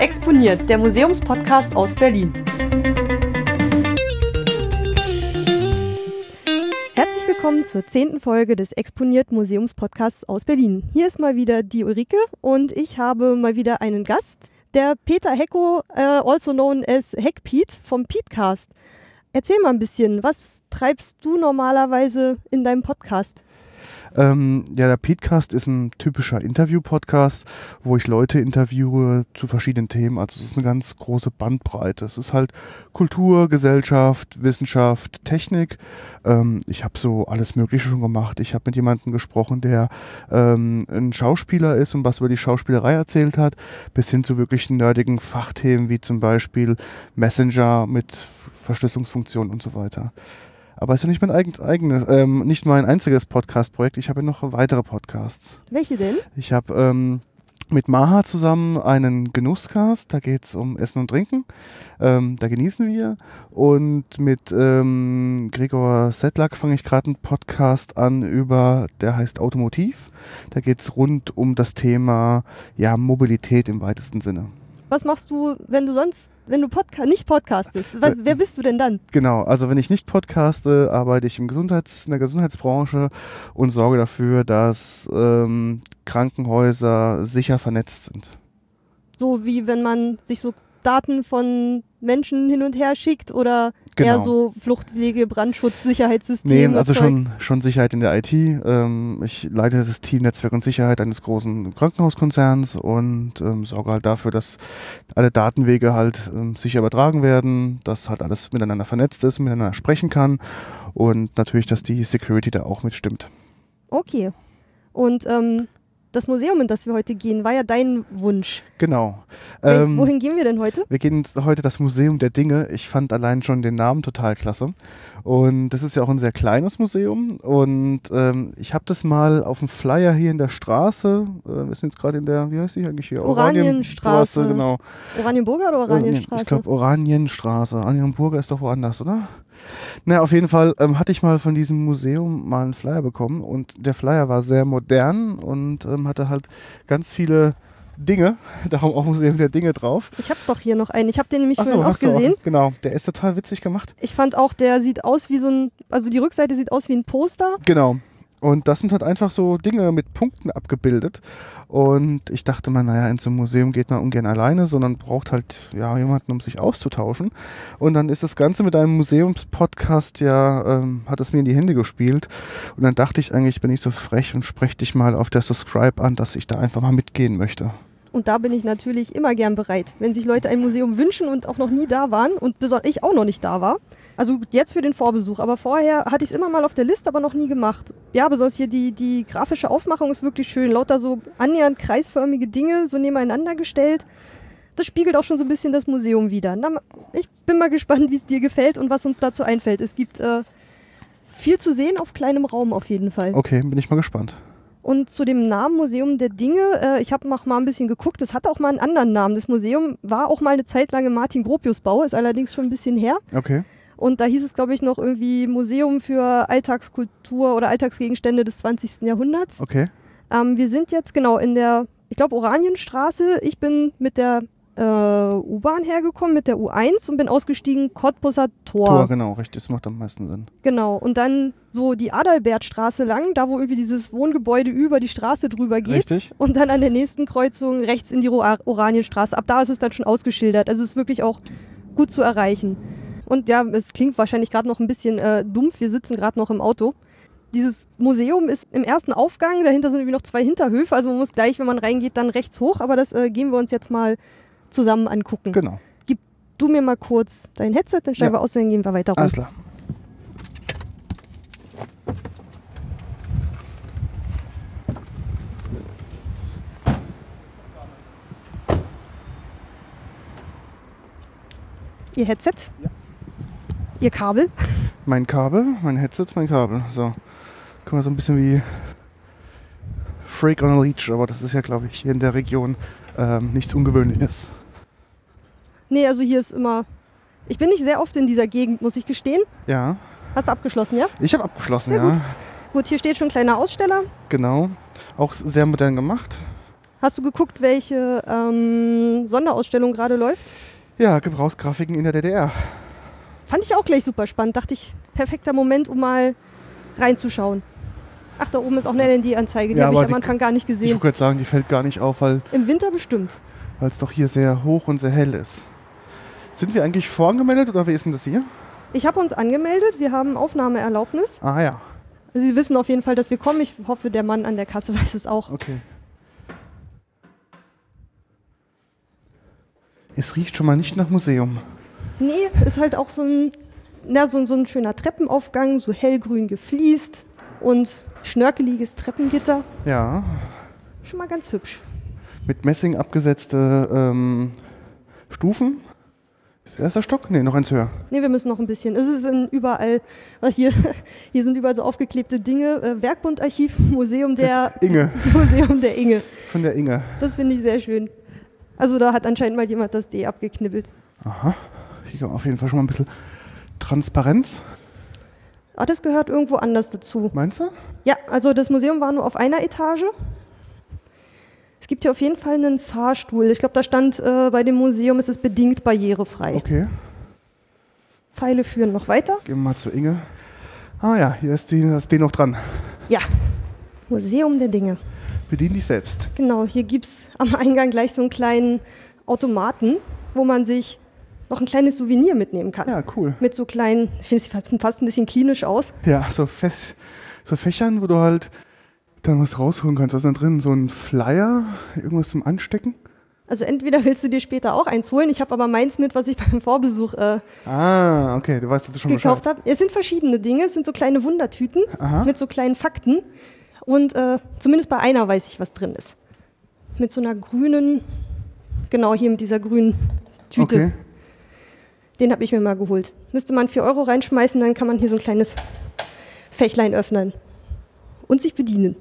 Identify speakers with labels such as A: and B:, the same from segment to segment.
A: Exponiert, der Museumspodcast aus Berlin. Herzlich willkommen zur zehnten Folge des Exponiert Museumspodcasts aus Berlin. Hier ist mal wieder die Ulrike und ich habe mal wieder einen Gast, der Peter Hecko, äh, also known as Heckpiet vom Petecast. Erzähl mal ein bisschen, was treibst du normalerweise in deinem Podcast?
B: Ähm, ja, der Petecast ist ein typischer Interview-Podcast, wo ich Leute interviewe zu verschiedenen Themen. Also es ist eine ganz große Bandbreite. Es ist halt Kultur, Gesellschaft, Wissenschaft, Technik. Ähm, ich habe so alles Mögliche schon gemacht. Ich habe mit jemandem gesprochen, der ähm, ein Schauspieler ist und was über die Schauspielerei erzählt hat, bis hin zu wirklich nerdigen Fachthemen wie zum Beispiel Messenger mit Verschlüsselungsfunktionen und so weiter. Aber es ist ja nicht mein eigenes, ähm, nicht mein einziges Podcast-Projekt. Ich habe ja noch weitere Podcasts.
A: Welche denn?
B: Ich habe ähm, mit Maha zusammen einen Genusscast. Da geht es um Essen und Trinken. Ähm, da genießen wir. Und mit ähm, Gregor Sedlak fange ich gerade einen Podcast an über, der heißt Automotiv. Da geht es rund um das Thema ja, Mobilität im weitesten Sinne.
A: Was machst du, wenn du sonst, wenn du Podca nicht podcastest? Was, wer bist du denn dann?
B: Genau, also wenn ich nicht podcaste, arbeite ich im Gesundheits-, in der Gesundheitsbranche und sorge dafür, dass ähm, Krankenhäuser sicher vernetzt sind.
A: So wie wenn man sich so Daten von Menschen hin und her schickt oder genau. eher so Fluchtwege, Brandschutz, Sicherheitssysteme?
B: Nee, also schon, schon Sicherheit in der IT. Ähm, ich leite das Team Netzwerk und Sicherheit eines großen Krankenhauskonzerns und ähm, sorge halt dafür, dass alle Datenwege halt ähm, sicher übertragen werden, dass halt alles miteinander vernetzt ist, miteinander sprechen kann und natürlich, dass die Security da auch mitstimmt.
A: Okay. Und ähm, das Museum, in das wir heute gehen, war ja dein Wunsch.
B: Genau.
A: Ähm, wohin gehen wir denn heute?
B: Wir gehen heute das Museum der Dinge. Ich fand allein schon den Namen total klasse. Und das ist ja auch ein sehr kleines Museum. Und ähm, ich habe das mal auf dem Flyer hier in der Straße. Äh, wir sind jetzt gerade in der, wie heißt die eigentlich hier?
A: Oranienstraße.
B: Oranienstraße, genau.
A: Oranienburger oder Oranienstraße?
B: Ich glaube Oranienstraße. Oranienburger ist doch woanders, oder? Na, auf jeden Fall ähm, hatte ich mal von diesem Museum mal einen Flyer bekommen und der Flyer war sehr modern und ähm, hatte halt ganz viele Dinge, darum auch Museum der Dinge drauf.
A: Ich habe doch hier noch einen. Ich habe den nämlich vorhin so, auch gesehen.
B: Auch, genau, der ist total witzig gemacht.
A: Ich fand auch, der sieht aus wie so ein, also die Rückseite sieht aus wie ein Poster.
B: Genau. Und das sind halt einfach so Dinge mit Punkten abgebildet. Und ich dachte mal, naja, in so ein Museum geht man ungern alleine, sondern braucht halt ja jemanden, um sich auszutauschen. Und dann ist das Ganze mit einem Museumspodcast ja, ähm, hat es mir in die Hände gespielt. Und dann dachte ich eigentlich, bin ich so frech und spreche dich mal auf der Subscribe an, dass ich da einfach mal mitgehen möchte.
A: Und da bin ich natürlich immer gern bereit, wenn sich Leute ein Museum wünschen und auch noch nie da waren und besonders ich auch noch nicht da war. Also jetzt für den Vorbesuch, aber vorher hatte ich es immer mal auf der Liste, aber noch nie gemacht. Ja, besonders hier die, die grafische Aufmachung ist wirklich schön. Lauter so annähernd kreisförmige Dinge so nebeneinander gestellt. Das spiegelt auch schon so ein bisschen das Museum wieder. Na, ich bin mal gespannt, wie es dir gefällt und was uns dazu einfällt. Es gibt äh, viel zu sehen auf kleinem Raum auf jeden Fall.
B: Okay, bin ich mal gespannt.
A: Und zu dem Namen Museum der Dinge, äh, ich habe noch mal ein bisschen geguckt, das hatte auch mal einen anderen Namen. Das Museum war auch mal eine Zeit lang im Martin Gropius Bau, ist allerdings schon ein bisschen her.
B: Okay.
A: Und da hieß es, glaube ich, noch irgendwie Museum für Alltagskultur oder Alltagsgegenstände des 20. Jahrhunderts.
B: Okay.
A: Ähm, wir sind jetzt genau in der, ich glaube, Oranienstraße. Ich bin mit der äh, U-Bahn hergekommen mit der U1 und bin ausgestiegen Cottbusser Tor.
B: Tor, genau, richtig, das macht am meisten Sinn.
A: Genau, und dann so die Adalbertstraße lang, da wo irgendwie dieses Wohngebäude über die Straße drüber geht.
B: Richtig.
A: Und dann an der nächsten Kreuzung rechts in die Oranienstraße. Ab da ist es dann schon ausgeschildert. Also ist wirklich auch gut zu erreichen. Und ja, es klingt wahrscheinlich gerade noch ein bisschen äh, dumpf. Wir sitzen gerade noch im Auto. Dieses Museum ist im ersten Aufgang, dahinter sind irgendwie noch zwei Hinterhöfe, also man muss gleich, wenn man reingeht, dann rechts hoch, aber das äh, gehen wir uns jetzt mal zusammen angucken.
B: Genau.
A: Gib du mir mal kurz dein Headset, dann steigen ja. wir aus, dann gehen wir weiter rum.
B: Alles klar.
A: Ihr Headset? Ja. Ihr Kabel?
B: Mein Kabel, mein Headset, mein Kabel. So. Können wir so ein bisschen wie Freak on a Leech, aber das ist ja, glaube ich, hier in der Region ähm, nichts Ungewöhnliches.
A: Nee, also hier ist immer. Ich bin nicht sehr oft in dieser Gegend, muss ich gestehen.
B: Ja.
A: Hast du abgeschlossen, ja?
B: Ich habe abgeschlossen,
A: sehr
B: ja.
A: Gut. gut, hier steht schon ein kleiner Aussteller.
B: Genau. Auch sehr modern gemacht.
A: Hast du geguckt, welche ähm, Sonderausstellung gerade läuft?
B: Ja, Gebrauchsgrafiken in der DDR.
A: Fand ich auch gleich super spannend. Dachte ich, perfekter Moment, um mal reinzuschauen. Ach, da oben ist auch eine LND-Anzeige. Die
B: Ja,
A: habe ich am Anfang gar nicht
B: Ich
A: gesehen.
B: wollte gerade sagen, die fällt gar nicht auf, weil
A: Im Winter bestimmt.
B: weil es doch hier sehr hoch und sehr hell ist. Sind wir eigentlich vorangemeldet oder wie ist denn das hier?
A: Ich habe uns angemeldet. Wir haben Aufnahmeerlaubnis.
B: Ah ja,
A: Also Sie wissen auf jeden Fall, dass wir kommen. Ich hoffe, der Mann an der Kasse weiß es auch.
B: okay. Es riecht schon mal nicht nach Museum.
A: Nee, ist halt auch so ein, na, so, so ein schöner Treppenaufgang, so hellgrün gefliest und schnörkeliges Treppengitter.
B: Ja,
A: Schon mal ganz hübsch.
B: mit Messing abgesetzte ähm, Stufen. Ist erster Stock? Nee, noch eins höher.
A: Nee, wir müssen noch ein bisschen. Es ist in überall, hier, hier sind überall so aufgeklebte Dinge. Äh, Werkbundarchiv, Museum der
B: Inge.
A: Museum der Inge.
B: Von der Inge.
A: Das finde ich sehr schön. Also da hat anscheinend mal jemand das D abgeknibbelt.
B: Aha. Hier kommt auf jeden Fall schon mal ein bisschen Transparenz.
A: Ah, das gehört irgendwo anders dazu.
B: Meinst du?
A: Ja, also das Museum war nur auf einer Etage. Es gibt hier auf jeden Fall einen Fahrstuhl. Ich glaube, da stand äh, bei dem Museum, ist es bedingt barrierefrei.
B: Okay.
A: Pfeile führen noch weiter.
B: Gehen wir mal zu Inge. Ah ja, hier ist die, das D noch dran.
A: Ja, Museum der Dinge.
B: Bedien dich selbst.
A: Genau, hier gibt es am Eingang gleich so einen kleinen Automaten, wo man sich noch ein kleines Souvenir mitnehmen kann.
B: Ja, cool.
A: Mit so kleinen, ich finde es fast, fast ein bisschen klinisch aus.
B: Ja, so, fest, so Fächern, wo du halt dann was rausholen kannst. Was ist da drin? So ein Flyer, irgendwas zum Anstecken?
A: Also entweder willst du dir später auch eins holen, ich habe aber meins mit, was ich beim Vorbesuch äh,
B: Ah, okay, du weißt jetzt schon
A: gekauft habe. Es sind verschiedene Dinge, es sind so kleine Wundertüten
B: Aha.
A: mit so kleinen Fakten. Und äh, zumindest bei einer weiß ich, was drin ist. Mit so einer grünen, genau hier mit dieser grünen Tüte.
B: Okay.
A: Den habe ich mir mal geholt. Müsste man 4 Euro reinschmeißen, dann kann man hier so ein kleines Fächlein öffnen. Und sich bedienen.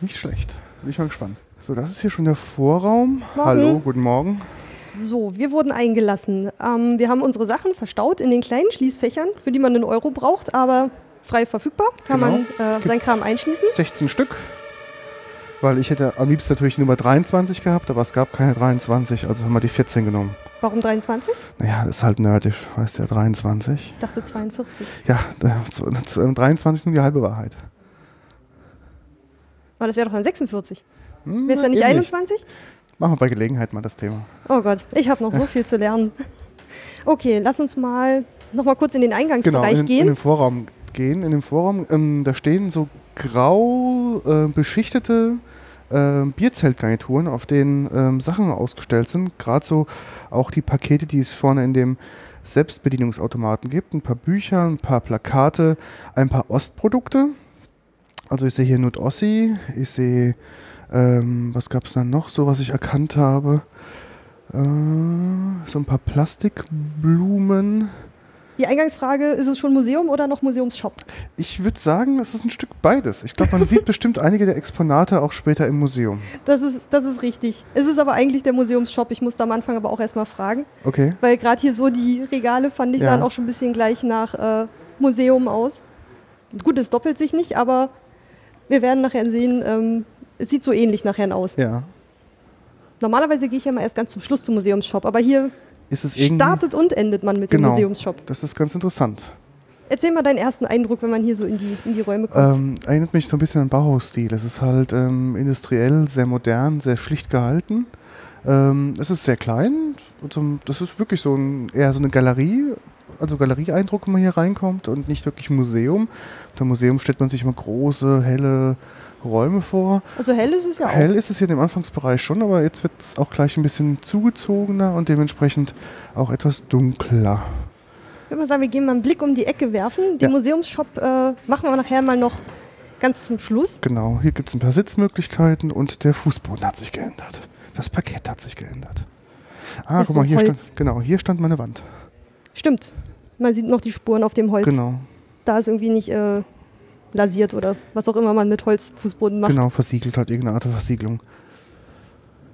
B: Nicht schlecht. Bin ich mal gespannt. So, das ist hier schon der Vorraum.
A: Morgen.
B: Hallo, guten Morgen.
A: So, wir wurden eingelassen. Ähm, wir haben unsere Sachen verstaut in den kleinen Schließfächern, für die man einen Euro braucht, aber frei verfügbar. Kann
B: Genau.
A: man äh, sein Kram einschließen.
B: 16 Stück. Weil ich hätte am liebsten natürlich Nummer 23 gehabt, aber es gab keine 23, also haben wir die 14 genommen.
A: Warum 23?
B: Naja, das ist halt nerdisch, weißt du ja, 23.
A: Ich dachte 42.
B: Ja, da- zu- zu- 23 ist nur die halbe Wahrheit.
A: Aber das wäre doch dann 46.
B: Hm,
A: es dann nicht
B: eben
A: 21?
B: Machen wir bei Gelegenheit mal das Thema.
A: Oh Gott, ich habe noch so viel zu lernen. Okay, lass uns mal noch mal kurz in den
B: Genau,
A: Eingangsbereich
B: in, in
A: gehen.
B: den Vorraum gehen. In dem Vorraum, ähm, da stehen so grau äh, beschichtete äh, Bierzeltgarnituren, auf denen ähm, Sachen ausgestellt sind. Gerade so auch die Pakete, die es vorne in dem Selbstbedienungsautomaten gibt. Ein paar Bücher, ein paar Plakate, ein paar Ostprodukte. Also ich sehe hier Nut Ossi, ich sehe, ähm, was gab es dann noch so, was ich erkannt habe? Äh, so ein paar Plastikblumen.
A: Die Eingangsfrage, ist es schon Museum oder noch Museumsshop?
B: Ich würde sagen, es ist ein Stück beides. Ich glaube, man sieht bestimmt einige der Exponate auch später im Museum.
A: Das ist, das ist richtig. Es ist aber eigentlich der Museumsshop. Ich musste am Anfang aber auch erstmal fragen,
B: Okay.
A: weil gerade hier so die Regale fand ich
B: Ja.
A: sahen auch schon ein bisschen gleich nach äh, Museum aus. Gut, es doppelt sich nicht, aber wir werden nachher sehen, ähm, es sieht so ähnlich nachher aus.
B: Ja.
A: Normalerweise gehe ich ja mal erst ganz zum Schluss zum Museumsshop, aber hier startet und endet man mit dem
B: Genau.
A: Museumsshop.
B: Das ist ganz interessant.
A: Erzähl mal deinen ersten Eindruck, wenn man hier so in die, in die Räume kommt.
B: Ähm, erinnert mich so ein bisschen an Bauhausstil. Es ist halt ähm, industriell, sehr modern, sehr schlicht gehalten. Ähm, es ist sehr klein. Das ist wirklich so ein, eher so eine Galerie, also Galerieeindruck, wenn man hier reinkommt und nicht wirklich Museum. Unter Museum stellt man sich immer große, helle Räume vor.
A: Also hell ist es ja auch.
B: Hell ist es hier im Anfangsbereich schon, aber jetzt wird es auch gleich ein bisschen zugezogener und dementsprechend auch etwas dunkler.
A: Ich würde mal sagen, wir gehen mal einen Blick um die Ecke werfen. Den
B: Ja.
A: Museumsshop äh, machen wir nachher mal noch ganz zum Schluss.
B: Genau, hier gibt es ein paar Sitzmöglichkeiten und der Fußboden hat sich geändert. Das Parkett hat sich geändert. Ah, guck mal, hier
A: Holz.
B: stand, genau, hier stand meine Wand.
A: Stimmt. Man sieht noch die Spuren auf dem Holz.
B: Genau,
A: Da ist irgendwie nicht äh, lasiert oder was auch immer man mit Holzfußboden macht.
B: genau, versiegelt hat, irgendeine Art der Versiegelung.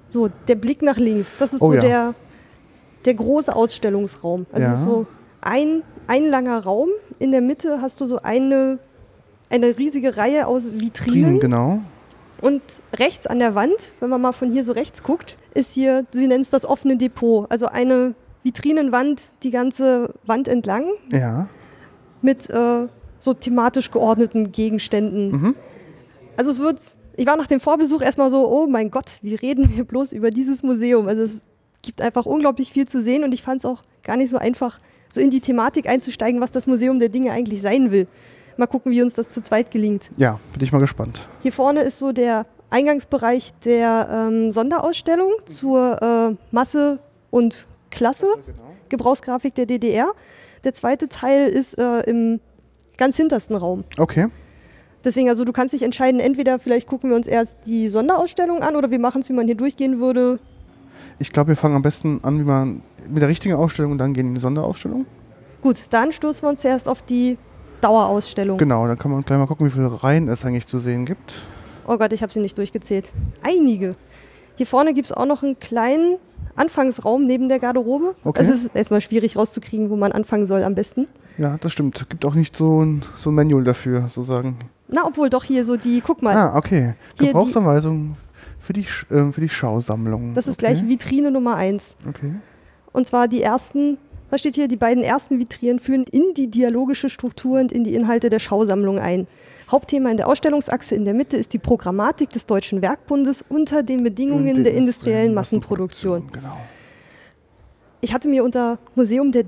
A: So, der Blick nach links, das ist
B: Oh
A: so
B: ja.
A: der, der große Ausstellungsraum. Also
B: Ja.
A: so ein, ein langer Raum. In der Mitte hast du so eine, eine riesige Reihe aus Vitrinen.
B: Vitrinen, genau.
A: Und rechts an der Wand, wenn man mal von hier so rechts guckt, ist hier, sie nennen es das offene Depot. Also eine Vitrinenwand, die ganze Wand entlang.
B: Ja.
A: Mit äh, so thematisch geordneten Gegenständen. Mhm. Also es wird, ich war nach dem Vorbesuch erstmal so, oh mein Gott, wie reden wir bloß über dieses Museum? Also es gibt einfach unglaublich viel zu sehen und ich fand es auch gar nicht so einfach, so in die Thematik einzusteigen, was das Museum der Dinge eigentlich sein will. Mal gucken, wie uns das zu zweit gelingt.
B: Ja, bin ich mal gespannt.
A: Hier vorne ist so der Eingangsbereich der ähm, Sonderausstellung zur äh, Masse und Klasse, genau. Gebrauchsgrafik der DDR. Der zweite Teil ist äh, im ganz hintersten Raum.
B: Okay.
A: Deswegen, also du kannst dich entscheiden, entweder vielleicht gucken wir uns erst die Sonderausstellung an oder wir machen es, wie man hier durchgehen würde.
B: Ich glaube, wir fangen am besten an, wie man mit der richtigen Ausstellung und dann gehen in die Sonderausstellung.
A: Gut, dann stoßen wir uns erst auf die Dauerausstellung.
B: Genau, dann kann man gleich mal gucken, wie viele Reihen es eigentlich zu sehen gibt.
A: Oh Gott, ich habe sie nicht durchgezählt. Einige. Hier vorne gibt es auch noch einen kleinen Anfangsraum neben der Garderobe. Okay. Also es ist erstmal schwierig rauszukriegen, wo man anfangen soll am besten.
B: Ja, das stimmt. Gibt auch nicht so ein, so ein Manual dafür, sozusagen.
A: Na, obwohl doch hier so die, guck mal.
B: Ah, okay. Gebrauchsanweisung für die, äh, für die Schausammlung.
A: Das ist
B: okay.
A: gleich Vitrine Nummer 1.
B: Okay.
A: Und zwar die ersten was steht hier? Die beiden ersten Vitrinen führen in die dialogische Struktur und in die Inhalte der Schausammlung ein. Hauptthema in der Ausstellungsachse in der Mitte ist die Programmatik des Deutschen Werkbundes unter den Bedingungen der, industriellen Massenproduktion. Genau. Ich hatte mir unter Museum der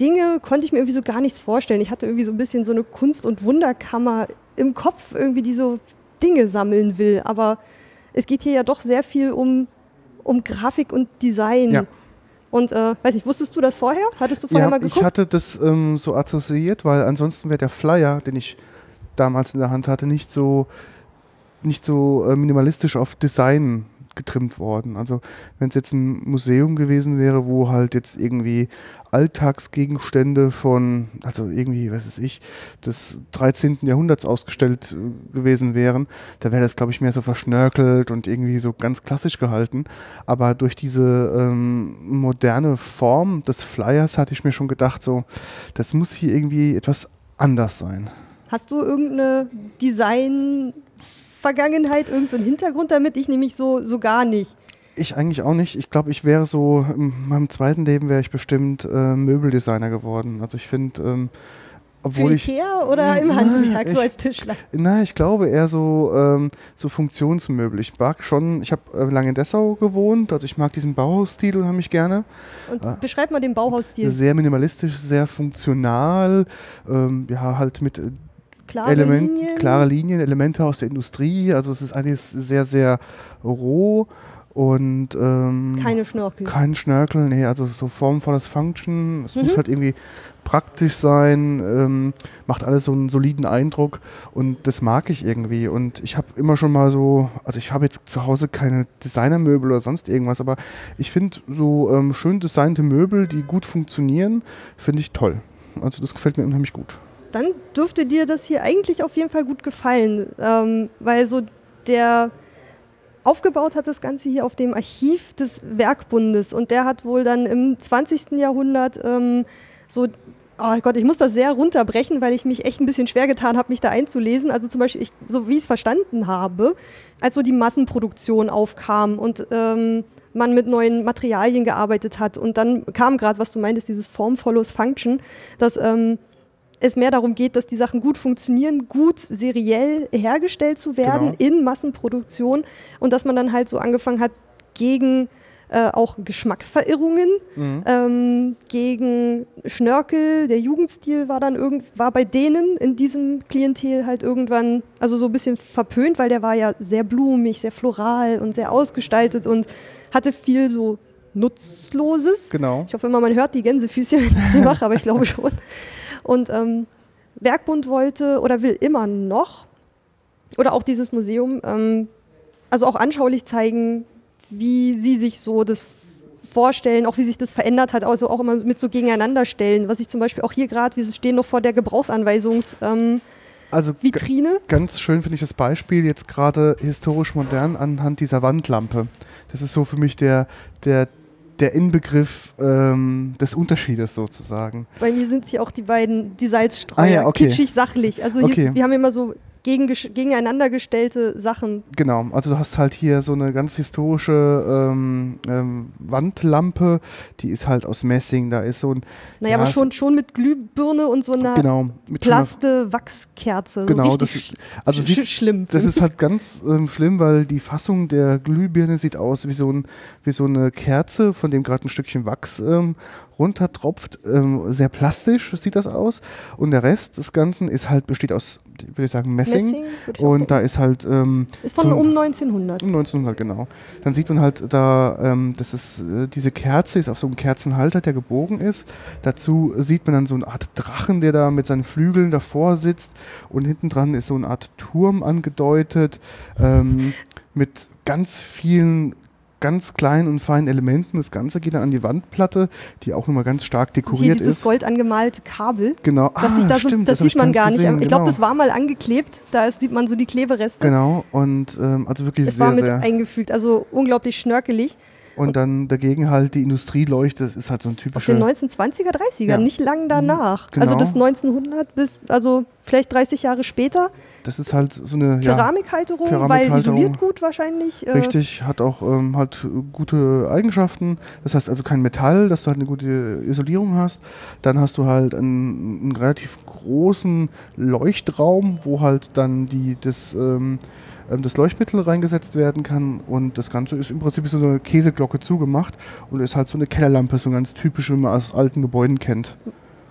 A: Dinge, konnte ich mir irgendwie so gar nichts vorstellen. Ich hatte irgendwie so ein bisschen so eine Kunst- und Wunderkammer im Kopf, irgendwie die so Dinge sammeln will. Aber es geht hier ja doch sehr viel um, um Grafik und Design. Ja. Und äh, weiß nicht, wusstest du das vorher? Hattest du vorher
B: ja,
A: mal geguckt?
B: Ich hatte das ähm, so assoziiert, weil ansonsten wäre der Flyer, den ich damals in der Hand hatte, nicht so, nicht so äh, minimalistisch auf Design getrimmt worden. Also wenn es jetzt ein Museum gewesen wäre, wo halt jetzt irgendwie Alltagsgegenstände von, also irgendwie, was weiß ich, des 13. Jahrhunderts ausgestellt äh, gewesen wären, da wäre das, glaube ich, mehr so verschnörkelt und irgendwie so ganz klassisch gehalten. Aber durch diese ähm, moderne Form des Flyers hatte ich mir schon gedacht, so, das muss hier irgendwie etwas anders sein.
A: Hast du irgendeine Design- Vergangenheit, irgendeinen so Hintergrund damit? Ich nämlich so, so gar nicht.
B: Ich eigentlich auch nicht. Ich glaube, ich wäre so, in meinem zweiten Leben wäre ich bestimmt äh, Möbeldesigner geworden. Also ich finde, ähm, obwohl Für
A: Ikea oder im Handwerk, ich, so als Tischler?
B: Nein, ich glaube eher so, ähm, so Funktionsmöbel. Ich mag schon, ich habe äh, lange in Dessau gewohnt, also ich mag diesen Bauhausstil unheimlich gerne.
A: Und äh, beschreib mal den Bauhausstil.
B: Sehr minimalistisch, sehr funktional, ähm, ja, halt mit äh,
A: klare
B: Element,
A: Linien.
B: klare Linien, Elemente aus der Industrie. Also es ist alles sehr, sehr roh und ähm,
A: keine Schnörkel.
B: Kein Schnörkel, nee, also so formvolles Function. Es mhm. muss halt irgendwie praktisch sein, ähm, macht alles so einen soliden Eindruck und das mag ich irgendwie. Und ich habe immer schon mal so, also ich habe jetzt zu Hause keine Designermöbel oder sonst irgendwas, aber ich finde so ähm, schön designte Möbel, die gut funktionieren, finde ich toll. Also das gefällt mir unheimlich gut
A: dann dürfte dir das hier eigentlich auf jeden Fall gut gefallen, ähm, weil so der aufgebaut hat das Ganze hier auf dem Archiv des Werkbundes und der hat wohl dann im 20. Jahrhundert ähm, so Oh Gott, ich muss das sehr runterbrechen, weil ich mich echt ein bisschen schwer getan habe, mich da einzulesen. Also zum Beispiel, ich, so wie ich es verstanden habe, als so die Massenproduktion aufkam und ähm, man mit neuen Materialien gearbeitet hat und dann kam gerade, was du meintest, dieses Form follows Function, dass ähm, es mehr darum geht, dass die Sachen gut funktionieren, gut seriell hergestellt zu werden genau. in Massenproduktion und dass man dann halt so angefangen hat, gegen äh, auch Geschmacksverirrungen, mhm. ähm, gegen Schnörkel, der Jugendstil war dann irgend, war bei denen in diesem Klientel halt irgendwann, also so ein bisschen verpönt, weil der war ja sehr blumig, sehr floral und sehr ausgestaltet und hatte viel so Nutzloses.
B: Genau.
A: Ich hoffe immer, man hört die Gänsefüßchen, wenn ich sie mache, aber ich glaube schon. Und ähm, Werkbund wollte oder will immer noch, oder auch dieses Museum, ähm, also auch anschaulich zeigen, wie sie sich so das vorstellen, auch wie sich das verändert hat, also auch immer mit so gegeneinanderstellen, was ich zum Beispiel auch hier gerade, wir stehen noch vor der Gebrauchsanweisungs- ähm, also Vitrine.
B: Ganz schön finde ich das Beispiel jetzt gerade historisch modern anhand dieser Wandlampe. Das ist so für mich der, der, der Inbegriff ähm, des Unterschiedes sozusagen.
A: Bei mir sind sie auch die beiden, die Salzstreuer, ah, ja, okay. kitschig, sachlich. Also hier, okay. wir haben immer so gegen, gegeneinander gestellte Sachen.
B: Genau, also du hast halt hier so eine ganz historische ähm, ähm, Wandlampe, die ist halt aus Messing, da ist so ein...
A: Naja,
B: ja,
A: aber schon, schon mit Glühbirne und so einer
B: genau, mit
A: Plaste Wachskerze.
B: Genau,
A: so
B: das,
A: richtig
B: also
A: sch
B: sieht,
A: schlimm.
B: das ist halt ganz ähm, schlimm, weil die Fassung der Glühbirne sieht aus wie so, ein, wie so eine Kerze, von dem gerade ein Stückchen Wachs ähm, runtertropft. Ähm, sehr plastisch sieht das aus. Und der Rest des Ganzen ist halt, besteht aus, würde ich sagen, Messing.
A: Messing, ich
B: und da ist halt. Ähm,
A: ist von
B: so-
A: um 1900.
B: um 1900, genau. Dann sieht man halt da, ähm, das ist, äh, diese Kerze ist auf so einem Kerzenhalter, der gebogen ist. Dazu sieht man dann so eine Art Drachen, der da mit seinen Flügeln davor sitzt. Und hinten dran ist so eine Art Turm angedeutet, ähm, mit ganz vielen ganz kleinen und feinen Elementen. Das Ganze geht dann an die Wandplatte, die auch nochmal ganz stark
A: Hier
B: dekoriert
A: dieses
B: ist.
A: gold angemalte Kabel.
B: Genau,
A: Was sich da so,
B: stimmt,
A: das,
B: ich
A: sieht man gar nicht.
B: gesehen,
A: ich glaube,
B: genau.
A: das war mal angeklebt. Da ist, sieht man so die Klebereste.
B: Genau, und ähm, also wirklich
A: Es
B: sehr,
A: war mit
B: sehr.
A: eingefügt. Also unglaublich schnörkelig.
B: Und dann dagegen halt die Industrieleuchte, das ist halt so ein
A: Aus
B: typischer.
A: den 1920er, 30er,
B: Ja.
A: nicht lang danach.
B: Genau.
A: Also das 1900 bis, also vielleicht 30 Jahre später.
B: Das ist halt so eine ja,
A: Keramikhalterung, weil
B: Keramikhalterung.
A: isoliert gut wahrscheinlich. Äh,
B: richtig, hat auch ähm, halt gute Eigenschaften. Das heißt also kein Metall, dass du halt eine gute Isolierung hast. Dann hast du halt einen, einen relativ großen Leuchtraum, wo halt dann die das ähm, das Leuchtmittel reingesetzt werden kann und das Ganze ist im Prinzip so eine Käseglocke zugemacht und ist halt so eine Kellerlampe, so ganz typisch, wie man aus alten Gebäuden kennt.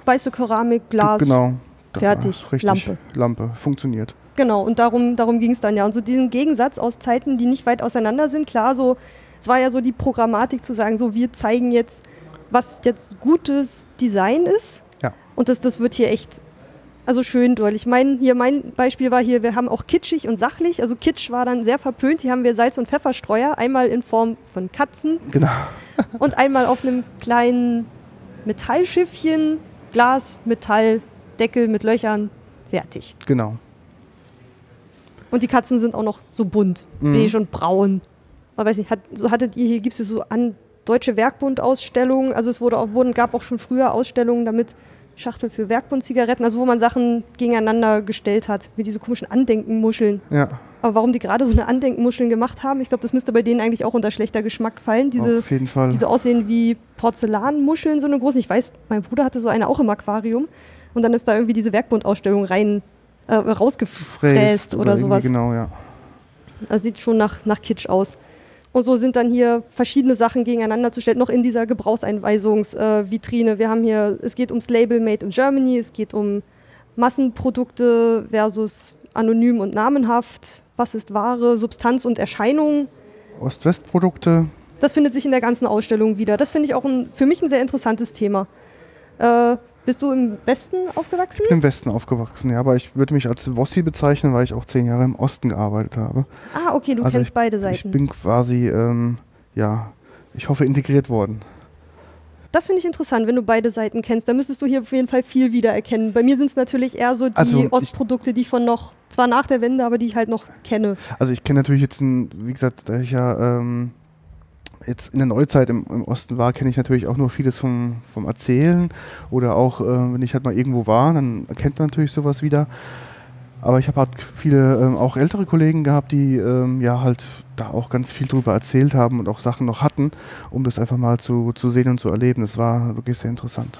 A: Weiße Keramik, Glas.
B: Genau.
A: Fertig,
B: Richtig,
A: Lampe.
B: Lampe, funktioniert.
A: Genau, und darum, darum ging es dann ja. Und so diesen Gegensatz aus Zeiten, die nicht weit auseinander sind, klar, so, es war ja so die Programmatik zu sagen, so, wir zeigen jetzt, was jetzt gutes Design ist.
B: Ja.
A: Und das, das wird hier echt, also schön deutlich. Mein, hier, mein Beispiel war hier, wir haben auch kitschig und sachlich. Also Kitsch war dann sehr verpönt. Hier haben wir Salz- und Pfefferstreuer, einmal in Form von Katzen
B: Genau.
A: und einmal auf einem kleinen Metallschiffchen, Glas, Metall, Deckel mit Löchern, fertig.
B: Genau.
A: Und die Katzen sind auch noch so bunt,
B: Mhm.
A: beige und braun. Man weiß nicht, hat, so hattet ihr hier, gibt es so an Deutsche Werkbund-Ausstellungen, also es wurde auch, wurden, gab auch schon früher Ausstellungen damit, Schachtel für Werkbund-Zigaretten, also wo man Sachen gegeneinander gestellt hat, wie diese komischen Andenkenmuscheln.
B: Ja,
A: Aber warum die gerade so eine Andenkenmuscheln gemacht haben, ich glaube, das müsste bei denen eigentlich auch unter schlechter Geschmack fallen. Diese,
B: auf jeden Fall.
A: die so aussehen wie Porzellanmuscheln, so eine große. Ich weiß, mein Bruder hatte so eine auch im Aquarium. Und dann ist da irgendwie diese Werkbund-Ausstellung rein äh, rausgefräst oder,
B: irgendwie,
A: sowas.
B: Genau, ja.
A: Das sieht schon nach, nach Kitsch aus. Und so sind dann hier verschiedene Sachen gegeneinander zu stellen, noch in dieser Gebrauchseinweisungsvitrine. Äh. Wir haben hier, es geht ums Label Made in Germany, es geht um Massenprodukte versus anonym und namenhaft. Was ist Ware, Substanz und Erscheinung?
B: Ost-West-Produkte.
A: Das findet sich in der ganzen Ausstellung wieder. Das finde ich auch ein, für mich ein sehr interessantes Thema. Äh, bist du im Westen aufgewachsen?
B: Im Westen aufgewachsen, ja, aber ich würde mich als Wossi bezeichnen, weil ich auch zehn Jahre im Osten gearbeitet habe.
A: Ah, okay, du
B: Also
A: kennst beide
B: Ich
A: Seiten.
B: bin quasi, ähm, ja, ich hoffe, integriert worden.
A: Das finde ich interessant, wenn du beide Seiten kennst. Da müsstest du hier auf jeden Fall viel wiedererkennen. Bei mir sind es natürlich eher so die
B: Also ich-
A: Ostprodukte, die ich von noch, zwar nach der Wende, aber die ich halt noch kenne.
B: Also ich kenne natürlich jetzt, ein, wie gesagt, da ich ja ähm, jetzt in der Neuzeit im, im Osten war, kenne ich natürlich auch nur vieles vom, vom Erzählen oder auch, äh, wenn ich halt mal irgendwo war, dann erkennt man natürlich sowas wieder. Aber ich habe halt viele ähm, auch ältere Kollegen gehabt, die ähm, ja halt da auch ganz viel drüber erzählt haben und auch Sachen noch hatten, um das einfach mal zu, zu sehen und zu erleben. Das war wirklich sehr interessant.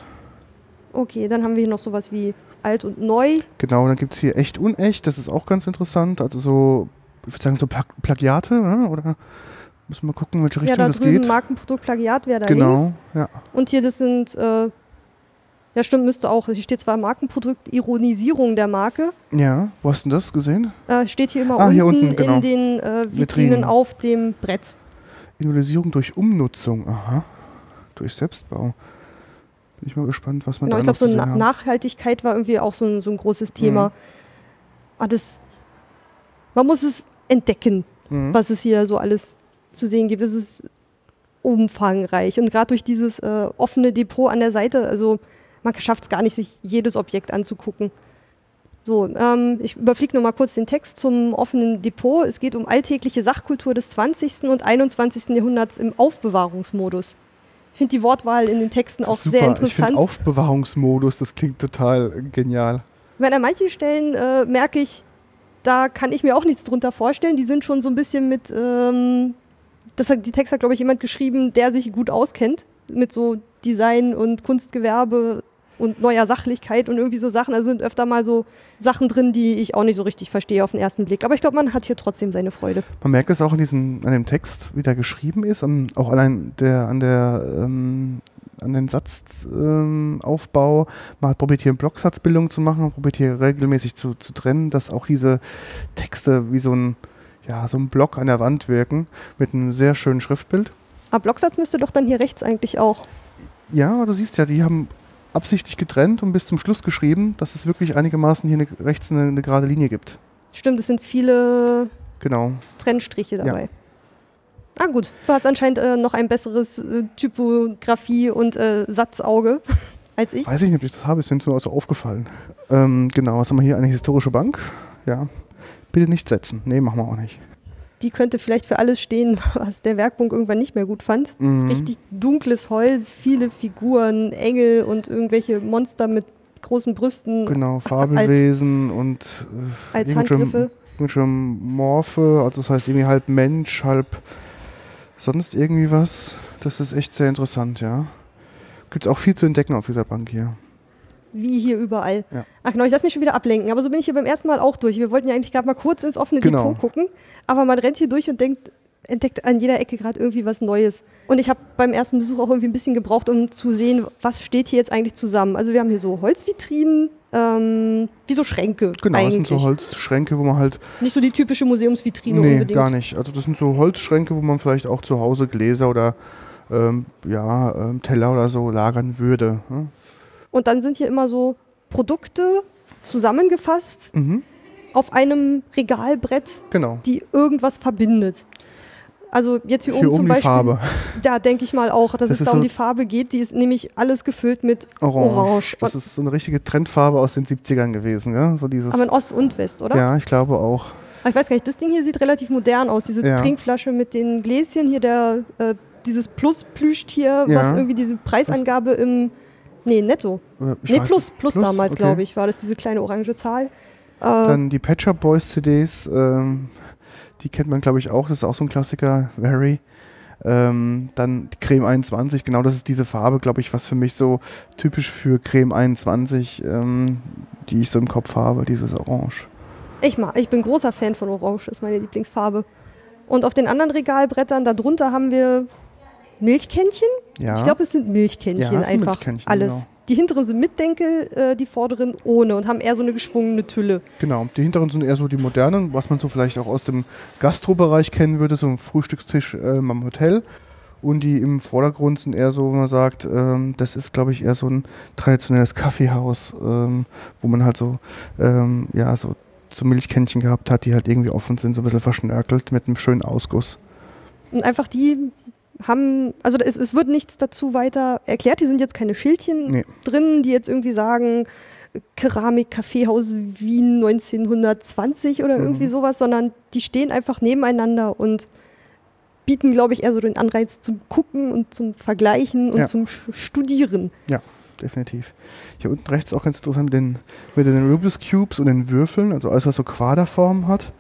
A: Okay, dann haben wir hier noch sowas wie alt und neu.
B: Genau, dann gibt es hier echt unecht, das ist auch ganz interessant. Also so, ich würde sagen, so Pla Plagiate, ne? oder müssen wir mal gucken, welche
A: Ja,
B: Richtung
A: da
B: das
A: drüben
B: geht.
A: Markenprodukt Plagiat wäre da links.
B: Genau, ja.
A: Und hier, das sind, äh, ja stimmt, müsste auch, hier steht zwar Markenprodukt, Ironisierung der Marke.
B: Ja, wo hast du denn das gesehen?
A: Äh, steht hier immer
B: Ah,
A: unten,
B: hier unten, genau.
A: in den äh, Vitrinen
B: Vitrinen.
A: auf dem Brett.
B: Individualisierung durch Umnutzung, aha. Durch Selbstbau. Bin ich mal gespannt, was man
A: Genau,
B: da
A: ich
B: noch
A: glaube, so Na
B: hat.
A: Nachhaltigkeit war irgendwie auch so ein, so ein großes Thema.
B: Mhm.
A: Ah, das, man muss es entdecken,
B: Mhm.
A: was es hier so alles zu sehen gibt. Es ist umfangreich. Und gerade durch dieses äh, offene Depot an der Seite, also man schafft es gar nicht, sich jedes Objekt anzugucken. So, ähm, ich überfliege nur mal kurz den Text zum offenen Depot. Es geht um alltägliche Sachkultur des 20. und 21. Jahrhunderts im Aufbewahrungsmodus. Ich finde die Wortwahl in den Texten auch sehr
B: super. Ich
A: interessant.
B: finde Aufbewahrungsmodus, das klingt total genial.
A: Ich meine, an manchen Stellen äh, merke ich, da kann ich mir auch nichts drunter vorstellen. Die sind schon so ein bisschen mit, ähm, das hat, die Text hat, glaube ich, jemand geschrieben, der sich gut auskennt mit so Design und Kunstgewerbe und neuer Sachlichkeit und irgendwie so Sachen. Also sind öfter mal so Sachen drin, die ich auch nicht so richtig verstehe auf den ersten Blick. Aber ich glaube, man hat hier trotzdem seine Freude.
B: Man merkt es auch in diesem, an dem Text, wie der geschrieben ist, an, auch allein der, an der ähm, an den Satzaufbau. Ähm, man hat probiert hier Blocksatzbildung zu machen, man probiert hier regelmäßig zu, zu trennen, dass auch diese Texte wie so ein, ja, so ein Block an der Wand wirken mit einem sehr schönen Schriftbild.
A: Aber Blocksatz müsste doch dann hier rechts eigentlich auch.
B: Ja, du siehst ja, die haben absichtlich getrennt und bis zum Schluss geschrieben, dass es wirklich einigermaßen hier eine, rechts eine, eine gerade Linie gibt.
A: Stimmt, es sind viele
B: genau.
A: Trennstriche dabei. Ja. Ah gut, du hast anscheinend äh, noch ein besseres äh, Typografie- und äh, Satzauge als ich.
B: Weiß ich nicht, ob ich das habe, ist mir nur so aufgefallen. Ähm, genau, was haben wir hier? Eine historische Bank. Ja. Bitte nicht setzen. Nee, machen wir auch nicht
A: die könnte vielleicht für alles stehen, was der Werkpunkt irgendwann nicht mehr gut fand. Mhm. Richtig dunkles Holz, viele Figuren, Engel und irgendwelche Monster mit großen Brüsten.
B: Genau, Fabelwesen als, und
A: äh, als Handgriffe.
B: Morphe, also das heißt irgendwie halb Mensch, halb sonst irgendwie was. Das ist echt sehr interessant, ja. Gibt es auch viel zu entdecken auf dieser Bank hier
A: wie hier überall. Ja. Ach genau, ich lasse mich schon wieder ablenken. Aber so bin ich hier beim ersten Mal auch durch. Wir wollten ja eigentlich gerade mal kurz ins offene genau. Depot gucken. Aber man rennt hier durch und denkt, entdeckt an jeder Ecke gerade irgendwie was Neues. Und ich habe beim ersten Besuch auch irgendwie ein bisschen gebraucht, um zu sehen, was steht hier jetzt eigentlich zusammen. Also wir haben hier so Holzvitrinen, ähm, wie so Schränke.
B: Genau,
A: eigentlich.
B: das sind so Holzschränke, wo man halt.
A: Nicht so die typische Museumsvitrine
B: nee,
A: unbedingt.
B: gar nicht. Also das sind so Holzschränke, wo man vielleicht auch zu Hause Gläser oder ähm, ja, ähm, Teller oder so lagern würde. Hm?
A: Und dann sind hier immer so Produkte zusammengefasst mhm. auf einem Regalbrett,
B: genau.
A: die irgendwas verbindet. Also jetzt hier,
B: hier
A: oben zum
B: Beispiel, Farbe.
A: da denke ich mal auch, dass das es da um so die Farbe geht. Die ist nämlich alles gefüllt mit Orange. Orange.
B: Das ist so eine richtige Trendfarbe aus den 70ern gewesen. Ja? So dieses
A: Aber in Ost und West, oder?
B: Ja, ich glaube auch.
A: Aber ich weiß gar nicht, das Ding hier sieht relativ modern aus. Diese ja. Trinkflasche mit den Gläschen, hier der, äh, dieses Plus-Plüschtier, ja. was irgendwie diese Preisangabe im Nee, netto. Ich nee, plus, plus, plus, damals, okay. glaube ich, war das diese kleine orange Zahl. Äh,
B: Dann die Pet Shop Boys CDs, ähm, die kennt man, glaube ich, auch. Das ist auch so ein Klassiker, Very. Ähm, dann Creme 21, genau das ist diese Farbe, glaube ich, was für mich so typisch für Creme 21, ähm, die ich so im Kopf habe, dieses Orange.
A: Ich mag, ich bin großer Fan von Orange, ist meine Lieblingsfarbe. Und auf den anderen Regalbrettern, darunter haben wir Milchkännchen. Ja. Ich glaube, es sind Milchkännchen ja, einfach. Milchkännchen, alles. Genau. Die hinteren sind mit Denkel, äh, die vorderen ohne und haben eher so eine geschwungene Tülle.
B: Genau, die hinteren sind eher so die modernen, was man so vielleicht auch aus dem Gastrobereich kennen würde, so ein Frühstückstisch äh, am Hotel. Und die im Vordergrund sind eher so, wo man sagt, ähm, das ist, glaube ich, eher so ein traditionelles Kaffeehaus, ähm, wo man halt so, ähm, ja, so, so Milchkännchen gehabt hat, die halt irgendwie offen sind, so ein bisschen verschnörkelt mit einem schönen Ausguss.
A: Und einfach die haben, also es, es wird nichts dazu weiter erklärt. Hier sind jetzt keine Schildchen nee. drin, die jetzt irgendwie sagen, Keramik Kaffeehaus Wien 1920 oder mhm. irgendwie sowas, sondern die stehen einfach nebeneinander und bieten, glaube ich, eher so den Anreiz zum Gucken und zum Vergleichen und ja. zum Studieren.
B: Ja, definitiv. Hier unten rechts auch ganz interessant mit den, mit den Rubik's Cubes und den Würfeln, also alles, was so Quaderformen hat.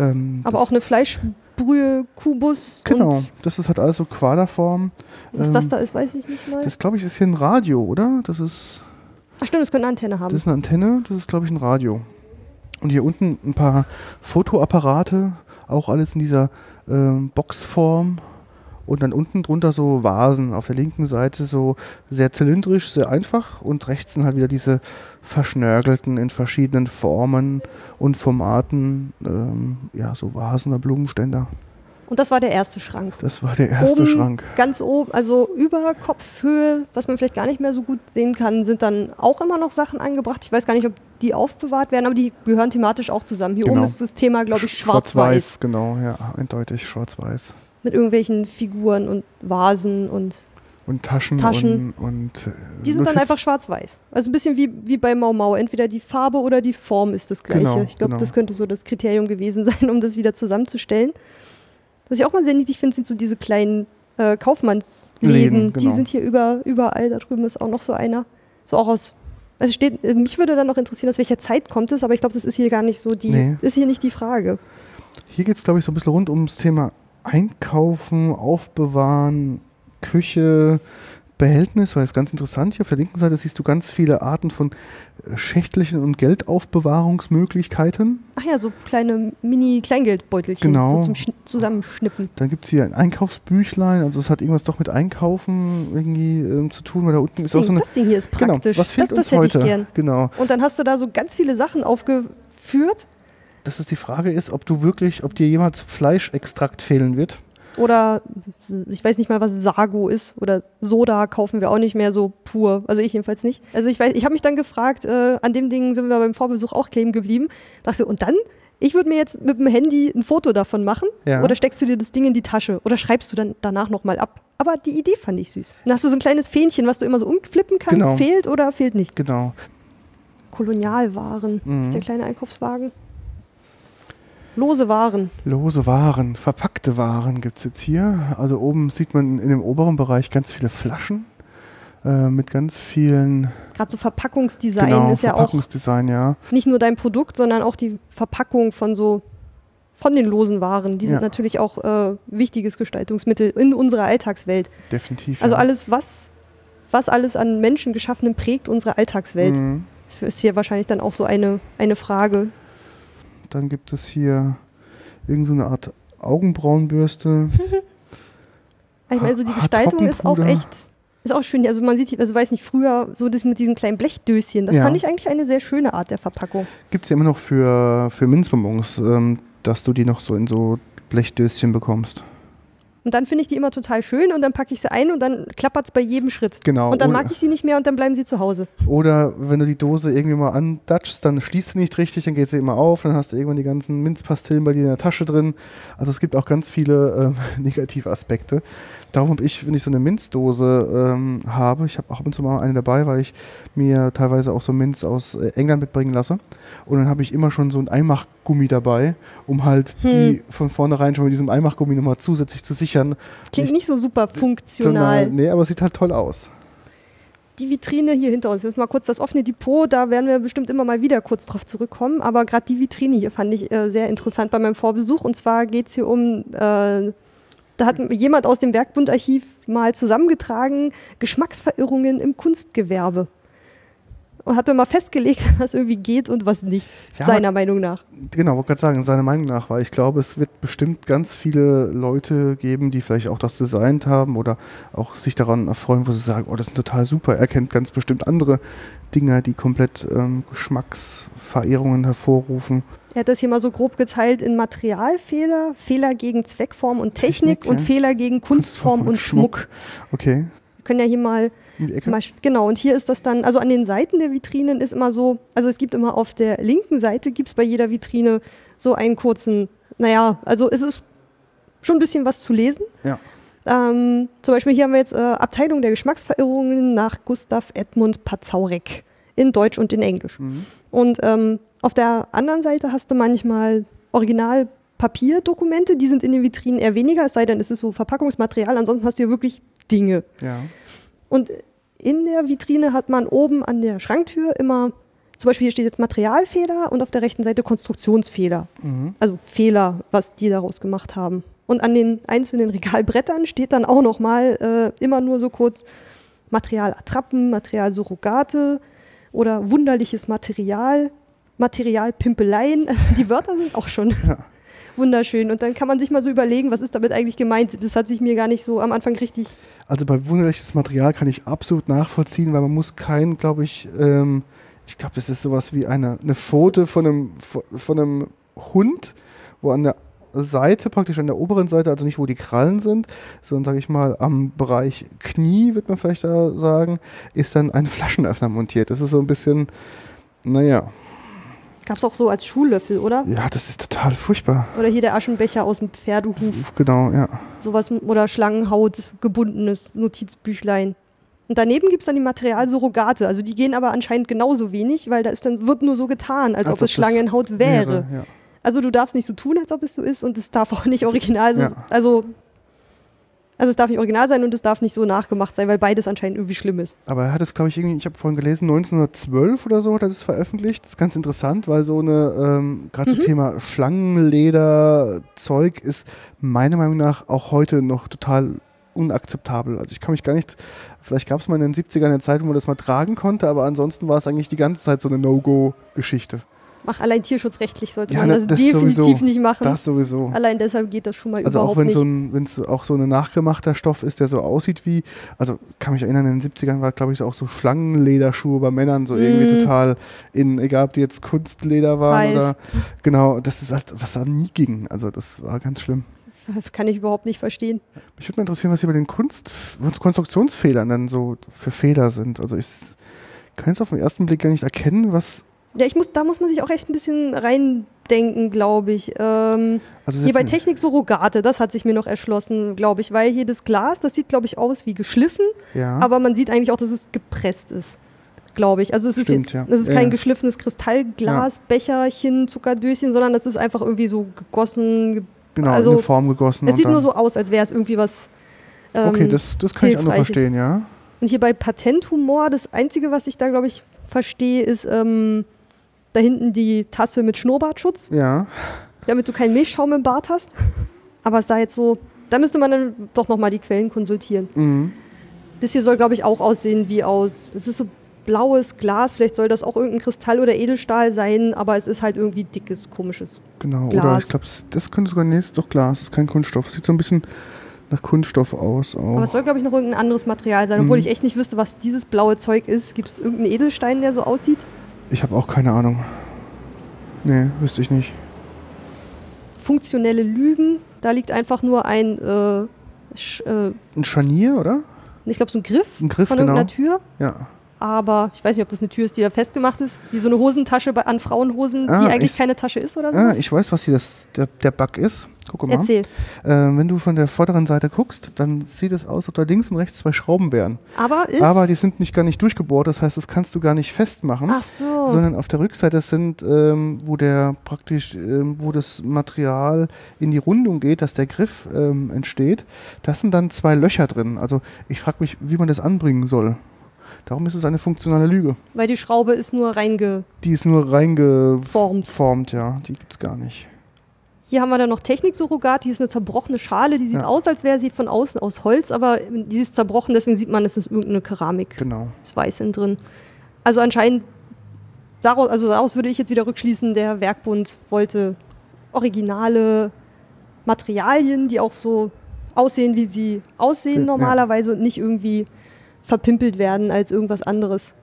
A: Ähm, Aber auch eine Fleisch Brühe, Kubus.
B: Genau, das ist halt alles so Quaderform.
A: Was ähm, das da ist, weiß ich nicht mal.
B: Das glaube ich ist hier ein Radio, oder? Das ist.
A: Ach stimmt, das könnte eine Antenne haben.
B: Das ist eine Antenne, das ist glaube ich ein Radio. Und hier unten ein paar Fotoapparate, auch alles in dieser ähm, Boxform und dann unten drunter so Vasen. Auf der linken Seite so sehr zylindrisch, sehr einfach und rechts sind halt wieder diese verschnörkelten in verschiedenen Formen und Formaten, ähm, ja, so Vasen oder Blumenständer.
A: Und das war der erste Schrank.
B: Das war der erste
A: oben,
B: Schrank.
A: Ganz oben, also über Kopfhöhe, was man vielleicht gar nicht mehr so gut sehen kann, sind dann auch immer noch Sachen angebracht. Ich weiß gar nicht, ob die aufbewahrt werden, aber die gehören thematisch auch zusammen. Hier genau. oben ist das Thema, glaube ich, schwarz-weiß. Schwarz-weiß,
B: genau, ja, eindeutig schwarz-weiß
A: mit irgendwelchen Figuren und Vasen und
B: und Taschen,
A: Taschen.
B: Und, und, äh,
A: die sind dann einfach schwarz-weiß. Also ein bisschen wie, wie bei Mau Mau. Entweder die Farbe oder die Form ist das gleiche. Genau, ich glaube, genau. das könnte so das Kriterium gewesen sein, um das wieder zusammenzustellen. Was ich auch mal sehr niedlich finde, sind so diese kleinen äh, Kaufmannsläden. Läden, genau. Die sind hier über, überall. Da drüben ist auch noch so einer. So auch aus Also steht, äh, mich würde dann noch interessieren, aus welcher Zeit kommt es, aber ich glaube, das ist hier gar nicht so die,
B: Nee.
A: ist hier nicht die Frage.
B: Hier geht es, glaube ich, so ein bisschen rund ums Thema Einkaufen, Aufbewahren, Küche, Behältnis, weil es ganz interessant hier auf der linken Seite siehst du ganz viele Arten von äh, Schächtelchen und Geldaufbewahrungsmöglichkeiten.
A: Ach ja, so kleine Mini-Kleingeldbeutelchen
B: Genau.
A: so zum Schn Zusammenschnippen.
B: Dann gibt es hier ein Einkaufsbüchlein, also es hat irgendwas doch mit Einkaufen irgendwie ähm, zu tun, weil da unten
A: Das
B: ist auch
A: Ding,
B: so eine.
A: das Ding hier ist praktisch.
B: Genau, was fehlt
A: das
B: uns
A: das hätte
B: heute?
A: ich gern.
B: Genau.
A: Und dann hast du da so ganz viele Sachen aufgeführt.
B: Dass es die Frage ist, ob du wirklich, ob dir jemals Fleischextrakt fehlen wird.
A: Oder ich weiß nicht mal, was Sago ist. Oder Soda kaufen wir auch nicht mehr so pur. Also ich jedenfalls nicht. Also ich weiß, ich habe mich dann gefragt, äh, an dem Ding sind wir beim Vorbesuch auch kleben geblieben. Dachte so, und dann? Ich würde mir jetzt mit dem Handy ein Foto davon machen.
B: Ja.
A: Oder steckst du dir das Ding in die Tasche? Oder schreibst du dann danach nochmal ab? Aber die Idee fand ich süß. Dann hast du so ein kleines Fähnchen, was du immer so umflippen kannst.
B: Genau.
A: Fehlt oder fehlt nicht.
B: Genau.
A: Kolonialwaren
B: Mhm.
A: ist der kleine Einkaufswagen. Lose Waren.
B: Lose Waren, verpackte Waren gibt es jetzt hier. Also oben sieht man in dem oberen Bereich ganz viele Flaschen äh, mit ganz vielen
A: Gerade so Verpackungsdesign
B: genau,
A: ist ja auch
B: Verpackungsdesign, ja.
A: nicht nur dein Produkt, sondern auch die Verpackung von so von den losen Waren. Die sind
B: Ja.
A: natürlich auch äh, wichtiges Gestaltungsmittel in unserer Alltagswelt.
B: Definitiv.
A: Also
B: ja.
A: alles, was, was alles an Menschen geschaffenem prägt unsere Alltagswelt.
B: Mhm.
A: Das ist hier wahrscheinlich dann auch so eine, eine Frage.
B: Dann gibt es hier irgend so eine Art Augenbrauenbürste.
A: Ich meine, so die Gestaltung ist auch echt, ist auch schön. Also man sieht, also weiß nicht, früher so das mit diesen kleinen Blechdöschen, das
B: Ja.
A: fand ich eigentlich eine sehr schöne Art der Verpackung.
B: Gibt es ja immer noch für, für Minzbonbons, ähm, dass du die noch so in so Blechdöschen bekommst.
A: Und dann finde ich die immer total schön und dann packe ich sie ein und dann klappert es bei jedem Schritt.
B: Genau.
A: Und dann
B: oder,
A: mag ich sie nicht mehr und dann bleiben sie zu Hause.
B: oder wenn du die Dose irgendwie mal andatschst, dann schließt sie nicht richtig, dann geht sie immer auf, dann hast du irgendwann die ganzen Minzpastillen bei dir in der Tasche drin. Also es gibt auch ganz viele ähm, negative Aspekte. Darum habe ich, wenn ich so eine Minzdose ähm, habe, ich habe auch ab und zu mal eine dabei, weil ich mir teilweise auch so Minz aus äh, England mitbringen lasse. Und dann habe ich immer schon so ein Einmachgummi dabei, um halt
A: Hm.
B: die von vornherein schon mit diesem Einmachgummi nochmal zusätzlich zu sichern.
A: Klingt
B: Nicht-
A: nicht so super funktional.
B: Sondern- Nee, aber es sieht halt toll aus.
A: Die Vitrine hier hinter uns, jetzt mal kurz das offene Depot, da werden wir bestimmt immer mal wieder kurz drauf zurückkommen. Aber gerade die Vitrine hier fand ich äh, sehr interessant bei meinem Vorbesuch. Und zwar geht es hier um, äh, da hat jemand aus dem Werkbundarchiv mal zusammengetragen, Geschmacksverirrungen im Kunstgewerbe. Und hat mir mal festgelegt, was irgendwie geht und was nicht,
B: Ja,
A: seiner Meinung nach.
B: Genau, wollte gerade sagen, seiner Meinung nach, weil ich glaube, es wird bestimmt ganz viele Leute geben, die vielleicht auch das designt haben oder auch sich daran erfreuen, wo sie sagen, oh, das ist total super. Er kennt ganz bestimmt andere Dinge, die komplett ähm, Geschmacksverehrungen hervorrufen.
A: Er hat das hier mal so grob geteilt in Materialfehler, Fehler gegen Zweckform und Technik,
B: Technik,
A: und
B: ja.
A: Fehler gegen Kunstform und Schmuck.
B: Okay,
A: Wir können ja hier mal, mal, genau, und hier ist das dann, also an den Seiten der Vitrinen ist immer so, also es gibt immer auf der linken Seite, gibt es bei jeder Vitrine so einen kurzen, naja, also es ist schon ein bisschen was zu lesen.
B: Ja.
A: Ähm, zum Beispiel hier haben wir jetzt äh, Abteilung der Geschmacksverirrungen nach Gustav Edmund Pazaurek in Deutsch und in Englisch.
B: Mhm.
A: Und ähm, auf der anderen Seite hast du manchmal Original-Papierdokumente, die sind in den Vitrinen eher weniger, es sei denn, es ist so Verpackungsmaterial, ansonsten hast du hier wirklich Dinge.
B: Ja.
A: Und in der Vitrine hat man oben an der Schranktür immer, zum Beispiel hier steht jetzt Materialfehler und auf der rechten Seite Konstruktionsfehler.
B: Mhm.
A: Also Fehler, was die daraus gemacht haben. Und an den einzelnen Regalbrettern steht dann auch nochmal äh, immer nur so kurz Materialattrappen, Materialsurrogate oder wunderliches Material, Materialpimpeleien. Die Wörter sind auch schon
B: Ja.
A: wunderschön. Und dann kann man sich mal so überlegen, was ist damit eigentlich gemeint. Das hat sich mir gar nicht so am Anfang richtig
B: Also bei wunderliches Material kann ich absolut nachvollziehen, weil man muss kein, glaube ich, ähm, ich glaube, das ist sowas wie eine, eine Pfote von einem, von einem Hund, wo an der Seite, praktisch an der oberen Seite, also nicht wo die Krallen sind, sondern sage ich mal am Bereich Knie, wird man vielleicht da sagen, ist dann ein Flaschenöffner montiert. Das ist so ein bisschen, naja,
A: Gab es auch so als Schuhlöffel, oder?
B: ja, das ist total furchtbar.
A: Oder hier der Aschenbecher aus dem Pferdehuf.
B: Genau, ja.
A: Sowas oder Schlangenhaut gebundenes Notizbüchlein. Und daneben gibt es dann die Materialsurrogate. Also die gehen aber anscheinend genauso wenig, weil da ist dann, wird nur so getan, als,
B: Als
A: ob es Schlangenhaut wäre.
B: ja.
A: Also du darfst nicht so tun, als ob es so ist und es darf auch nicht original sein.
B: Ja.
A: Also Also es darf nicht original sein und es darf nicht so nachgemacht sein, weil beides anscheinend irgendwie schlimm ist.
B: Aber er hat es, glaube ich, irgendwie, ich habe vorhin gelesen, 1912 oder so hat er das veröffentlicht. Das ist ganz interessant, weil so eine, ähm, gerade
A: Mhm.
B: so Thema Schlangenleder-Zeug ist meiner Meinung nach auch heute noch total unakzeptabel. Also ich kann mich gar nicht, vielleicht gab es mal in den 70ern eine Zeit, wo man das mal tragen konnte, aber ansonsten war es eigentlich die ganze Zeit so eine No-Go-Geschichte.
A: Mach allein tierschutzrechtlich sollte
B: Ja,
A: man
B: na,
A: das,
B: das
A: definitiv
B: sowieso.
A: nicht machen.
B: Das sowieso.
A: Allein deshalb geht das schon mal
B: Also auch
A: überhaupt
B: wenn
A: nicht.
B: so ein, wenn es auch so ein nachgemachter Stoff ist, der so aussieht wie, also kann mich erinnern, in den 70ern war, glaube ich, auch so Schlangenlederschuhe bei Männern so irgendwie
A: Mm.
B: total in, egal ob die jetzt Kunstleder waren
A: Weiß.
B: oder genau, das ist halt, was da nie ging. Also das war ganz schlimm.
A: Kann ich überhaupt nicht verstehen.
B: Mich würde mal interessieren, was hier bei den Kunst Konstruktionsfehlern dann so für Fehler sind. Also ich kann jetzt auf den ersten Blick gar nicht erkennen, was.
A: Ja, ich muss, da muss man sich auch echt ein bisschen reindenken, glaube ich. Ähm,
B: Also
A: hier bei Technik Surrogate, das hat sich mir noch erschlossen, glaube ich, weil hier das Glas, das sieht, glaube ich, aus wie geschliffen,
B: ja,
A: aber man sieht eigentlich auch, dass es gepresst ist, glaube ich. Also es ist
B: Stimmt,
A: jetzt,
B: ja.
A: das ist kein geschliffenes Kristallglas, Becherchen, Zuckerdöschen, sondern das ist einfach irgendwie so gegossen. ge-
B: genau,
A: also,
B: in eine Form gegossen.
A: Es sieht nur so aus, als wäre es irgendwie was. ähm,
B: okay, das, das kann ich auch noch
A: ist.
B: verstehen, ja.
A: Und hier bei Patenthumor, das Einzige, was ich da, glaube ich, verstehe, ist ähm, da hinten die Tasse mit Schnurrbartschutz,
B: Ja,
A: damit du keinen Milchschaum im Bart hast. Aber es sah jetzt so, da müsste man dann doch nochmal die Quellen konsultieren.
B: mhm.
A: Das hier soll, glaube ich, auch aussehen wie aus, es ist so blaues Glas, vielleicht soll das auch irgendein Kristall oder Edelstahl sein, aber es ist halt irgendwie dickes, komisches.
B: Genau, oder
A: Glas.
B: ich glaube, das könnte sogar, nee, ist doch Glas, ist kein Kunststoff. Sieht so ein bisschen nach Kunststoff aus. Auch.
A: Aber es soll, glaube ich, noch irgendein anderes Material sein, obwohl
B: Mhm.
A: ich echt nicht wüsste, was dieses blaue Zeug ist. Gibt es irgendeinen Edelstein, der so aussieht?
B: Ich habe auch keine Ahnung. Nee, wüsste ich nicht.
A: funktionelle Lügen. Da liegt einfach nur ein, äh, Sch, äh,
B: Ein Scharnier, oder?
A: ich glaube, so ein Griff,
B: Ein Griff,
A: von
B: genau.
A: irgendeiner Tür.
B: Ja.
A: Aber ich weiß nicht, ob das eine Tür ist, die da festgemacht ist. Wie so eine Hosentasche bei, an Frauenhosen,
B: Ah,
A: die eigentlich
B: ich-
A: keine Tasche ist oder so.
B: Ah, ich weiß, was hier das, der, der Bug ist. Guck mal.
A: Erzähl.
B: Äh, wenn du von der vorderen Seite guckst, dann sieht es aus, ob da links und rechts zwei Schrauben wären.
A: Aber ist.
B: Aber die sind nicht gar nicht durchgebohrt, das heißt, das kannst du gar nicht festmachen.
A: ach so.
B: Sondern auf der Rückseite sind, ähm, wo der praktisch, ähm, wo das Material in die Rundung geht, dass der Griff ähm, entsteht, das sind dann zwei Löcher drin. Also ich frage mich, wie man das anbringen soll. Darum ist es eine funktionale Lüge.
A: Weil die Schraube ist nur reingeformt.
B: Die ist nur reingeformt, ja. Die gibt's gar nicht.
A: Hier haben wir dann noch Technik-Surrogat. Hier ist eine zerbrochene Schale. Die sieht
B: Ja.
A: aus, als wäre sie von außen aus Holz, aber die ist zerbrochen, deswegen sieht man, es ist irgendeine Keramik.
B: Genau.
A: ist weiß innen drin. Also anscheinend, daraus, also daraus würde ich jetzt wieder rückschließen, der Werkbund wollte originale Materialien, die auch so aussehen, wie sie aussehen
B: Ja.
A: normalerweise und nicht irgendwie verpimpelt werden als irgendwas anderes.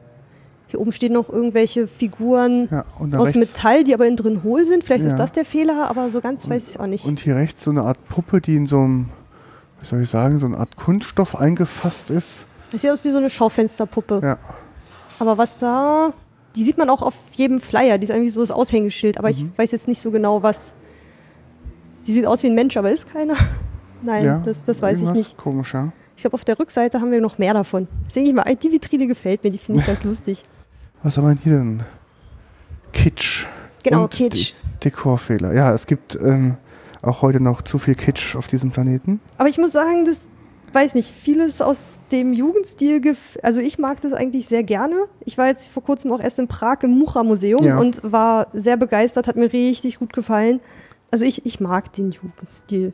A: Hier oben stehen noch irgendwelche Figuren
B: Ja, und
A: aus
B: rechts,
A: Metall, die aber innen drin hohl sind. Vielleicht ist
B: Ja.
A: das der Fehler, aber so ganz weiß ich auch nicht.
B: und hier rechts so eine Art Puppe, die in so einem, wie soll ich sagen, so eine Art Kunststoff eingefasst ist.
A: Das sieht aus wie so eine Schaufensterpuppe.
B: Ja.
A: Aber was da, die sieht man auch auf jedem Flyer. Die ist eigentlich so das Aushängeschild. Aber ich
B: Mhm.
A: weiß jetzt nicht so genau, was. Die sieht aus wie ein Mensch, aber ist keiner. Nein,
B: ja.
A: das, das weiß ich nicht.
B: Komisch, ja.
A: Ich glaube, auf der Rückseite haben wir noch mehr davon. Deswegen ich mal, die Vitrine gefällt mir, die finde ich ganz lustig.
B: Was haben wir denn hier denn? Kitsch.
A: Genau,
B: Und
A: Kitsch.
B: De Dekorfehler. Ja, es gibt ähm, auch heute noch zu viel Kitsch auf diesem Planeten.
A: Aber ich muss sagen, das weiß nicht, vieles aus dem Jugendstil, also ich mag das eigentlich sehr gerne. Ich war jetzt vor kurzem auch erst in Prag im Mucha-Museum
B: Ja.
A: und war sehr begeistert, hat mir richtig gut gefallen. Also ich, ich mag den Jugendstil.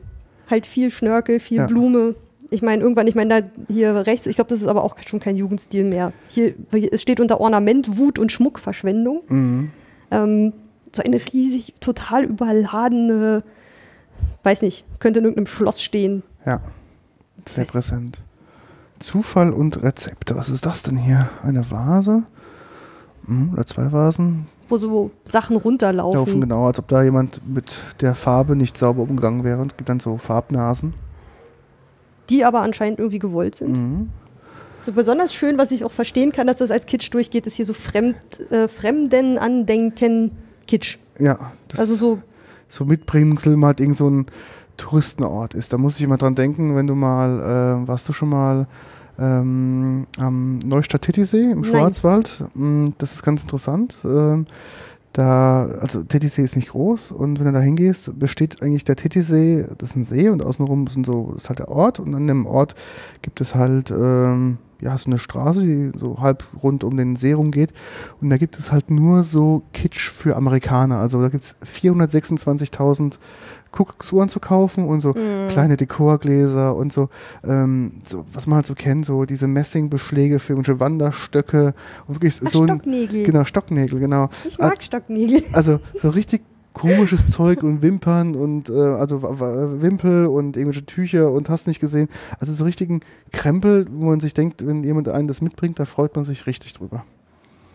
A: Halt viel Schnörkel, viel
B: Ja.
A: Blume. Ich meine, irgendwann, ich meine, da hier rechts, ich glaube, das ist aber auch schon kein Jugendstil mehr. Hier, es steht unter Ornament, Wut und Schmuckverschwendung.
B: Mhm.
A: Ähm, so eine riesig, total überladene, weiß nicht, könnte in irgendeinem Schloss stehen.
B: Ja, sehr präsent. Zufall und Rezepte. Was ist das denn hier? Eine Vase? Hm, oder zwei Vasen?
A: wo so Sachen runterlaufen.
B: Laufen genau, als ob da jemand mit der Farbe nicht sauber umgegangen wäre. Es gibt dann so Farbnasen.
A: Die aber anscheinend irgendwie gewollt sind.
B: Mhm.
A: So besonders schön, was ich auch verstehen kann, dass das als Kitsch durchgeht, ist hier so Fremd, äh, Fremden andenken Kitsch.
B: Ja, das
A: Also so,
B: so Mitbringsel mal irgend so ein Touristenort ist. Da muss ich immer dran denken, wenn du mal, äh, warst du schon mal ähm, am Neustadt-Titisee im
A: Nein.
B: Schwarzwald? Mm, Das ist ganz interessant. Ähm, Da, also Titisee ist nicht groß und wenn du da hingehst, besteht eigentlich der Titisee, das ist ein See und außenrum sind so, ist halt der Ort und an dem Ort gibt es halt, ähm, ja, so eine Straße, die so halb rund um den See rumgeht und da gibt es halt nur so Kitsch für Amerikaner. Also da gibt es 426.000 Kuckucksuhren zu kaufen und so
A: Mhm.
B: kleine Dekorgläser und so, ähm, so, was man halt so kennt, so diese Messingbeschläge für irgendwelche Wanderstöcke und wirklich
A: Ach,
B: so ein,
A: Stocknägel.
B: genau, Stocknägel, genau.
A: Ich mag Stocknägel.
B: Also so richtig komisches Zeug und Wimpern und äh, also Wimpel und irgendwelche Tücher und hast nicht gesehen. Also so richtigen Krempel, wo man sich denkt, wenn jemand einen das mitbringt, da freut man sich richtig drüber.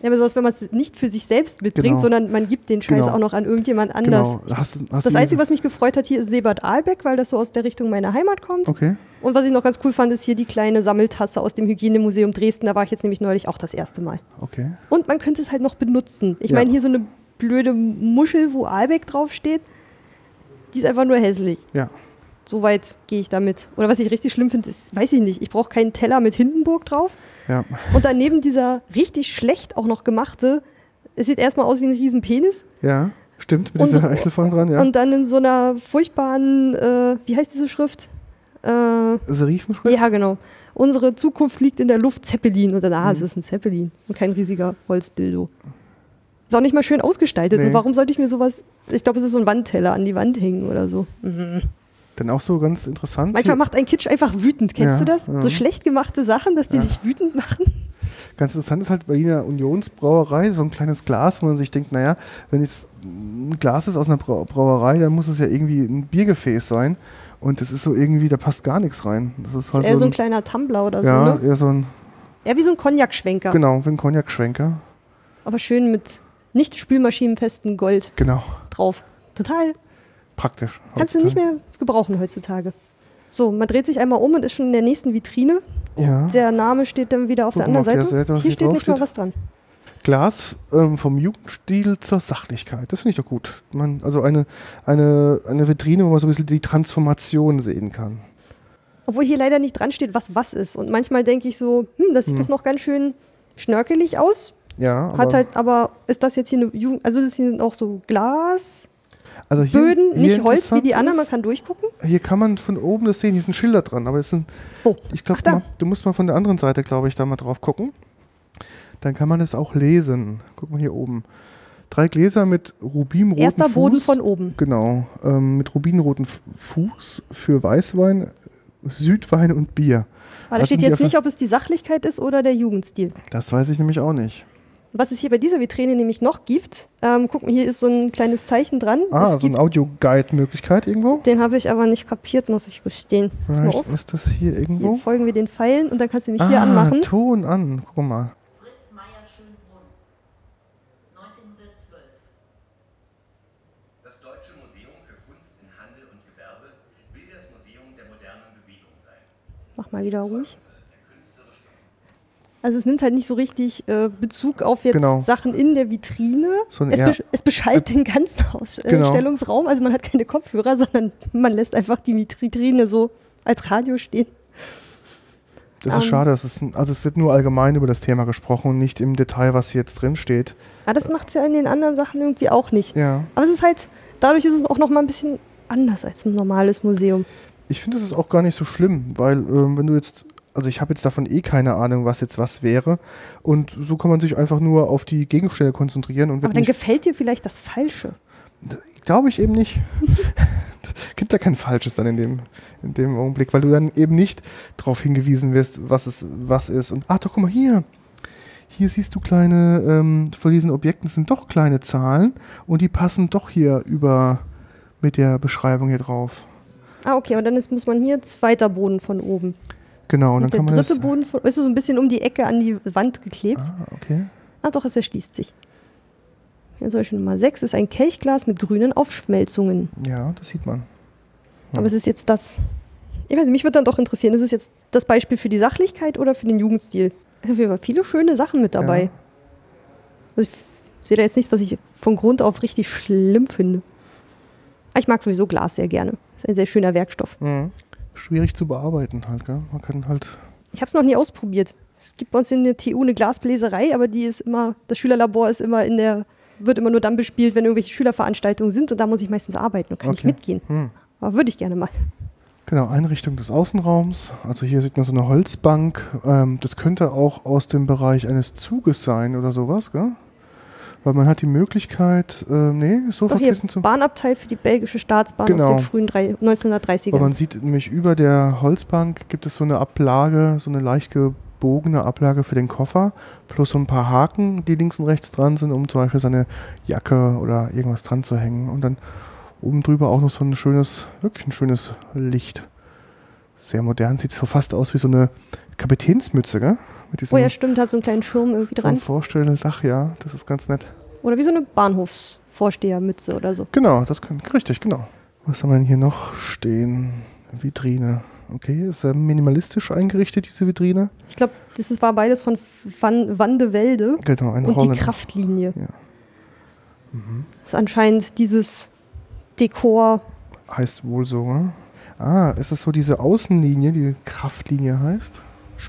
A: Ja, besonders wenn man es nicht für sich selbst mitbringt,
B: Genau.
A: sondern man gibt den Scheiß
B: Genau.
A: auch noch an irgendjemand anders.
B: Genau. Hast, hast
A: Das Einzige, was mich gefreut hat hier, ist Sebert Aalbeck, weil das so aus der Richtung meiner Heimat kommt.
B: Okay.
A: Und was ich noch ganz cool fand, ist hier die kleine Sammeltasse aus dem Hygienemuseum Dresden. Da war ich jetzt nämlich neulich auch das erste Mal.
B: Okay.
A: Und man könnte es halt noch benutzen. Ich
B: Ja.
A: meine, hier so eine blöde Muschel, wo Aalbeck draufsteht, die ist einfach nur hässlich.
B: Ja.
A: So weit gehe ich damit. Oder was ich richtig schlimm finde, ist, weiß ich nicht, ich brauche keinen Teller mit Hindenburg drauf.
B: Ja.
A: Und daneben dieser richtig schlecht auch noch gemachte, es sieht erstmal aus wie ein riesen Penis.
B: Ja. Stimmt, mit
A: Und
B: dieser Eichel vorne dran, ja.
A: Und dann in so einer furchtbaren, äh, wie heißt diese Schrift? Äh,
B: Serifenschrift?
A: ja, genau. Unsere Zukunft liegt in der Luft, Zeppelin. Und dann, ah,
B: Mhm.
A: es ist ein Zeppelin und kein riesiger Holzdildo. Ist auch nicht mal schön ausgestaltet.
B: Nee.
A: Und warum sollte ich mir sowas, ich glaube, es ist so ein Wandteller an die Wand hängen oder so.
B: Dann auch so ganz interessant.
A: Manchmal macht ein Kitsch einfach wütend. Kennst
B: Ja,
A: du das?
B: ja.
A: So schlecht gemachte Sachen, dass die
B: Ja.
A: dich wütend machen.
B: Ganz interessant ist halt Berliner Unionsbrauerei, so ein kleines Glas, wo man sich denkt, naja, wenn es ein Glas ist aus einer Brau- Brauerei, dann muss es ja irgendwie ein Biergefäß sein. Und das ist so irgendwie, da passt gar nichts rein. Das ist
A: Das ist
B: halt
A: eher
B: so
A: so ein
B: ein,
A: kleiner Tumbler oder
B: ja,
A: so, ne?
B: eher so ein,
A: Eher wie so ein Cognac-Schwenker.
B: genau, wie ein Cognac-Schwenker.
A: Aber schön mit nicht spülmaschinenfesten Gold
B: Genau,
A: drauf. Total.
B: Praktisch.
A: Kannst du nicht mehr gebrauchen heutzutage. So, man dreht sich einmal um und ist schon in der nächsten Vitrine.
B: Ja.
A: Der Name steht dann wieder auf
B: Guck
A: der
B: mal
A: anderen
B: auf
A: Seite.
B: Seite,
A: Hier steht nicht mal
B: draufsteht.
A: was dran.
B: Glas ähm, vom Jugendstil zur Sachlichkeit. Das finde ich doch gut. Man, also eine, eine, eine Vitrine, wo man so ein bisschen die Transformation sehen kann.
A: Obwohl hier leider nicht dran steht, was was ist. Und manchmal denke ich so, hm, das sieht
B: Hm.
A: doch noch ganz schön schnörkelig aus.
B: Ja, aber,
A: Hat halt, aber ist das jetzt hier eine Jugend, also das hier sind auch so Glasböden,
B: also hier, hier
A: nicht Holz wie die anderen, man kann durchgucken.
B: Hier kann man von oben das sehen, hier sind Schilder dran, aber es sind,
A: Oh,
B: ich glaube, du musst mal von der anderen Seite, glaube ich, da mal drauf gucken. Dann kann man es auch lesen. Guck mal hier oben. Drei Gläser mit rubinroten
A: erster
B: Fuß.
A: Boden von oben.
B: Genau, ähm, mit rubinroten Fuß für Weißwein, Südwein und Bier.
A: Aber da steht jetzt nicht, ob es die Sachlichkeit ist oder der Jugendstil.
B: Das weiß ich nämlich auch nicht.
A: Was es hier bei dieser Vitrine nämlich noch gibt, ähm, guck mal, hier ist so ein kleines Zeichen dran.
B: Ah,
A: es
B: so eine Audioguide-Möglichkeit irgendwo.
A: den habe ich aber nicht kapiert, muss ich gestehen. Pass mal auf.
B: Vielleicht ist das hier
A: Hier
B: irgendwo.
A: folgen wir den Pfeilen und dann kannst du mich
B: ah,
A: hier anmachen.
B: Ton an. Guck mal.
C: Fritz Meyer Schönbrunn, 1912.
D: Das Deutsche Museum für Kunst in Handel und Gewerbe will das Museum der modernen Bewegung sein.
A: Mach mal wieder ruhig. Also es nimmt halt nicht so richtig äh, Bezug auf jetzt
B: Genau.
A: Sachen in der Vitrine.
B: So
A: es, besch es beschallt den ganzen
B: Genau.
A: Ausstellungsraum. Also man hat keine Kopfhörer, sondern man lässt einfach die Vitrine so als Radio stehen.
B: Das ist
A: Ähm.
B: schade. Das ist, also es wird nur allgemein über das Thema gesprochen und nicht im Detail, was hier jetzt drin steht.
A: Aber das macht es ja in den anderen Sachen irgendwie auch nicht.
B: Ja.
A: Aber es ist halt, dadurch ist es auch noch mal ein bisschen anders als ein normales Museum.
B: Ich finde, es ist auch gar nicht so schlimm, weil ähm, wenn du jetzt, also ich habe jetzt davon eh keine Ahnung, was jetzt was wäre. Und so kann man sich einfach nur auf die Gegenstände konzentrieren und
A: Aber dann gefällt dir vielleicht das Falsche.
B: glaube ich eben nicht. Gibt ja kein Falsches dann in dem, in dem Augenblick, weil du dann eben nicht darauf hingewiesen wirst, was es was ist. Und ach doch, guck mal hier. Hier siehst du kleine, ähm, von diesen Objekten sind doch kleine Zahlen und die passen doch hier über mit der Beschreibung hier drauf.
A: Ah, okay, und dann ist, muss man hier zweiter Boden von oben.
B: Genau, und dann
A: der
B: kann man
A: dritte
B: das.
A: Boden von, ist so ein bisschen um die Ecke an die Wand geklebt.
B: Ah, okay.
A: Ah, doch, es erschließt sich. Hier zum Beispiel Nummer 6 ist ein Kelchglas mit grünen Aufschmelzungen.
B: Ja, das sieht man. Ja.
A: Aber es ist jetzt das. Ich weiß nicht, mich würde dann doch interessieren, ist es jetzt das Beispiel für die Sachlichkeit oder für den Jugendstil? Also wir haben viele schöne Sachen mit dabei.
B: Ja.
A: Also ich sehe da jetzt nichts, was ich von Grund auf richtig schlimm finde. Aber ich mag sowieso Glas sehr gerne. Ist ein sehr schöner Werkstoff.
B: Mhm. Schwierig zu bearbeiten halt, gell? Man kann halt.
A: Ich habe es noch nie ausprobiert. Es gibt bei uns in der TU eine Glasbläserei, aber die ist immer, das Schülerlabor ist immer in der wird immer nur dann bespielt, wenn irgendwelche Schülerveranstaltungen sind und da muss ich meistens arbeiten und kann nicht
B: Okay.
A: mitgehen.
B: Hm.
A: Aber würde ich gerne mal.
B: Genau, Einrichtung des Außenraums. Also hier sieht man so eine Holzbank. Ähm, das könnte auch aus dem Bereich eines Zuges sein oder sowas, gell? Weil man hat die Möglichkeit, äh, nee, Sofakissen zu.
A: Bahnabteil für die belgische Staatsbahn
B: Genau.
A: aus den frühen drei, 1930ern.
B: Aber man sieht nämlich über der Holzbank gibt es so eine Ablage, so eine leicht gebogene Ablage für den Koffer, plus so ein paar Haken, die links und rechts dran sind, um zum Beispiel seine Jacke oder irgendwas dran zu hängen. Und dann oben drüber auch noch so ein schönes, wirklich ein schönes Licht. Sehr modern, sieht so fast aus wie so eine Kapitänsmütze, gell? Mit diesem
A: oh ja, stimmt, hat so einen kleinen Schirm irgendwie
B: so ein
A: dran.
B: Vorstelldach, ja, das ist ganz nett.
A: Oder wie so eine Bahnhofsvorstehermütze oder so.
B: Genau, das kann, richtig, genau. Was haben wir denn hier noch stehen? Vitrine. Okay, ist sehr minimalistisch eingerichtet, diese Vitrine.
A: Ich glaube, das ist, war beides von Van, Van de Velde
B: Genau, eine
A: und die
B: Holländer.
A: Kraftlinie.
B: Ja.
A: Das ist anscheinend dieses Dekor.
B: Heißt wohl so, ne? Ah, ist das so diese Außenlinie, die Kraftlinie heißt?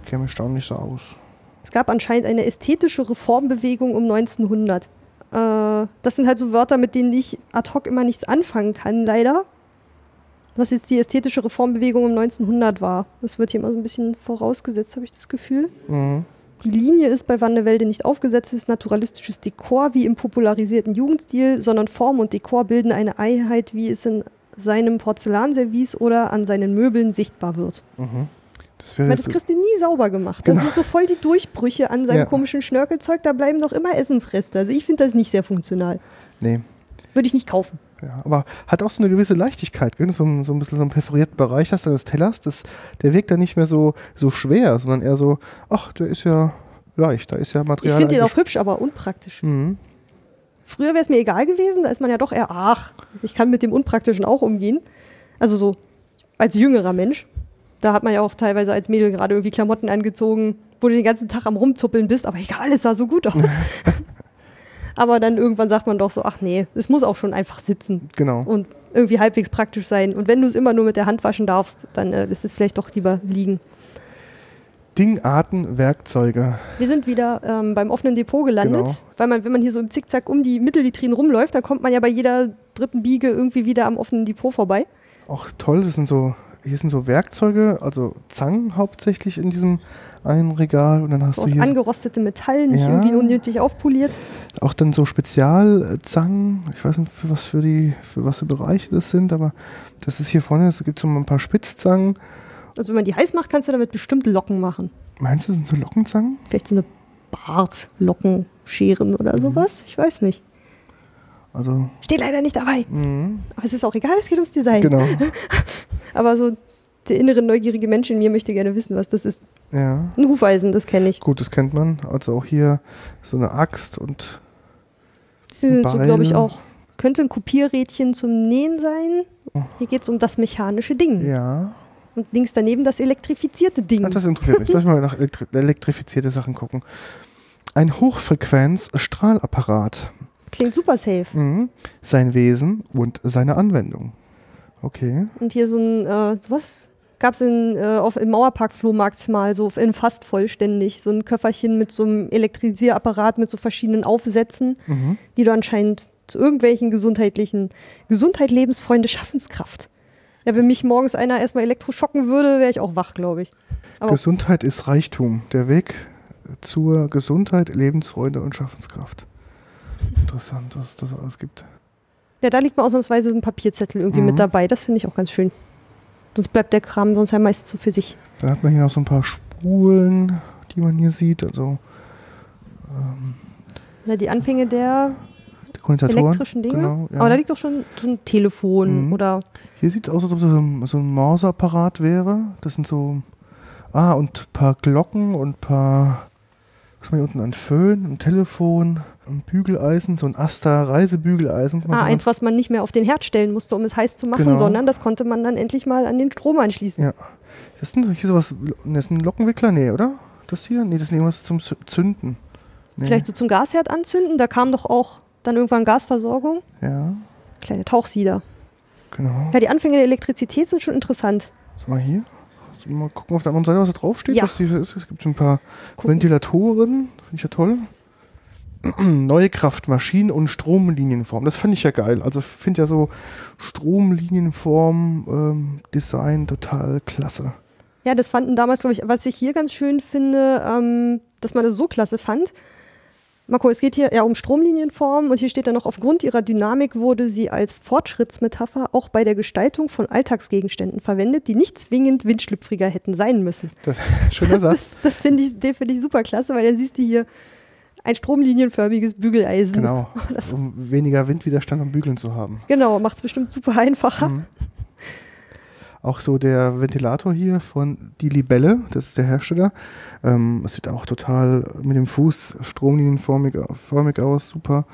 B: Ich kenne mich da nicht so aus.
A: Es gab anscheinend eine ästhetische Reformbewegung um 1900. Äh, das sind halt so Wörter, mit denen ich ad hoc immer nichts anfangen kann, leider. Was jetzt die ästhetische Reformbewegung um 1900 war. Das wird hier immer so ein bisschen vorausgesetzt, habe ich das Gefühl.
B: Mhm.
A: Die Linie ist bei Van der Welde nicht aufgesetztes naturalistisches Dekor wie im popularisierten Jugendstil, sondern Form und Dekor bilden eine Einheit, wie es in seinem Porzellanservice oder an seinen Möbeln sichtbar wird.
B: Mhm. Das wäre
A: Weil das kriegst du nie sauber gemacht.
B: Genau.
A: Das sind so voll die Durchbrüche an seinem
B: Ja.
A: komischen Schnörkelzeug, da bleiben noch immer Essensreste. Also ich finde das nicht sehr funktional.
B: nee.
A: Würde ich nicht kaufen.
B: Ja, aber hat auch so eine gewisse Leichtigkeit, gell? So, ein- so ein bisschen so einen perforierten Bereich hast du des Tellers, das, der wirkt dann nicht mehr so, so schwer, sondern eher so, ach, der ist ja leicht, da ist ja
A: Ich
B: Material.
A: finde den auch hübsch, aber unpraktisch.
B: Mhm.
A: Früher wäre es mir egal gewesen, da ist man ja doch eher, ach, ich kann mit dem Unpraktischen auch umgehen. Also so als jüngerer Mensch. Da hat man ja auch teilweise als Mädel gerade irgendwie Klamotten angezogen, wo du den ganzen Tag am Rumzuppeln bist, aber egal, es sah so gut aus. aber dann irgendwann sagt man doch so, ach nee, es muss auch schon einfach sitzen
B: Genau.
A: und irgendwie halbwegs praktisch sein. Und wenn du es immer nur mit der Hand waschen darfst, dann äh, lässt es vielleicht doch lieber liegen.
B: Dingarten, Werkzeuge.
A: Wir sind wieder ähm, beim offenen Depot gelandet,
B: Genau.
A: weil man, wenn man hier so im Zickzack um die Mittelvitrinen rumläuft, dann kommt man ja bei jeder dritten Biege irgendwie wieder am offenen Depot vorbei.
B: Auch toll, das sind so, hier sind so Werkzeuge, also Zangen hauptsächlich in diesem einen Regal und dann hast
A: So
B: du
A: aus
B: hier
A: angerostete Metall, nicht
B: Ja.
A: irgendwie unnötig aufpoliert.
B: auch dann so Spezialzangen. Ich weiß nicht, für was für die, für was für Bereiche das sind, aber das ist hier vorne, es gibt so ein paar Spitzzangen.
A: Also wenn man die heiß macht, kannst du damit bestimmt Locken machen.
B: Meinst du, das sind so Lockenzangen?
A: Vielleicht so eine Bartlocken, Scheren oder sowas. Ich weiß nicht.
B: Also,
A: Steht leider nicht dabei.
B: mhm,
A: Aber es ist auch egal, es geht ums Design.
B: genau.
A: Aber so der innere neugierige Mensch in mir möchte gerne wissen, was das ist.
B: Ja.
A: Ein Hufeisen, das kenne ich.
B: Gut, das kennt man. Also auch hier so eine Axt und
A: Die sind so, glaube ich, auch. Könnte ein Kopierrädchen zum Nähen sein. Hier geht es um das mechanische Ding.
B: ja.
A: Und links daneben das elektrifizierte Ding.
B: Ah, das interessiert mich. Lass mal nach elektri elektrifizierte Sachen gucken. Ein Hochfrequenz-Strahlapparat.
A: Klingt super safe.
B: Mhm. Sein Wesen und seine Anwendung. Okay.
A: Und hier so ein, äh, was gab es äh, auf- im Mauerpark-Flohmarkt mal so in fast vollständig. So ein Köfferchen mit so einem Elektrisierapparat mit so verschiedenen Aufsätzen,
B: Mhm.
A: die du anscheinend zu irgendwelchen gesundheitlichen, Gesundheit, Lebensfreunde, Schaffenskraft. Ja, wenn mich morgens einer erstmal elektroschocken würde, wäre ich auch wach, glaube ich. Aber-
B: Gesundheit ist Reichtum. Der Weg zur Gesundheit, Lebensfreude und Schaffenskraft. Interessant, was es das alles gibt.
A: Ja, da liegt mal ausnahmsweise ein Papierzettel irgendwie
B: Mhm.
A: mit dabei. Das finde ich auch ganz schön. Sonst bleibt der Kram sonst ja meistens so für sich.
B: Dann hat man hier noch so ein paar Spulen, die man hier sieht. Also
A: Na, die Anfänge der elektrischen Dinge.
B: Genau, ja.
A: Aber da liegt doch schon so ein Telefon
B: Mhm.
A: oder
B: Hier sieht es aus, als ob das so ein, so ein Morseapparat wäre. Das sind so. Ah, und ein paar Glocken und ein paar. Was haben wir hier unten? Ein Föhn, ein Telefon, ein Bügeleisen, so ein Asta-Reisebügeleisen.
A: ah, eins, was man nicht mehr auf den Herd stellen musste, um es heiß zu machen,
B: Genau.
A: sondern das konnte man dann endlich mal an den Strom anschließen.
B: Ja. Das sind hier sowas. Das ist ein Lockenwickler? Nee, oder? Das hier? Nee, das ist irgendwas zum Zü- Zünden. Nee.
A: Vielleicht so zum Gasherd anzünden. Da kam doch auch dann irgendwann Gasversorgung.
B: Ja,
A: Kleine Tauchsieder.
B: genau.
A: Ja, die Anfänge der Elektrizität sind schon interessant.
B: Sag mal hier. Mal gucken auf der anderen Seite, was da draufsteht.
A: Ja.
B: Was ist. Es gibt so ein paar
A: Gucken.
B: Ventilatoren. Finde ich ja toll. neue Kraft, Maschinen- und Stromlinienform. Das fand ich ja geil. Also ich finde ja so Stromlinienform, ähm, Design total klasse.
A: Ja, das fanden damals, glaube ich, was ich hier ganz schön finde, ähm, dass man das so klasse fand. Marco, es geht hier ja um Stromlinienformen und hier steht dann noch, aufgrund ihrer Dynamik wurde sie als Fortschrittsmetapher auch bei der Gestaltung von Alltagsgegenständen verwendet, die nicht zwingend windschlüpfriger hätten sein müssen.
B: Das schöner Satz.
A: Das, das finde ich, den finde ich super klasse, weil dann siehst du hier ein stromlinienförmiges Bügeleisen.
B: Genau.
A: Das,
B: Um weniger Windwiderstand am Bügeln zu haben.
A: genau, macht es bestimmt super einfacher.
B: Mhm. Auch so der Ventilator hier von Die Libelle, das ist der Hersteller. Ähm, es sieht auch total mit dem Fuß stromlinienförmig förmig aus, super.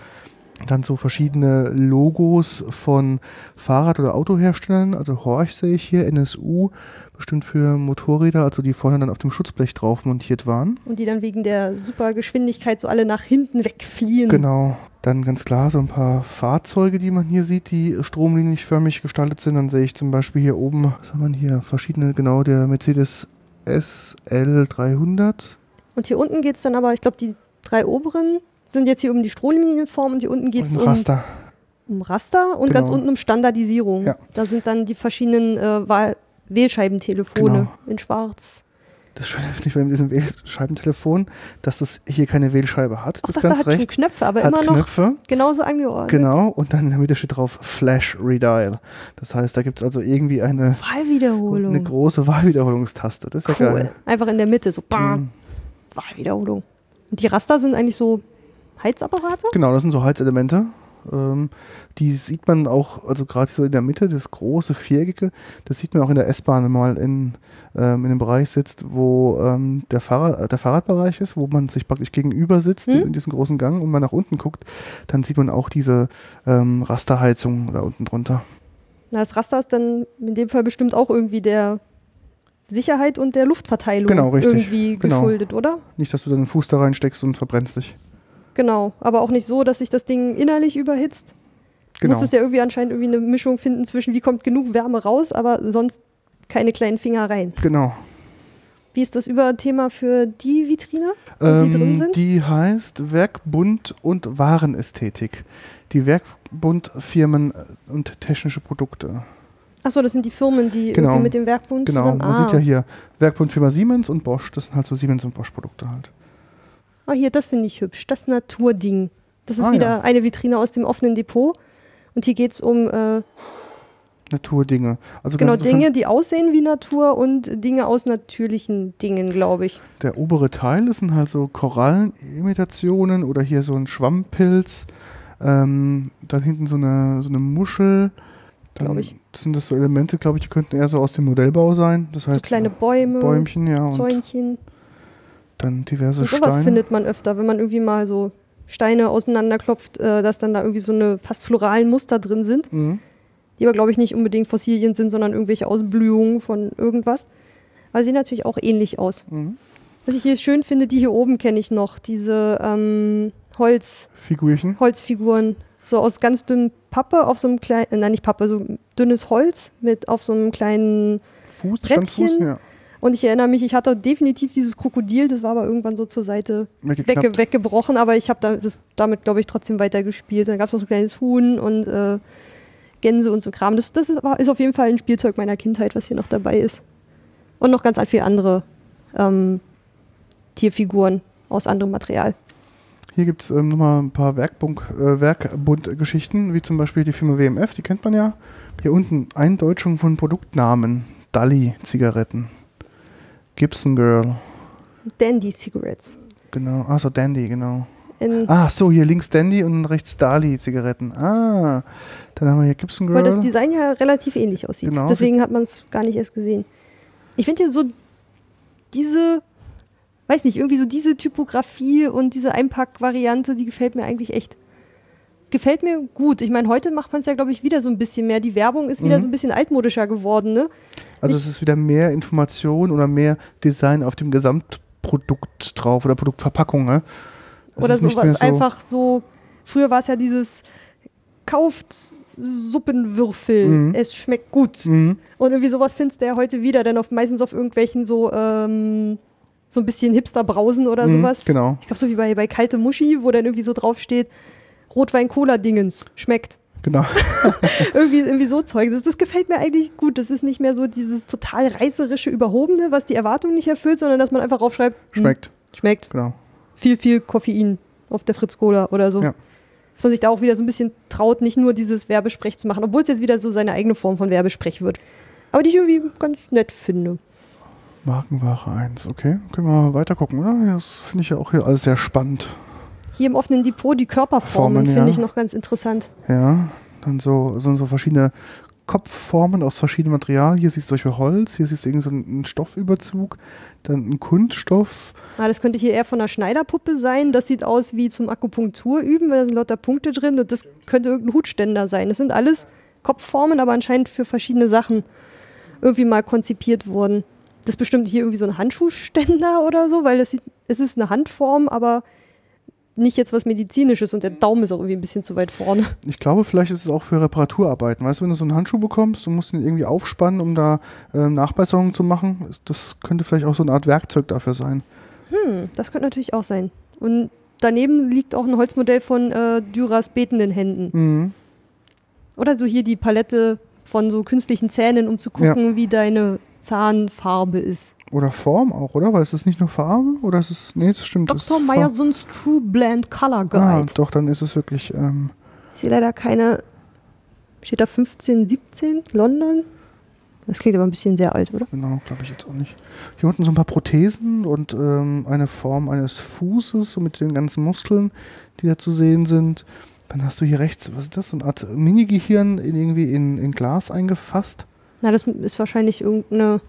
B: Dann so verschiedene Logos von Fahrrad- oder Autoherstellern. Also Horch sehe ich hier, NSU, bestimmt für Motorräder, also die vorne dann auf dem Schutzblech drauf montiert waren.
A: Und die dann wegen der super Geschwindigkeit so alle nach hinten wegfliehen.
B: Genau. Dann ganz klar so ein paar Fahrzeuge, die man hier sieht, die stromlinienförmig gestaltet sind. Dann sehe ich zum Beispiel hier oben, was haben wir hier? Verschiedene, genau, der Mercedes SL300.
A: Und hier unten geht es dann aber, ich glaube, die drei oberen sind jetzt hier um die Stromlinienform und hier unten geht es um,
B: Raster.
A: um Raster und
B: Genau.
A: ganz unten um Standardisierung.
B: Ja.
A: Da sind dann die verschiedenen äh, Wahl Wählscheibentelefone
B: Genau.
A: in schwarz.
B: Das Schöne finde ich bei diesem Wählscheibentelefon, dass das hier keine Wählscheibe hat.
A: Auch
B: das
A: das,
B: ganz
A: da hat schon
B: rechts
A: Knöpfe, aber immer noch
B: Knöpfe.
A: genauso angeordnet.
B: Genau. Und dann in der Mitte steht drauf Flash Redial. Das heißt, da gibt es also irgendwie eine,
A: Wahlwiederholung.
B: eine große Wahlwiederholungstaste. Das ist ja
A: cool.
B: geil.
A: Einfach in der Mitte, so bam,
B: Mhm.
A: Wahlwiederholung. Und die Raster sind eigentlich so Heizapparate?
B: Genau, das sind so Heizelemente. Ähm, die sieht man auch, also gerade so in der Mitte, das große Viereckige, das sieht man auch in der S-Bahn, wenn man mal in, ähm, in dem Bereich sitzt, wo ähm, der, Fahrrad, äh, der Fahrradbereich ist, wo man sich praktisch gegenüber sitzt,
A: Hm?
B: in diesem großen Gang und man nach unten guckt, dann sieht man auch diese ähm, Rasterheizung da unten drunter.
A: Na, das Raster ist dann in dem Fall bestimmt auch irgendwie der Sicherheit und der Luftverteilung
B: Genau, richtig.
A: irgendwie
B: Genau.
A: geschuldet, oder?
B: Nicht, dass du deinen Fuß da reinsteckst und verbrennst dich.
A: Genau, aber auch nicht so, dass sich das Ding innerlich überhitzt. Du
B: Genau.
A: musstest ja irgendwie anscheinend irgendwie eine Mischung finden zwischen, wie kommt genug Wärme raus, aber sonst keine kleinen Finger rein.
B: Genau.
A: Wie ist das Überthema für die Vitrine, die drin
B: Ähm,
A: sind?
B: die heißt Werkbund und Warenästhetik. Die Werkbund-Firmen und technische Produkte.
A: Achso, das sind die Firmen, die
B: Genau.
A: irgendwie mit dem Werkbund
B: Genau,
A: zusammen.
B: man
A: ah.
B: sieht ja hier Werkbund Firma Siemens und Bosch. Das sind halt so Siemens und Bosch Produkte halt.
A: Ah, hier, das finde ich hübsch. Das Naturding. Das ist
B: Ah,
A: wieder
B: ja.
A: eine Vitrine aus dem offenen Depot. Und hier geht es um äh,
B: Naturdinge. Also
A: genau Dinge, die aussehen wie Natur und Dinge aus natürlichen Dingen, glaube ich.
B: Der obere Teil, das sind halt so Korallenimitationen oder hier so ein Schwammpilz. Ähm, dann hinten so eine, so eine Muschel. Dann sind das so Elemente, glaube ich, die könnten eher so aus dem Modellbau sein. Das heißt
A: so kleine Bäume,
B: Bäumchen, ja. Und
A: Zäunchen.
B: Dann diverse
A: Und sowas
B: Steine.
A: findet man öfter, wenn man irgendwie mal so Steine auseinanderklopft, äh, dass dann da irgendwie so eine fast floralen Muster drin sind,
B: Mhm.
A: die aber, glaube ich, nicht unbedingt Fossilien sind, sondern irgendwelche Ausblühungen von irgendwas. Aber sehen natürlich auch ähnlich aus.
B: Mhm.
A: Was ich hier schön finde, die hier oben kenne ich noch, diese ähm, Holz. Holzfiguren, so aus ganz dünnem Pappe auf so einem kleinen, äh, nein nicht Pappe, so dünnes Holz mit auf so einem kleinen
B: Fuß,
A: Brettchen.
B: Standfuß, ja.
A: Und ich erinnere mich, ich hatte definitiv dieses Krokodil, das war aber irgendwann so zur Seite wegge weggebrochen, aber ich habe da, damit, glaube ich, trotzdem weitergespielt. Dann gab es noch so ein kleines Huhn und äh, Gänse und so Kram. Das, das ist, war- ist auf jeden Fall ein Spielzeug meiner Kindheit, was hier noch dabei ist. Und noch ganz viele andere ähm, Tierfiguren aus anderem Material.
B: Hier gibt es ähm, nochmal ein paar Werkbund, äh, Werkbund-Geschichten, wie zum Beispiel die Firma WMF, die kennt man ja. Hier unten Eindeutschung von Produktnamen. Dali-Zigaretten. Gibson Girl.
A: Dandy Cigarettes.
B: Genau. Achso, Dandy, genau.
A: In,
B: Ah, so, hier links Dandy und rechts Dali-Zigaretten. Ah, dann haben wir hier Gibson Girl.
A: weil das Design ja relativ ähnlich aussieht.
B: Genau.
A: Deswegen hat man es gar nicht erst gesehen. Ich finde hier so diese, weiß nicht, irgendwie so diese Typografie und diese Einpackvariante, die gefällt mir eigentlich echt. Gefällt mir gut. Ich meine, heute macht man es ja, glaube ich, wieder so ein bisschen mehr. Die Werbung ist wieder
B: Mhm.
A: so ein bisschen altmodischer geworden, ne?
B: Also es ist wieder mehr Information oder mehr Design auf dem Gesamtprodukt drauf oder Produktverpackung, ne?
A: Oder sowas
B: so-
A: einfach so. Früher war es ja dieses kauft Suppenwürfel,
B: Mhm.
A: es schmeckt gut.
B: Mhm.
A: Und irgendwie sowas findest du ja heute wieder, dann auf, meistens auf irgendwelchen so ähm, So ein bisschen Hipster-Brausen oder
B: Mhm,
A: sowas.
B: genau.
A: Ich glaube, so wie bei, bei Kalte Muschi, wo dann irgendwie so draufsteht, Rotwein-Cola-Dingens, schmeckt.
B: Genau.
A: irgendwie, irgendwie so Zeug. Das, das gefällt mir eigentlich gut. Das ist nicht mehr so dieses total reißerische, überhobene, was die Erwartungen nicht erfüllt, sondern dass man einfach draufschreibt, hm,
B: Schmeckt.
A: schmeckt.
B: Genau.
A: Viel, viel Koffein auf der Fritz Cola oder so.
B: Ja.
A: Dass man sich da auch wieder so ein bisschen traut, nicht nur dieses Werbesprech zu machen, obwohl es jetzt wieder so seine eigene Form von Werbesprech wird. Aber die ich irgendwie ganz nett finde.
B: Markenware 1, okay. Können wir mal weiter gucken, oder? Das finde ich ja auch hier alles sehr spannend.
A: Hier im offenen Depot die Körperformen
B: Formen,
A: finde
B: ja.
A: ich noch ganz interessant.
B: Ja, dann so, so, so verschiedene Kopfformen aus verschiedenem Material. Hier siehst du zum Beispiel Holz, hier siehst du irgend so einen Stoffüberzug, dann ein Kunststoff.
A: Ah, das könnte hier eher von einer Schneiderpuppe sein. Das sieht aus wie zum Akupunktur üben, weil da sind lauter Punkte drin. Und das könnte irgendein Hutständer sein. Das sind alles Kopfformen, aber anscheinend für verschiedene Sachen irgendwie mal konzipiert worden. Das ist bestimmt hier irgendwie so ein Handschuhständer oder so, weil sieht, es ist eine Handform, aber nicht jetzt was Medizinisches und der Daumen ist auch irgendwie ein bisschen zu weit vorne.
B: Ich glaube, vielleicht ist es auch für Reparaturarbeiten. Weißt du, wenn du so einen Handschuh bekommst, du musst ihn irgendwie aufspannen, um da äh, Nachbesserungen zu machen. Das könnte vielleicht auch so eine Art Werkzeug dafür sein.
A: Hm, das könnte natürlich auch sein. Und daneben liegt auch ein Holzmodell von äh, Dürers betenden Händen.
B: Mhm.
A: Oder so hier die Palette von so künstlichen Zähnen, um zu gucken, wie deine Zahnfarbe ist.
B: Oder Form auch, oder? Weil es ist nicht nur Farbe, oder ist es. Nee, das stimmt. ist
A: Dr. Meyersons True Blend Color
B: Ah,
A: Guide.
B: doch, dann ist es wirklich. Ähm,
A: Ich sehe leider keine. Steht da 15, 17? London? Das klingt aber ein bisschen sehr alt, oder?
B: Genau, glaube ich jetzt auch nicht. Hier unten so ein paar Prothesen und ähm, eine Form eines Fußes, so mit den ganzen Muskeln, die da zu sehen sind. Dann hast du hier rechts, was ist das? So eine Art Mini-Gehirn in, irgendwie in, in Glas eingefasst.
A: Na, das ist wahrscheinlich irgendeine.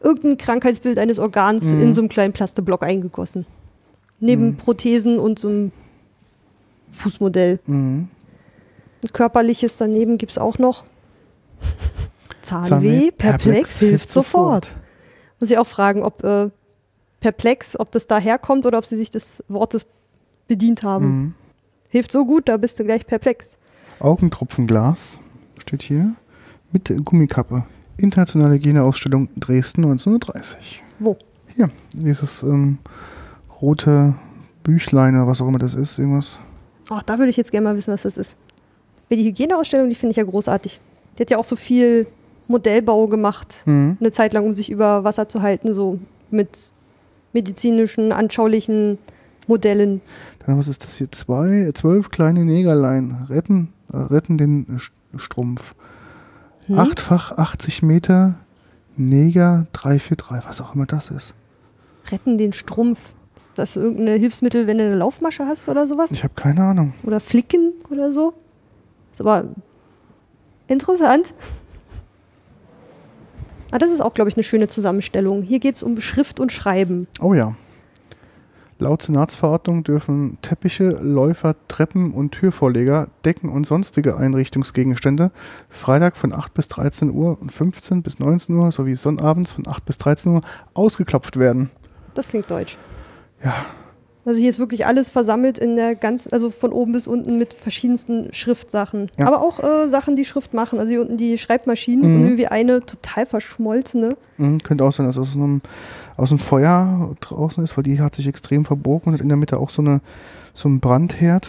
A: Irgendein Krankheitsbild eines Organs
B: Mhm.
A: in so einem kleinen Plasteblock eingegossen. Neben
B: Mhm.
A: Prothesen und so einem Fußmodell.
B: Mhm.
A: Und Körperliches daneben gibt es auch noch. Zahnweh,
B: Zahnweh,
A: perplex, hilft sofort. Muss ich auch fragen, ob äh, perplex, ob das daherkommt oder ob sie sich des Wortes bedient haben. Hilft so gut, da bist du gleich perplex.
B: Augentropfenglas steht hier mit der Gummikappe. Internationale Hygieneausstellung Dresden 1930.
A: Wo?
B: Hier, dieses ähm, rote Büchlein oder was auch immer das ist, irgendwas.
A: Ach, da würde ich jetzt gerne mal wissen, was das ist. Die Hygieneausstellung, die finde ich ja großartig. Die hat ja auch so viel Modellbau gemacht,
B: Mhm.
A: eine Zeit lang, um sich über Wasser zu halten, so mit medizinischen, anschaulichen Modellen.
B: Was ist das hier? Zwei, zwölf kleine Negerlein retten, äh, retten den Strumpf.
A: Hm?
B: Achtfach 80 Meter Neger 343, was auch immer das ist.
A: Retten den Strumpf. Ist das irgendein Hilfsmittel, wenn du eine Laufmasche hast oder sowas?
B: Ich habe keine Ahnung.
A: Oder Flicken oder so? Ist aber interessant. Ah, das ist auch, glaube ich, eine schöne Zusammenstellung. Hier geht es um Schrift und Schreiben.
B: Oh ja. Laut Senatsverordnung dürfen Teppiche, Läufer, Treppen und Türvorleger, Decken und sonstige Einrichtungsgegenstände Freitag von 8 bis 13 Uhr und 15 bis 19 Uhr sowie sonnabends von 8 bis 13 Uhr ausgeklopft werden.
A: Das klingt deutsch.
B: Ja,
A: Also hier ist wirklich alles versammelt in der ganz, also von oben bis unten mit verschiedensten Schriftsachen.
B: Ja.
A: Aber auch äh, Sachen, die Schrift machen. Also hier unten die Schreibmaschinen
B: Mhm.
A: und irgendwie eine total verschmolzene.
B: Mhm, könnte auch sein, dass aus einem, aus einem Feuer draußen ist, weil die hat sich extrem verbogen und hat in der Mitte auch so, eine, so einen Brandherd.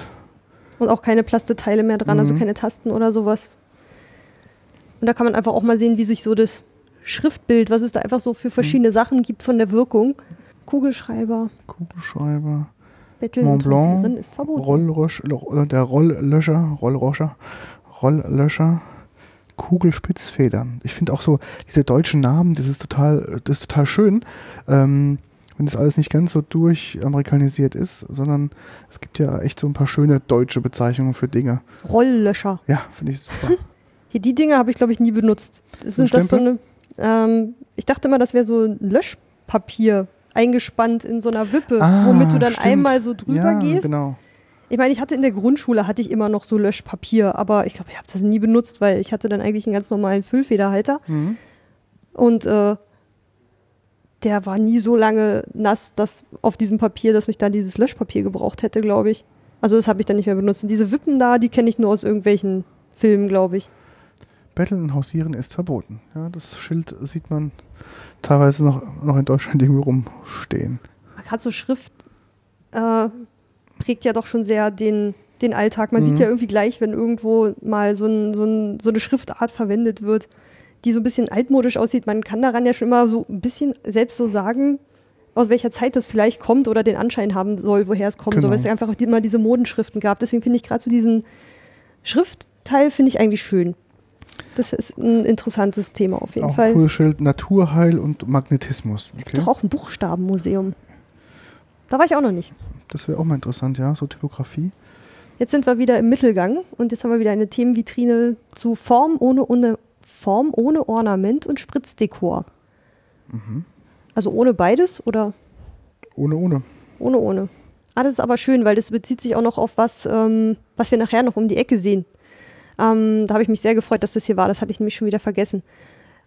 A: Und auch keine Plasteteile mehr dran, also
B: Mhm.
A: keine Tasten oder sowas. Und da kann man einfach auch mal sehen, wie sich so das Schriftbild, was es da einfach so für verschiedene Sachen gibt von der Wirkung. Kugelschreiber,
B: Kugelschreiber,
A: Betteln
B: Mont Blanc,
A: ist verboten.
B: Rollrösch, äh, der Rolllöscher, Rollroscher, Rolllöscher, Kugelspitzfedern. Ich finde auch so diese deutschen Namen, das ist total, das ist total schön, ähm, wenn das alles nicht ganz so durchamerikanisiert ist, sondern es gibt ja echt so ein paar schöne deutsche Bezeichnungen für Dinge.
A: Rolllöscher.
B: Ja, finde ich super.
A: Hier, die Dinge habe ich, glaube ich, nie benutzt. Sind das so eine. Ähm, ich dachte immer, das wäre so ein Löschpapier eingespannt in so einer Wippe,
B: Ah,
A: womit du dann
B: stimmt.
A: einmal so drüber
B: ja,
A: gehst.
B: genau.
A: Ich meine, ich hatte in der Grundschule hatte ich immer noch so Löschpapier, aber ich glaube, ich habe das nie benutzt, weil ich hatte dann eigentlich einen ganz normalen Füllfederhalter
B: Mhm.
A: und äh, der war nie so lange nass, dass auf diesem Papier, dass mich da dieses Löschpapier gebraucht hätte, glaube ich. Also das habe ich dann nicht mehr benutzt. Und diese Wippen da, die kenne ich nur aus irgendwelchen Filmen, glaube ich.
B: Betteln und Hausieren ist verboten. Ja, das Schild sieht man teilweise noch, noch in Deutschland irgendwo rumstehen.
A: Gerade so Schrift äh, prägt ja doch schon sehr den, den Alltag. Man
B: Mhm.
A: sieht ja irgendwie gleich, wenn irgendwo mal so, ein, so, ein, so eine Schriftart verwendet wird, die so ein bisschen altmodisch aussieht. Man kann daran ja schon immer so ein bisschen selbst so sagen, aus welcher Zeit das vielleicht kommt oder den Anschein haben soll, woher es kommt. So,
B: Genau.
A: weil es ja einfach immer diese Modenschriften gab. Deswegen finde ich gerade so diesen Schriftteil finde ich eigentlich schön. Das ist ein interessantes Thema auf jeden
B: Auch
A: Fall.
B: cooles Schild Naturheil und Magnetismus. Okay.
A: Doch auch ein Buchstabenmuseum. Da war ich auch noch nicht.
B: Das wäre auch mal interessant, ja, so Typografie.
A: Jetzt sind wir wieder im Mittelgang und jetzt haben wir wieder eine Themenvitrine zu Form ohne, ohne, Form ohne Ornament und Spritzdekor. Also ohne beides oder
B: Ohne, ohne.
A: ohne ohne. Ah, das ist aber schön, weil das bezieht sich auch noch auf was, ähm, was wir nachher noch um die Ecke sehen. Ähm, da habe ich mich sehr gefreut, dass das hier war. Das hatte ich nämlich schon wieder vergessen.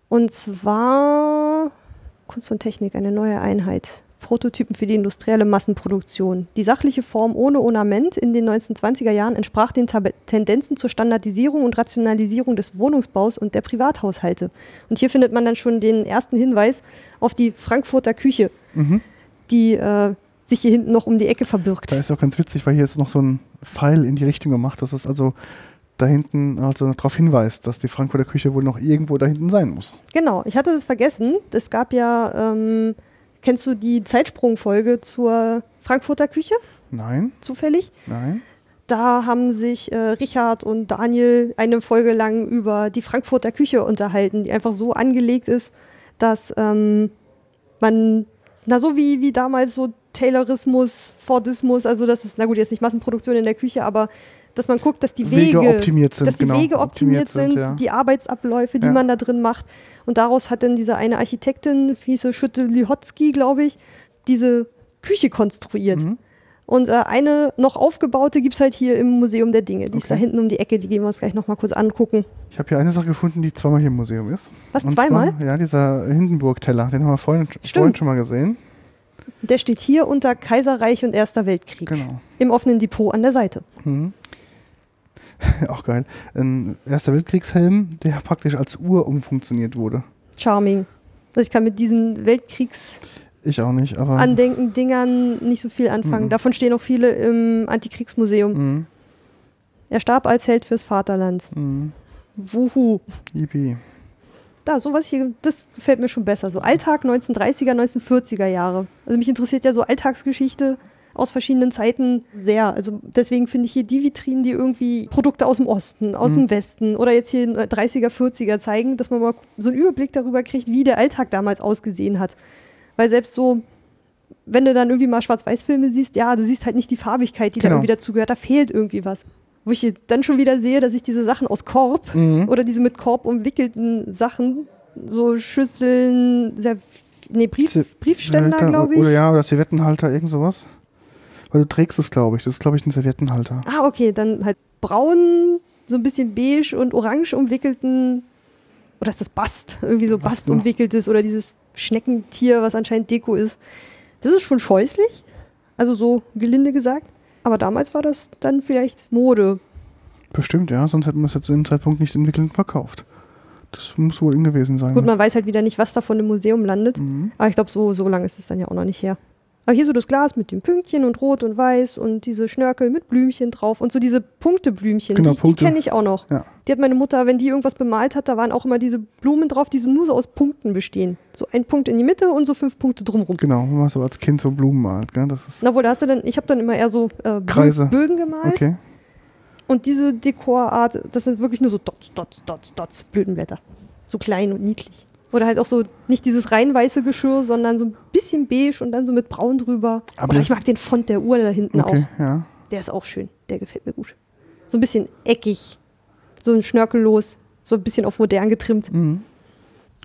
A: Und zwar Kunst und Technik, eine neue Einheit. Prototypen für die industrielle Massenproduktion. Die sachliche Form ohne Ornament in den 1920er Jahren entsprach den Tab Tendenzen zur Standardisierung und Rationalisierung des Wohnungsbaus und der Privathaushalte. Und hier findet man dann schon den ersten Hinweis auf die Frankfurter Küche, die äh, sich hier hinten noch um die Ecke verbirgt.
B: Da ist auch ganz witzig, weil hier ist noch so ein Pfeil in die Richtung gemacht, dass es also da hinten also darauf hinweist, dass die Frankfurter Küche wohl noch irgendwo da hinten sein muss.
A: Genau, ich hatte das vergessen. Es gab ja, ähm, kennst du die Zeitsprungfolge zur Frankfurter Küche
B: Nein,
A: zufällig?
B: nein.
A: Da haben sich äh, Richard und Daniel eine Folge lang über die Frankfurter Küche unterhalten, die einfach so angelegt ist, dass ähm, man, na so wie, wie damals so Taylorismus, Fordismus, also das ist, na gut, jetzt nicht Massenproduktion in der Küche, aber dass man guckt, dass die Wege,
B: Wege optimiert sind,
A: dass die
B: genau,
A: Wege optimiert, sind,
B: ja.
A: die Arbeitsabläufe, die
B: Ja.
A: man da drin macht. Und daraus hat dann diese eine Architektin, wie hieß sie, Schütte-Lihotzky, glaube ich, diese Küche konstruiert.
B: Mhm.
A: Und äh, eine noch aufgebaute gibt es halt hier im Museum der Dinge. Die ist da
B: Okay.
A: hinten um die Ecke, die gehen wir uns gleich nochmal kurz angucken.
B: Ich habe hier eine Sache gefunden, die zweimal hier im Museum ist.
A: Was,
B: Und
A: zweimal?
B: Zwar, ja, dieser Hindenburg-Teller, den haben wir vorhin, vorhin schon mal gesehen.
A: Der steht hier unter Kaiserreich und Erster Weltkrieg.
B: Genau.
A: Im offenen Depot an der Seite.
B: Mhm. Auch geil. Ein Erster Weltkriegshelm, der praktisch als Uhr umfunktioniert wurde.
A: Charming. Also ich kann mit diesen
B: Ich auch nicht, aber.
A: Weltkriegs-Andenken-Dingern nicht so viel anfangen.
B: Mhm.
A: Davon stehen auch viele im Antikriegsmuseum.
B: Mhm.
A: Er starb als Held fürs Vaterland.
B: Mhm.
A: Wuhu.
B: Yippie.
A: Da, sowas hier, das gefällt mir schon besser. So Alltag 1930er, 1940er Jahre. Also mich interessiert ja so Alltagsgeschichte aus verschiedenen Zeiten sehr. Also deswegen finde ich hier die Vitrinen, die irgendwie Produkte aus dem Osten, aus dem Westen oder jetzt hier in 30er, 40er zeigen, dass man mal so einen Überblick darüber kriegt, wie der Alltag damals ausgesehen hat. Weil selbst so, wenn du dann irgendwie mal Schwarz-Weiß-Filme siehst, ja, du siehst halt nicht die Farbigkeit, die da
B: Genau.
A: irgendwie dazugehört. Da fehlt irgendwie was. Wo ich dann schon wieder sehe, dass ich diese Sachen aus Korb
B: Mhm.
A: oder diese mit Korb umwickelten Sachen, so Schüsseln, Serv nee, Brief, Briefständer, glaube ich.
B: Oder ja, oder Serviettenhalter, irgend sowas. Weil du trägst es, glaube ich. Das ist, glaube ich, ein Serviettenhalter.
A: Ah, okay, dann halt braun, so ein bisschen beige und orange umwickelten, oder ist das Bast? Irgendwie so
B: Bast,
A: Bast
B: ne?
A: umwickeltes oder dieses Schneckentier, was anscheinend Deko ist. Das ist schon scheußlich, also so gelinde gesagt. Aber damals war das dann vielleicht Mode.
B: Bestimmt, ja. Sonst hätten wir es jetzt zu dem Zeitpunkt nicht entwickelt und verkauft. Das muss wohl in gewesen sein.
A: Gut, man weiß halt wieder nicht, was davon im Museum landet.
B: Mhm.
A: Aber ich glaube, so, so lange ist es dann ja auch noch nicht her. Aber hier so das Glas mit dem Pünktchen und Rot und Weiß und diese Schnörkel mit Blümchen drauf und so diese Punkteblümchen,
B: Genau,
A: die, die
B: Punkte.
A: kenne ich auch noch.
B: Ja.
A: Die hat meine Mutter, wenn die irgendwas bemalt hat, da waren auch immer diese Blumen drauf, die nur so aus Punkten bestehen. So ein Punkt in die Mitte und so fünf Punkte drumrum.
B: Genau, wenn man so als Kind so Blumen malt. Gell? Das ist
A: Na wohl, da hast du dann, ich habe dann immer eher so äh,
B: Kreise.
A: Bögen gemalt.
B: okay.
A: Und diese Dekorart, das sind wirklich nur so Dots, Dots, Dots, Dots, Blütenblätter. So klein und niedlich. Oder halt auch so nicht dieses rein weiße Geschirr, sondern so ein bisschen beige und dann so mit braun drüber.
B: Aber
A: ich mag den Font der Uhr da hinten
B: Okay,
A: auch.
B: ja.
A: Der ist auch schön. Der gefällt mir gut. So ein bisschen eckig. So ein Schnörkellos. So ein bisschen auf modern getrimmt.
B: Mhm.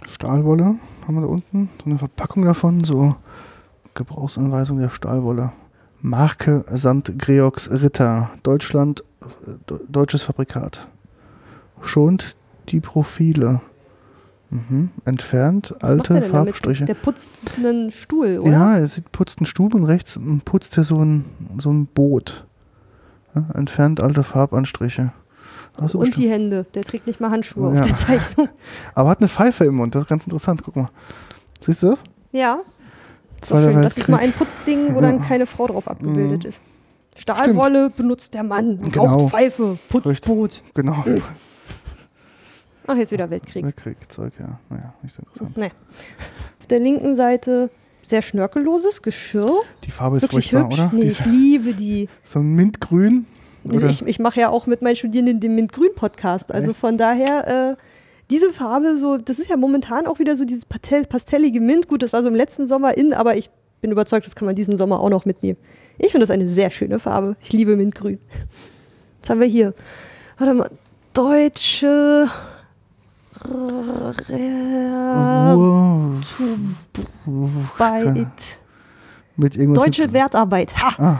B: Stahlwolle haben wir da unten. So eine Verpackung davon. So Gebrauchsanweisung der Stahlwolle. Marke St. Greox Ritter. Deutschland. äh, de- deutsches Fabrikat. Schont die Profile. Mhm. Entfernt
A: Was
B: alte? Farbstriche.
A: Der putzt einen Stuhl, oder?
B: Ja, er sieht, putzt einen Stub und rechts putzt er so ein, so ein Boot. Ja, entfernt alte Farbanstriche. Ach so,
A: und
B: bestimmt.
A: die Hände. Der trägt nicht mal Handschuhe
B: Ja.
A: auf der Zeichnung.
B: Aber hat eine Pfeife im Mund, das ist ganz interessant. Guck mal. Siehst du das?
A: Ja, ist doch
B: Zweiter
A: schön. Das ist mal ein Putzding, wo dann keine Frau drauf abgebildet
B: Mhm.
A: ist. Stahlwolle benutzt der Mann,
B: Genau.
A: raucht Pfeife, Putzboot.
B: Genau.
A: Ach, jetzt wieder Weltkrieg.
B: Weltkrieg, Zeug, ja. Naja, nicht so interessant.
A: Nee. Auf der linken Seite sehr schnörkelloses Geschirr.
B: Die Farbe ist
A: Wirklich
B: furchtbar,
A: hübsch.
B: oder?
A: Nee, ich
B: ist
A: liebe die.
B: so ein Mintgrün. Oder?
A: Ich, ich mache ja auch mit meinen Studierenden den Mint-Grün-Podcast. Also
B: Echt?
A: von daher, äh, diese Farbe, so, das ist ja momentan auch wieder so dieses Pastel, pastellige Mint. Gut, das war so im letzten Sommer in, aber ich bin überzeugt, das kann man diesen Sommer auch noch mitnehmen. Ich finde das eine sehr schöne Farbe. Ich liebe Mintgrün. Was haben wir hier? Warte mal. Deutsche. Arbeit.
B: Mit irgendwas
A: Deutsche
B: mit,
A: Wertarbeit. Ha!
B: Ah,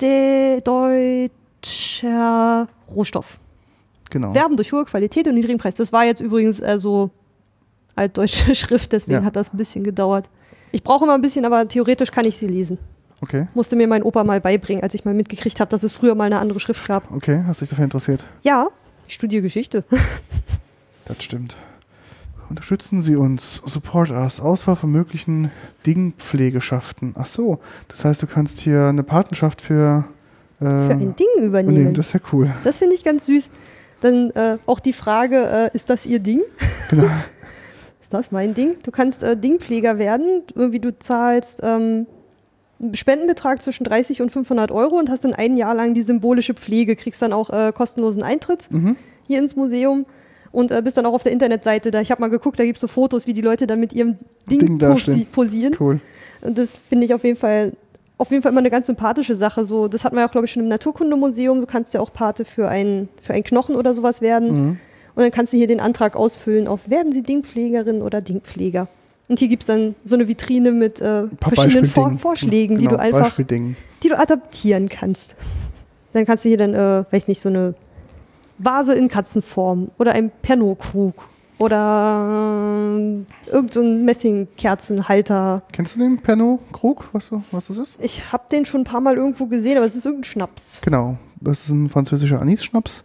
A: Der deutscher Rohstoff.
B: genau.
A: Werben durch hohe Qualität und niedrigen Preis. Das war jetzt übrigens äh, so altdeutsche Schrift, deswegen
B: Ja.
A: hat das ein bisschen gedauert. Ich brauche immer ein bisschen, aber theoretisch kann ich sie lesen.
B: Okay,
A: Musste mir mein Opa mal beibringen, als ich mal mitgekriegt habe, dass es früher mal eine andere Schrift gab.
B: okay, hast dich dafür interessiert?
A: Ja, ich studiere Geschichte.
B: Das stimmt. Unterstützen Sie uns, support us, Auswahl von möglichen Dingpflegeschaften. Ach so, das heißt, du kannst hier eine Patenschaft für, äh,
A: Für ein Ding übernehmen.
B: übernehmen. Das ist ja cool.
A: Das finde ich ganz süß. Dann äh, auch die Frage, äh, ist das Ihr Ding?
B: Genau.
A: Ist das mein Ding? Du kannst äh, Dingpfleger werden, irgendwie du zahlst ähm, einen Spendenbetrag zwischen 30 und 500 Euro und hast dann ein Jahr lang die symbolische Pflege, kriegst dann auch äh, kostenlosen Eintritt
B: Mhm.
A: hier ins Museum und äh, bist dann auch auf der Internetseite da. Ich habe mal geguckt, da gibt es so Fotos, wie die Leute dann mit ihrem Ding,
B: Ding
A: posi posieren.
B: Cool.
A: Und das finde ich auf jeden Fall auf jeden Fall immer eine ganz sympathische Sache. So, das hatten wir ja auch, glaube ich, schon im Naturkundemuseum. Du kannst ja auch Pate für einen für einen Knochen oder sowas werden.
B: Mhm.
A: Und dann kannst du hier den Antrag ausfüllen auf werden Sie Dingpflegerin oder Dingpfleger. Und hier gibt es dann so eine Vitrine mit äh, verschiedenen Vor. Vorschlägen, die
B: Genau,
A: du einfach, die du adaptieren kannst. Dann kannst du hier dann, äh, weiß nicht, so eine Vase in Katzenform oder ein Pernod-Krug oder äh, irgend so Messingkerzenhalter.
B: Kennst du den Pernod-Krug, was, du, was das ist?
A: Ich habe den schon ein paar Mal irgendwo gesehen, aber es ist irgendein Schnaps.
B: Genau, das ist ein französischer Anis-Schnaps.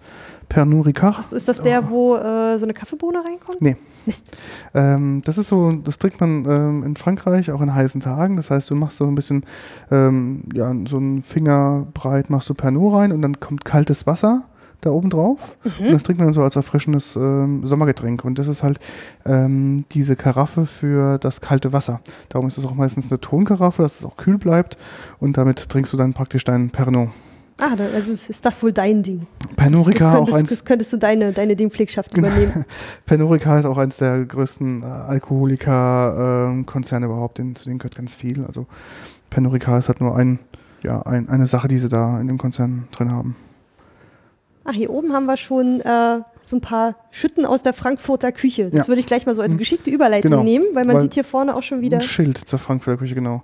B: Pernod Ricard.
A: Achso, ist das der, wo äh, so eine Kaffeebohne reinkommt?
B: Nee.
A: Mist.
B: Ähm, das ist so, das trinkt man ähm, in Frankreich auch in heißen Tagen. Das heißt, du machst so ein bisschen, ähm, ja, so einen Finger breit machst du Pernod rein und dann kommt kaltes Wasser da oben drauf.
A: Mhm.
B: Und das trinkt man dann so als erfrischendes ähm, Sommergetränk. Und das ist halt ähm, diese Karaffe für das kalte Wasser. Darum ist es auch meistens eine Tonkaraffe, dass es auch kühl bleibt. Und damit trinkst du dann praktisch deinen Pernod.
A: Ah, also ist, das wohl dein Ding.
B: Pernod
A: das, das,
B: Ricard auch
A: könntest,
B: eins.
A: das könntest du deine, deine Dingpflegschaft übernehmen.
B: Pernod Ricard ist auch eines der größten äh, Alkoholiker-Konzerne überhaupt. Den, zu denen gehört ganz viel. Also Pernod Ricard ist halt nur ein, ja, ein, eine Sache, die sie da in dem Konzern drin haben.
A: Ach, hier oben haben wir schon äh, so ein paar Schütten aus der Frankfurter Küche. Das
B: Ja.
A: würde ich gleich mal so als geschickte Überleitung
B: Genau.
A: nehmen, weil man
B: Weil-
A: sieht hier vorne auch schon wieder.
B: Ein Schild zur Frankfurter Küche, genau.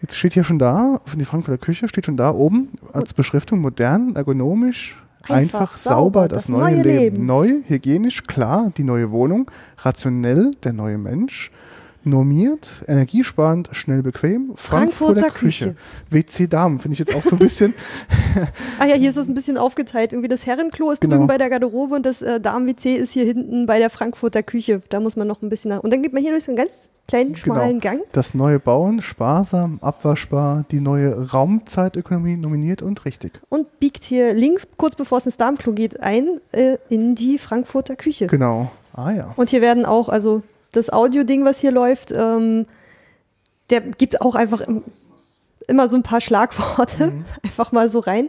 B: Jetzt steht hier schon da, für die Frankfurter Küche steht schon da oben als Beschriftung modern, ergonomisch,
A: Einfach,
B: einfach,
A: sauber,
B: sauber,
A: das
B: das, neue,
A: neue
B: Leben.
A: Leben.
B: Neu, hygienisch, klar, die neue Wohnung, rationell, der neue Mensch, normiert, energiesparend, schnell bequem, Frankfurter,
A: Frankfurter
B: Küche. WC Damen finde ich jetzt auch so ein bisschen.
A: Ah ja, hier ist es ein bisschen aufgeteilt. Irgendwie das Herrenklo ist
B: Genau.
A: drüben bei der Garderobe und das äh, Damen-WC ist hier hinten bei der Frankfurter Küche. Da muss man noch ein bisschen nach. Und dann geht man hier durch so einen ganz kleinen, schmalen Gang.
B: Das neue Bauen, sparsam, abwaschbar, die neue Raumzeitökonomie nominiert und richtig.
A: Und biegt hier links, kurz bevor es ins Darmklo geht, ein äh, in die Frankfurter Küche.
B: Genau. Ah ja.
A: Und hier werden auch, also das Audio-Ding, was hier läuft, ähm, der gibt auch einfach im, immer so ein paar Schlagworte einfach mal so rein.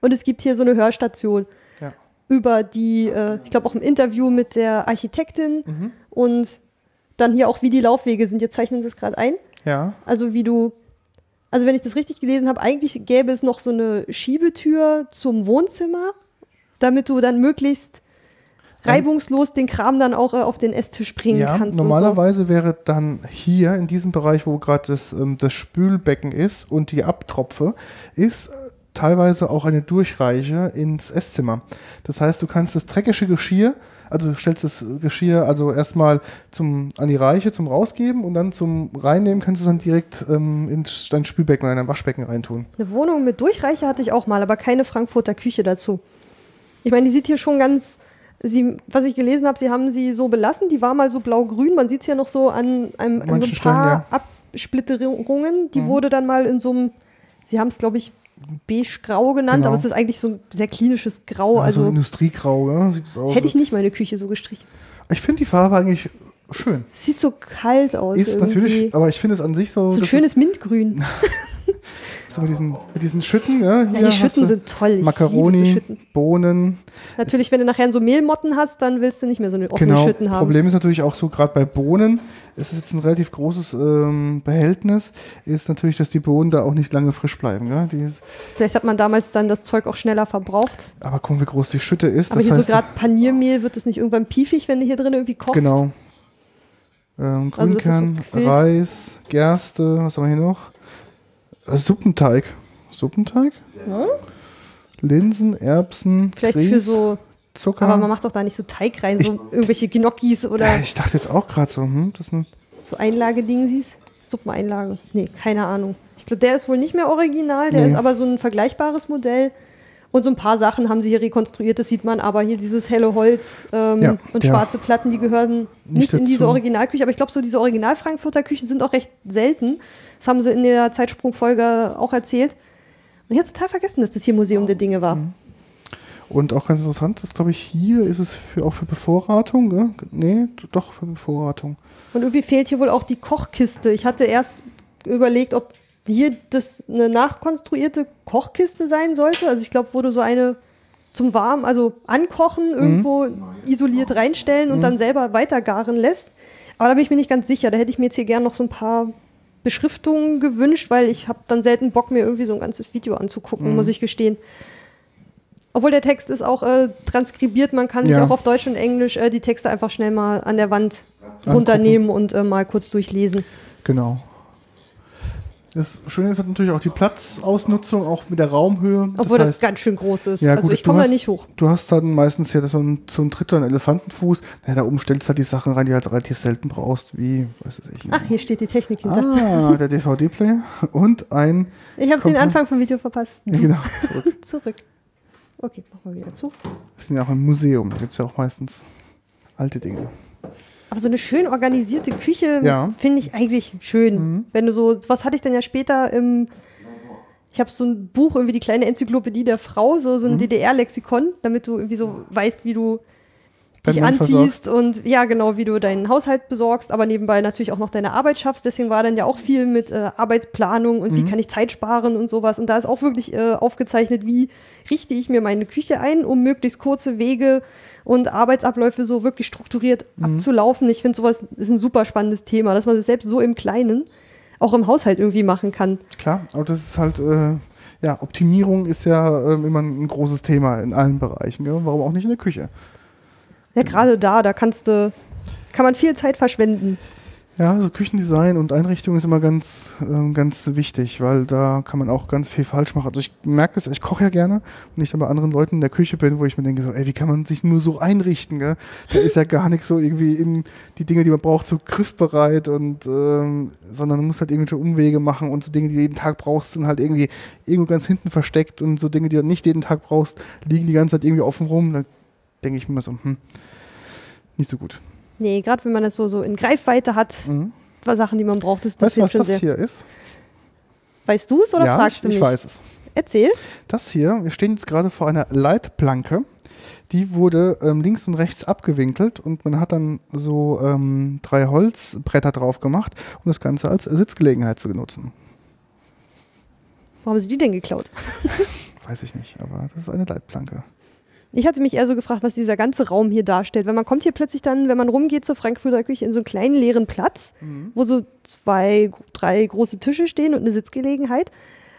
A: Und es gibt hier so eine Hörstation
B: Ja.
A: über die, äh, ich glaube auch im Interview mit der Architektin und dann hier auch, wie die Laufwege sind. Jetzt zeichnen sie es gerade ein.
B: Ja.
A: Also wie du, also wenn ich das richtig gelesen habe, eigentlich gäbe es noch so eine Schiebetür zum Wohnzimmer, damit du dann möglichst reibungslos den Kram dann auch äh, auf den Esstisch bringen
B: Ja,
A: kannst.
B: normalerweise wäre dann hier in diesem Bereich, wo gerade das, ähm, das Spülbecken ist und die Abtropfe, ist äh, teilweise auch eine Durchreiche ins Esszimmer. Das heißt, du kannst das dreckige Geschirr, also du stellst das Geschirr also erstmal zum, an die Reiche zum Rausgeben und dann zum Reinnehmen kannst du es dann direkt ähm, ins dein Spülbecken oder in dein Waschbecken reintun.
A: so. Eine Wohnung mit Durchreiche hatte ich auch mal, aber keine Frankfurter Küche dazu. Ich meine, die sieht hier schon ganz, sie, was ich gelesen habe, sie haben sie so belassen. Die war mal so blau-grün. Man sieht es ja noch so an, einem, an so ein paar
B: Stellen,
A: Absplitterungen. Die
B: Mhm.
A: wurde dann mal in so einem, sie haben es, glaube ich, beige-grau genannt,
B: Genau.
A: aber es ist eigentlich so ein sehr klinisches Grau.
B: also
A: also
B: Industriegrau, ja? sieht das aus.
A: hätte ich nicht meine Küche so gestrichen.
B: ich finde die Farbe eigentlich schön.
A: Es sieht so kalt aus.
B: Ist
A: irgendwie.
B: natürlich, aber ich finde es an sich so.
A: so ein schönes Mintgrün.
B: Mit, diesen, mit diesen Schütten, ja.
A: Ja, die Schütten sind toll. Ich
B: Macaroni,
A: Schütten.
B: Bohnen.
A: Natürlich, wenn du nachher so Mehlmotten hast, dann willst du nicht mehr so eine offene
B: Genau.
A: Schütten haben.
B: Problem ist natürlich auch so, gerade bei Bohnen, es ist jetzt ein relativ großes ähm, Behältnis, ist natürlich, dass die Bohnen da auch nicht lange frisch bleiben. Ist,
A: Vielleicht hat man damals dann das Zeug auch schneller verbraucht.
B: aber guck mal, wie groß die Schütte ist.
A: Aber
B: das
A: hier
B: heißt,
A: so gerade Paniermehl wird es nicht irgendwann piefig, wenn du hier drin irgendwie kochst.
B: Genau. Ähm,
A: Also das ist so
B: Grünkern. Reis, Gerste, was haben wir hier noch? Äh, Suppenteig. Suppenteig? Linsen, Erbsen,
A: Vielleicht
B: Grieß,
A: für so,
B: Zucker.
A: aber man macht doch da nicht so Teig rein, so irgendwelche Gnocchis
B: ja,
A: oder
B: ich dachte jetzt auch gerade so, hm, das ist ein,
A: so Einlagedingsies. Suppeneinlage. Nee, keine Ahnung. Ich glaube, der ist wohl nicht mehr original, der
B: Nee.
A: ist aber so ein vergleichbares Modell. Und so ein paar Sachen haben sie hier rekonstruiert, das sieht man aber hier dieses helle Holz ähm,
B: Ja,
A: und schwarze Platten, die gehören nicht, in diese. Originalküche, aber ich glaube, so diese Original-Frankfurter Küchen sind auch recht selten. Das haben sie in der Zeitsprungfolge auch erzählt. Und ich habe total vergessen, dass das hier Museum der Dinge war.
B: Mhm. Und auch ganz interessant, das glaube ich, hier ist es für, auch für Bevorratung. Gell? Nee, doch für Bevorratung.
A: Und irgendwie fehlt hier wohl auch die Kochkiste. Ich hatte erst überlegt, ob hier das eine nachkonstruierte Kochkiste sein sollte. Also ich glaube, wo du so eine zum Warm, also ankochen, irgendwo isoliert reinstellen und dann selber weitergaren lässt. Aber da bin ich mir nicht ganz sicher. Da hätte ich mir jetzt hier gerne noch so ein paar Beschriftungen gewünscht, weil ich habe dann selten Bock, mir irgendwie so ein ganzes Video anzugucken, muss ich gestehen. Obwohl der Text ist auch äh, transkribiert, man kann sich
B: Ja.
A: auch auf Deutsch und Englisch äh, die Texte einfach schnell mal an der Wand runternehmen und äh, mal kurz durchlesen.
B: Genau. Das Schöne ist halt natürlich auch die Platzausnutzung, auch mit der Raumhöhe.
A: Obwohl das,
B: heißt,
A: ganz schön groß ist.
B: Ja,
A: also
B: gut,
A: ich komme da nicht hoch.
B: Du hast dann meistens ja so ein, so ein Drittel, einen Elefantenfuß. Ja, da oben stellst du halt die Sachen rein, die du halt relativ selten brauchst, wie, was weiß ich.
A: Ach, hier steht die Technik hinter.
B: ah, der DVD-Player und ein,
A: ich habe den Anfang vom Video verpasst.
B: ja, genau, zurück.
A: Zurück. Okay, machen wir wieder zu.
B: Wir sind ja auch im Museum, da gibt es ja auch meistens alte Dinge.
A: Aber so eine schön organisierte Küche
B: Ja. Mhm.
A: finde ich eigentlich schön. Wenn du so, was hatte ich denn ja später im, ich habe so ein Buch, irgendwie die kleine Enzyklopädie der Frau, so,
B: Mhm.
A: so ein DDR-Lexikon, damit du irgendwie so weißt, wie du dich anziehst und ja, genau, wie du deinen Haushalt besorgst, aber nebenbei natürlich auch noch deine Arbeit schaffst. Deswegen war dann ja auch viel mit äh, Arbeitsplanung und wie kann ich Zeit sparen und sowas. Und da ist auch wirklich äh, aufgezeichnet, wie richte ich mir meine Küche ein, um möglichst kurze Wege und Arbeitsabläufe so wirklich strukturiert abzulaufen. Ich finde, sowas ist ein super spannendes Thema, dass man das selbst so im Kleinen auch im Haushalt irgendwie machen kann.
B: Klar, aber das ist halt, äh, ja, Optimierung ist ja ähm, immer ein großes Thema in allen Bereichen. Gell? Warum auch nicht in der Küche?
A: Ja, gerade da, da kannst du, kann man viel Zeit verschwenden.
B: Ja, so Küchendesign und Einrichtung ist immer ganz, ähm, ganz wichtig, weil da kann man auch ganz viel falsch machen. Also ich merke es, ich koche ja gerne und ich dann bei anderen Leuten in der Küche bin, wo ich mir denke, so, ey, wie kann man sich nur so einrichten? Gell? Da ist ja gar nichts so irgendwie in die Dinge, die man braucht, so griffbereit und ähm, sondern man muss halt irgendwelche Umwege machen und so Dinge, die du jeden Tag brauchst, sind halt irgendwie irgendwo ganz hinten versteckt und so Dinge, die du nicht jeden Tag brauchst, liegen die ganze Zeit irgendwie offen rum. Da denke ich mir immer so, hm, nicht so gut.
A: Nee, gerade wenn man das so, so in Greifweite hat,
B: Mhm.
A: was Sachen, die man braucht, ist das
B: Weißt du, was das
A: sehr.
B: hier ist?
A: Weißt du es oder
B: ja,
A: fragst
B: ich,
A: du mich?
B: ich weiß es.
A: Erzähl.
B: Das hier, wir stehen jetzt gerade vor einer Leitplanke. Die wurde ähm, links und rechts abgewinkelt und man hat dann so ähm, drei Holzbretter drauf gemacht, um das Ganze als Sitzgelegenheit zu nutzen.
A: Warum haben sie die denn geklaut?
B: Weiß ich nicht, aber das ist eine Leitplanke.
A: Ich hatte mich eher so gefragt, was dieser ganze Raum hier darstellt. Weil man kommt hier plötzlich dann, wenn man rumgeht zur Frankfurter Küche, in so einen kleinen leeren Platz, wo so zwei, drei große Tische stehen und eine Sitzgelegenheit.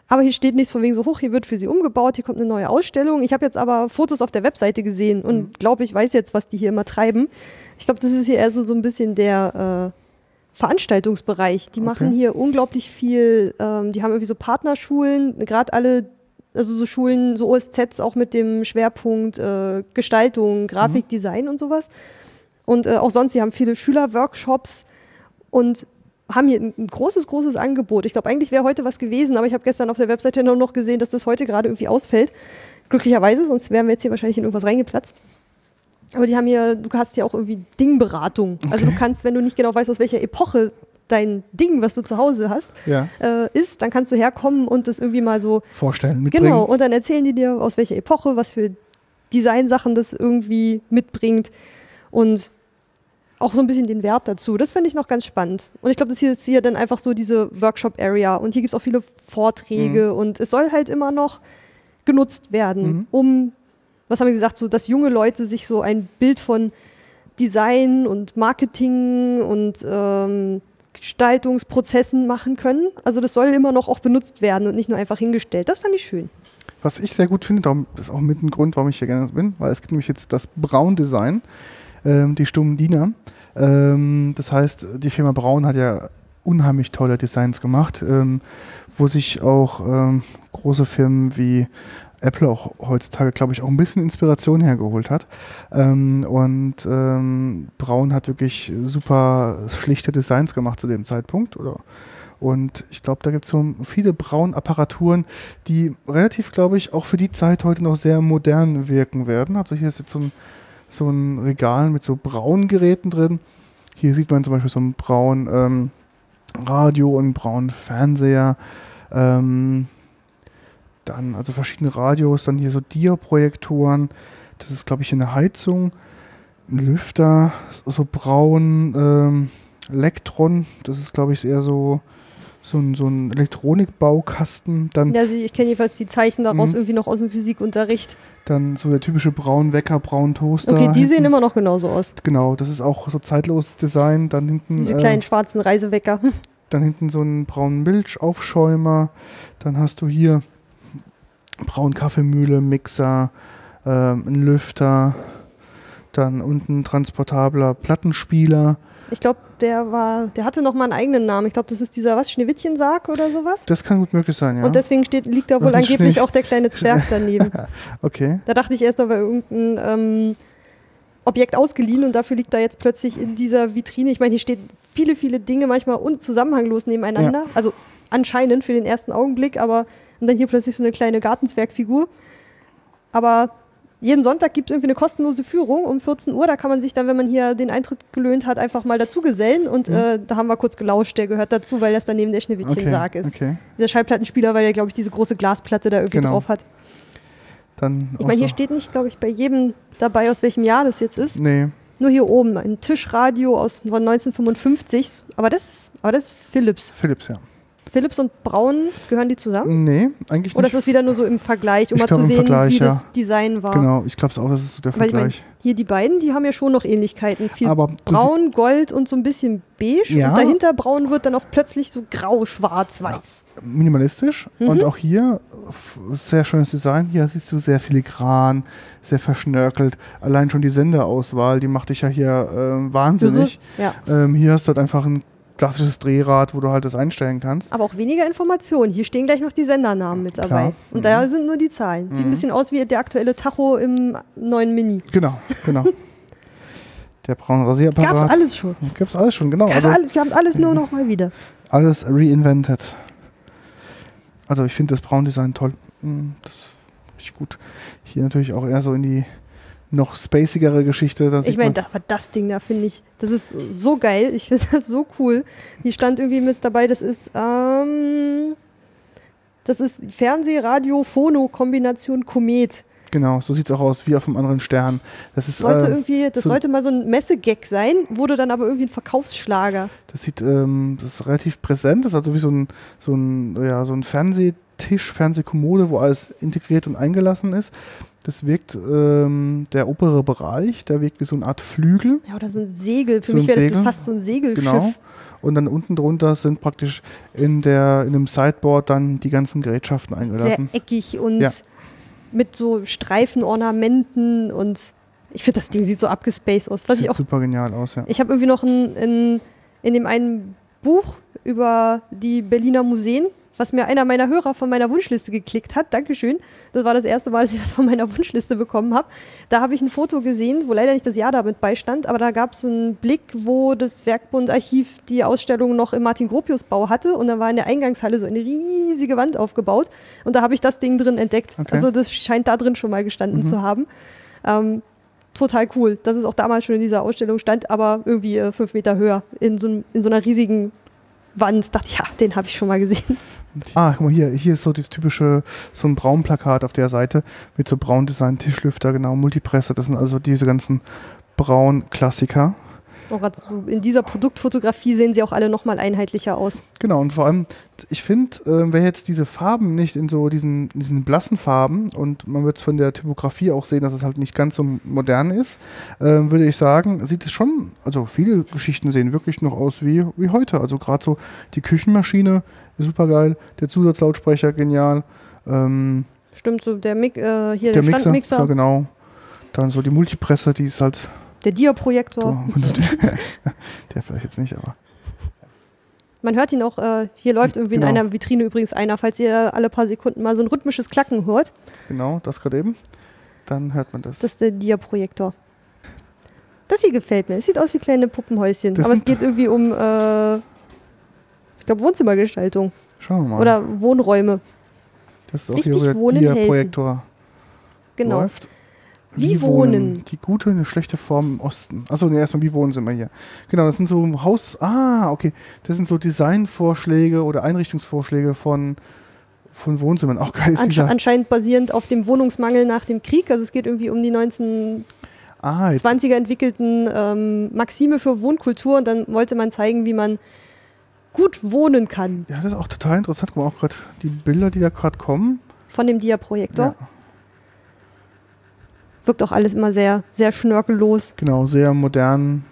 A: Aber hier steht nichts von wegen so hoch, hier wird für sie umgebaut, hier kommt eine neue Ausstellung. Ich habe jetzt aber Fotos auf der Webseite gesehen und glaube, ich weiß jetzt, was die hier immer treiben. Ich glaube, das ist hier eher so, so ein bisschen der äh, Veranstaltungsbereich. Die machen hier unglaublich viel, ähm, die haben irgendwie so Partnerschulen, gerade alle, also so Schulen, so OSZs auch mit dem Schwerpunkt äh, Gestaltung, Grafikdesign und sowas. Und äh, auch sonst, sie haben viele Schülerworkshops und haben hier ein, ein großes, großes Angebot. Ich glaube, eigentlich wäre heute was gewesen, aber ich habe gestern auf der Webseite nur noch gesehen, dass das heute gerade irgendwie ausfällt. Glücklicherweise, sonst wären wir jetzt hier wahrscheinlich in irgendwas reingeplatzt. Aber die haben hier, du hast ja auch irgendwie Dingberatung. Also du
B: Okay.
A: kannst, wenn du nicht genau weißt, aus welcher Epoche dein Ding, was du zu Hause hast,
B: Ja.
A: äh, ist, dann kannst du herkommen und das irgendwie mal so
B: Vorstellen, mitbringen.
A: Genau, und dann erzählen die dir, aus welcher Epoche, was für Designsachen das irgendwie mitbringt und auch so ein bisschen den Wert dazu. Das finde ich noch ganz spannend. Und ich glaube, das hier ist hier dann einfach so diese Workshop-Area und hier gibt es auch viele Vorträge und es soll halt immer noch genutzt werden,
B: Mhm.
A: um, was haben wir gesagt, so, dass junge Leute sich so ein Bild von Design und Marketing und ähm, Gestaltungsprozessen machen können. Also das soll immer noch auch benutzt werden und nicht nur einfach hingestellt. Das fand ich schön.
B: Was ich sehr gut finde, darum ist auch mit ein Grund, warum ich hier gerne bin, weil es gibt nämlich jetzt das Braun Design, ähm, die stummen Diener. Ähm, das heißt, die Firma Braun hat ja unheimlich tolle Designs gemacht, ähm, wo sich auch ähm, große Firmen wie Apple auch heutzutage, glaube ich, auch ein bisschen Inspiration hergeholt hat. Ähm, und ähm, Braun hat wirklich super schlichte Designs gemacht zu dem Zeitpunkt. Oder? Und ich glaube, da gibt es so viele Braun-Apparaturen, die relativ, glaube ich, auch für die Zeit heute noch sehr modern wirken werden. Also hier ist jetzt so ein, so ein Regal mit so braunen Geräten drin. Hier sieht man zum Beispiel so ein braun ähm, Radio und braunen Fernseher. Ähm, dann also verschiedene Radios, dann hier so Dia-Projektoren. Das ist, glaube ich, eine Heizung. Ein Lüfter, so braun ähm, Elektron. Das ist, glaube ich, eher so, so ein, so ein Elektronikbaukasten. Dann,
A: Ja, also ich kenne jedenfalls die Zeichen daraus
B: Mhm.
A: irgendwie noch aus dem Physikunterricht.
B: dann so der typische braun Wecker, braun Toaster.
A: Okay, die sehen
B: hinten.
A: immer noch genauso aus.
B: Genau, das ist auch so zeitloses Design. Dann hinten,
A: Diese
B: äh,
A: kleinen schwarzen Reisewecker.
B: dann hinten so einen braunen Milchaufschäumer. Dann hast du hier braunen Kaffeemühle, Mixer, ähm, ein Lüfter. Dann unten transportabler Plattenspieler.
A: Ich glaube, der war, der hatte noch mal einen eigenen Namen. Ich glaube, das ist dieser was, Schneewittchensarg oder sowas.
B: Das kann gut möglich sein, ja.
A: Und deswegen steht, liegt da wohl angeblich
B: Schnee-
A: auch der kleine Zwerg daneben.
B: okay.
A: Da dachte ich erst, da war irgendein ähm, Objekt ausgeliehen und dafür liegt da jetzt plötzlich in dieser Vitrine. Ich meine, hier steht viele, viele Dinge manchmal unzusammenhanglos nebeneinander. Also anscheinend für den ersten Augenblick, aber und dann hier plötzlich so eine kleine Gartenzwergfigur. Aber jeden Sonntag gibt es irgendwie eine kostenlose Führung um 14 Uhr. Da kann man sich dann, wenn man hier den Eintritt gelöhnt hat, einfach mal dazugesellen. Und äh, da haben wir kurz gelauscht, der gehört dazu, weil das daneben der Schneewittchensarg ist.
B: Okay.
A: Dieser Schallplattenspieler, weil der, glaube ich, diese große Glasplatte da irgendwie
B: Genau.
A: drauf hat.
B: Dann
A: Ich meine, hier
B: so-
A: steht nicht, glaube ich, bei jedem dabei, aus welchem Jahr das jetzt ist.
B: Nee,
A: Nur hier oben, ein Tischradio aus von 1955. Aber das ist, aber das ist Philips.
B: Philips, ja.
A: Philips und Braun, gehören die zusammen?
B: Nee, eigentlich
A: Oder ist
B: nicht.
A: das wieder nur so im Vergleich, um
B: Ich
A: mal zu sehen,
B: Vergleich,
A: wie
B: ja.
A: das Design war?
B: Genau, ich glaube es auch, das ist so der
A: Weil ich mein,
B: Vergleich.
A: hier die beiden, die haben ja schon noch Ähnlichkeiten. Viel
B: Aber
A: braun, gold und so ein bisschen beige.
B: Ja.
A: Und dahinter braun wird dann auf plötzlich so grau, schwarz, weiß.
B: minimalistisch
A: Mhm.
B: und auch hier sehr schönes Design. Hier siehst du sehr filigran, sehr verschnörkelt. Allein schon die Senderauswahl, die macht dich ja hier ähm, wahnsinnig.
A: Ja.
B: Ähm, hier hast du halt einfach ein klassisches Drehrad, wo du halt das einstellen kannst.
A: Aber auch weniger Informationen. Hier stehen gleich noch die Sendernamen mit dabei.
B: Klar. Mhm.
A: Und da sind nur die Zahlen. Sieht ein bisschen aus wie der aktuelle Tacho im neuen Mini.
B: Genau, genau. Der braune Rasierapparat.
A: Gab's alles schon.
B: Gab's alles schon, genau.
A: Gab's
B: Also
A: alles, haben alles nur noch mal wieder.
B: alles reinvented. Also ich finde das Braun-Design toll. Mm, Das ist gut. Hier natürlich auch eher so in die noch spacigere Geschichte.
A: Ich meine, da, aber das Ding da finde ich, das ist so geil. Ich finde das so cool. Die stand irgendwie mit dabei. Das ist, ähm, das ist Fernseh, Radio, Phono Kombination Komet.
B: Genau, so sieht es auch aus, wie auf einem anderen Stern. Das ist,
A: Sollte
B: äh,
A: irgendwie, das
B: so-
A: sollte mal so ein Messegag sein, wurde dann aber irgendwie ein Verkaufsschlager.
B: das sieht, ähm, das ist relativ präsent. Das ist also wie so ein, so ein, ja, so ein Fernsehtisch, Fernsehkommode, wo alles integriert und eingelassen ist. Das wirkt, ähm, der obere Bereich, der wirkt wie so eine Art Flügel.
A: Ja, oder so ein Segel. Für
B: So
A: mich wäre das fast so ein Segelschiff.
B: Genau. Und dann unten drunter sind praktisch in der, in dem Sideboard dann die ganzen Gerätschaften
A: Sehr
B: eingelassen.
A: eckig und
B: Ja.
A: mit so Streifenornamenten und ich finde, das Ding sieht so abgespaced aus. Was
B: Sieht
A: auch
B: super genial aus, ja.
A: Ich habe irgendwie noch ein, in, in dem einen Buch über die Berliner Museen was mir einer meiner Hörer von meiner Wunschliste geklickt hat. Dankeschön. Das war das erste Mal, dass ich das von meiner Wunschliste bekommen habe. Da habe ich ein Foto gesehen, wo leider nicht das Jahr damit beistand, aber da gab es so einen Blick, wo das Werkbundarchiv die Ausstellung noch im Martin-Gropius-Bau hatte und da war in der Eingangshalle so eine riesige Wand aufgebaut und da habe ich das Ding drin entdeckt.
B: Okay.
A: Also das scheint da drin schon mal gestanden zu haben. Ähm, total cool, dass es auch damals schon in dieser Ausstellung stand, aber irgendwie äh, fünf Meter höher in so, in so einer riesigen Wand. Dachte ich, ja, den habe ich schon mal gesehen.
B: Ah, guck mal, hier, hier ist so das typische, so ein Braunplakat auf der Seite mit so braun Design, Tischlüfter, genau, Multipresse. Das sind also diese ganzen
A: grad so in dieser Produktfotografie sehen sie auch alle nochmal einheitlicher aus.
B: Genau, und vor allem, ich finde, äh, wer jetzt diese Farben nicht in so diesen, diesen blassen Farben, und man wird es von der Typografie auch sehen, dass es halt nicht ganz so modern ist, äh, würde ich sagen, sieht es schon, also viele Geschichten sehen wirklich noch aus wie, wie heute. Also gerade so die Küchenmaschine ist super geil, der Zusatzlautsprecher genial, ähm,
A: Stimmt, so der, Mik äh, hier
B: der
A: der,
B: Mixer,
A: Standmixer,
B: so genau. Dann so die Multipresse, die ist halt,
A: der Dia-Projektor.
B: der vielleicht jetzt nicht, aber
A: Man hört ihn auch, äh, hier läuft irgendwie
B: Genau.
A: in einer Vitrine übrigens einer, falls ihr alle paar Sekunden mal so ein rhythmisches Klacken hört.
B: genau, das gerade eben. Dann hört man das.
A: Das ist der Dia-Projektor. Das hier gefällt mir. Es sieht aus wie kleine Puppenhäuschen.
B: Das
A: aber es geht irgendwie um, äh, ich glaube, Wohnzimmergestaltung
B: Schauen wir mal.
A: oder Wohnräume.
B: das ist auch
A: richtig
B: hier, wo der. Dia-Projektor
A: Genau.
B: läuft.
A: Wie wohnen?
B: Die gute, eine schlechte Form im Osten. Achso, nee, erstmal, wie wohnen sind wir hier? Genau, das sind so Haus. Ah, okay. Das sind so Designvorschläge oder Einrichtungsvorschläge von, von Wohnzimmern. Auch geil ist
A: Ansche anscheinend basierend auf dem Wohnungsmangel nach dem Krieg. Also es geht irgendwie um die 1920er
B: Ah, jetzt.
A: entwickelten ähm, Maxime für Wohnkultur und dann wollte man zeigen, wie man gut wohnen kann
B: Ja, das ist auch total interessant. Guck mal, auch gerade die Bilder, die da gerade kommen.
A: von dem Dia-Projektor.
B: Ja,
A: Wirkt auch alles immer sehr, sehr schnörkellos.
B: genau, sehr modern.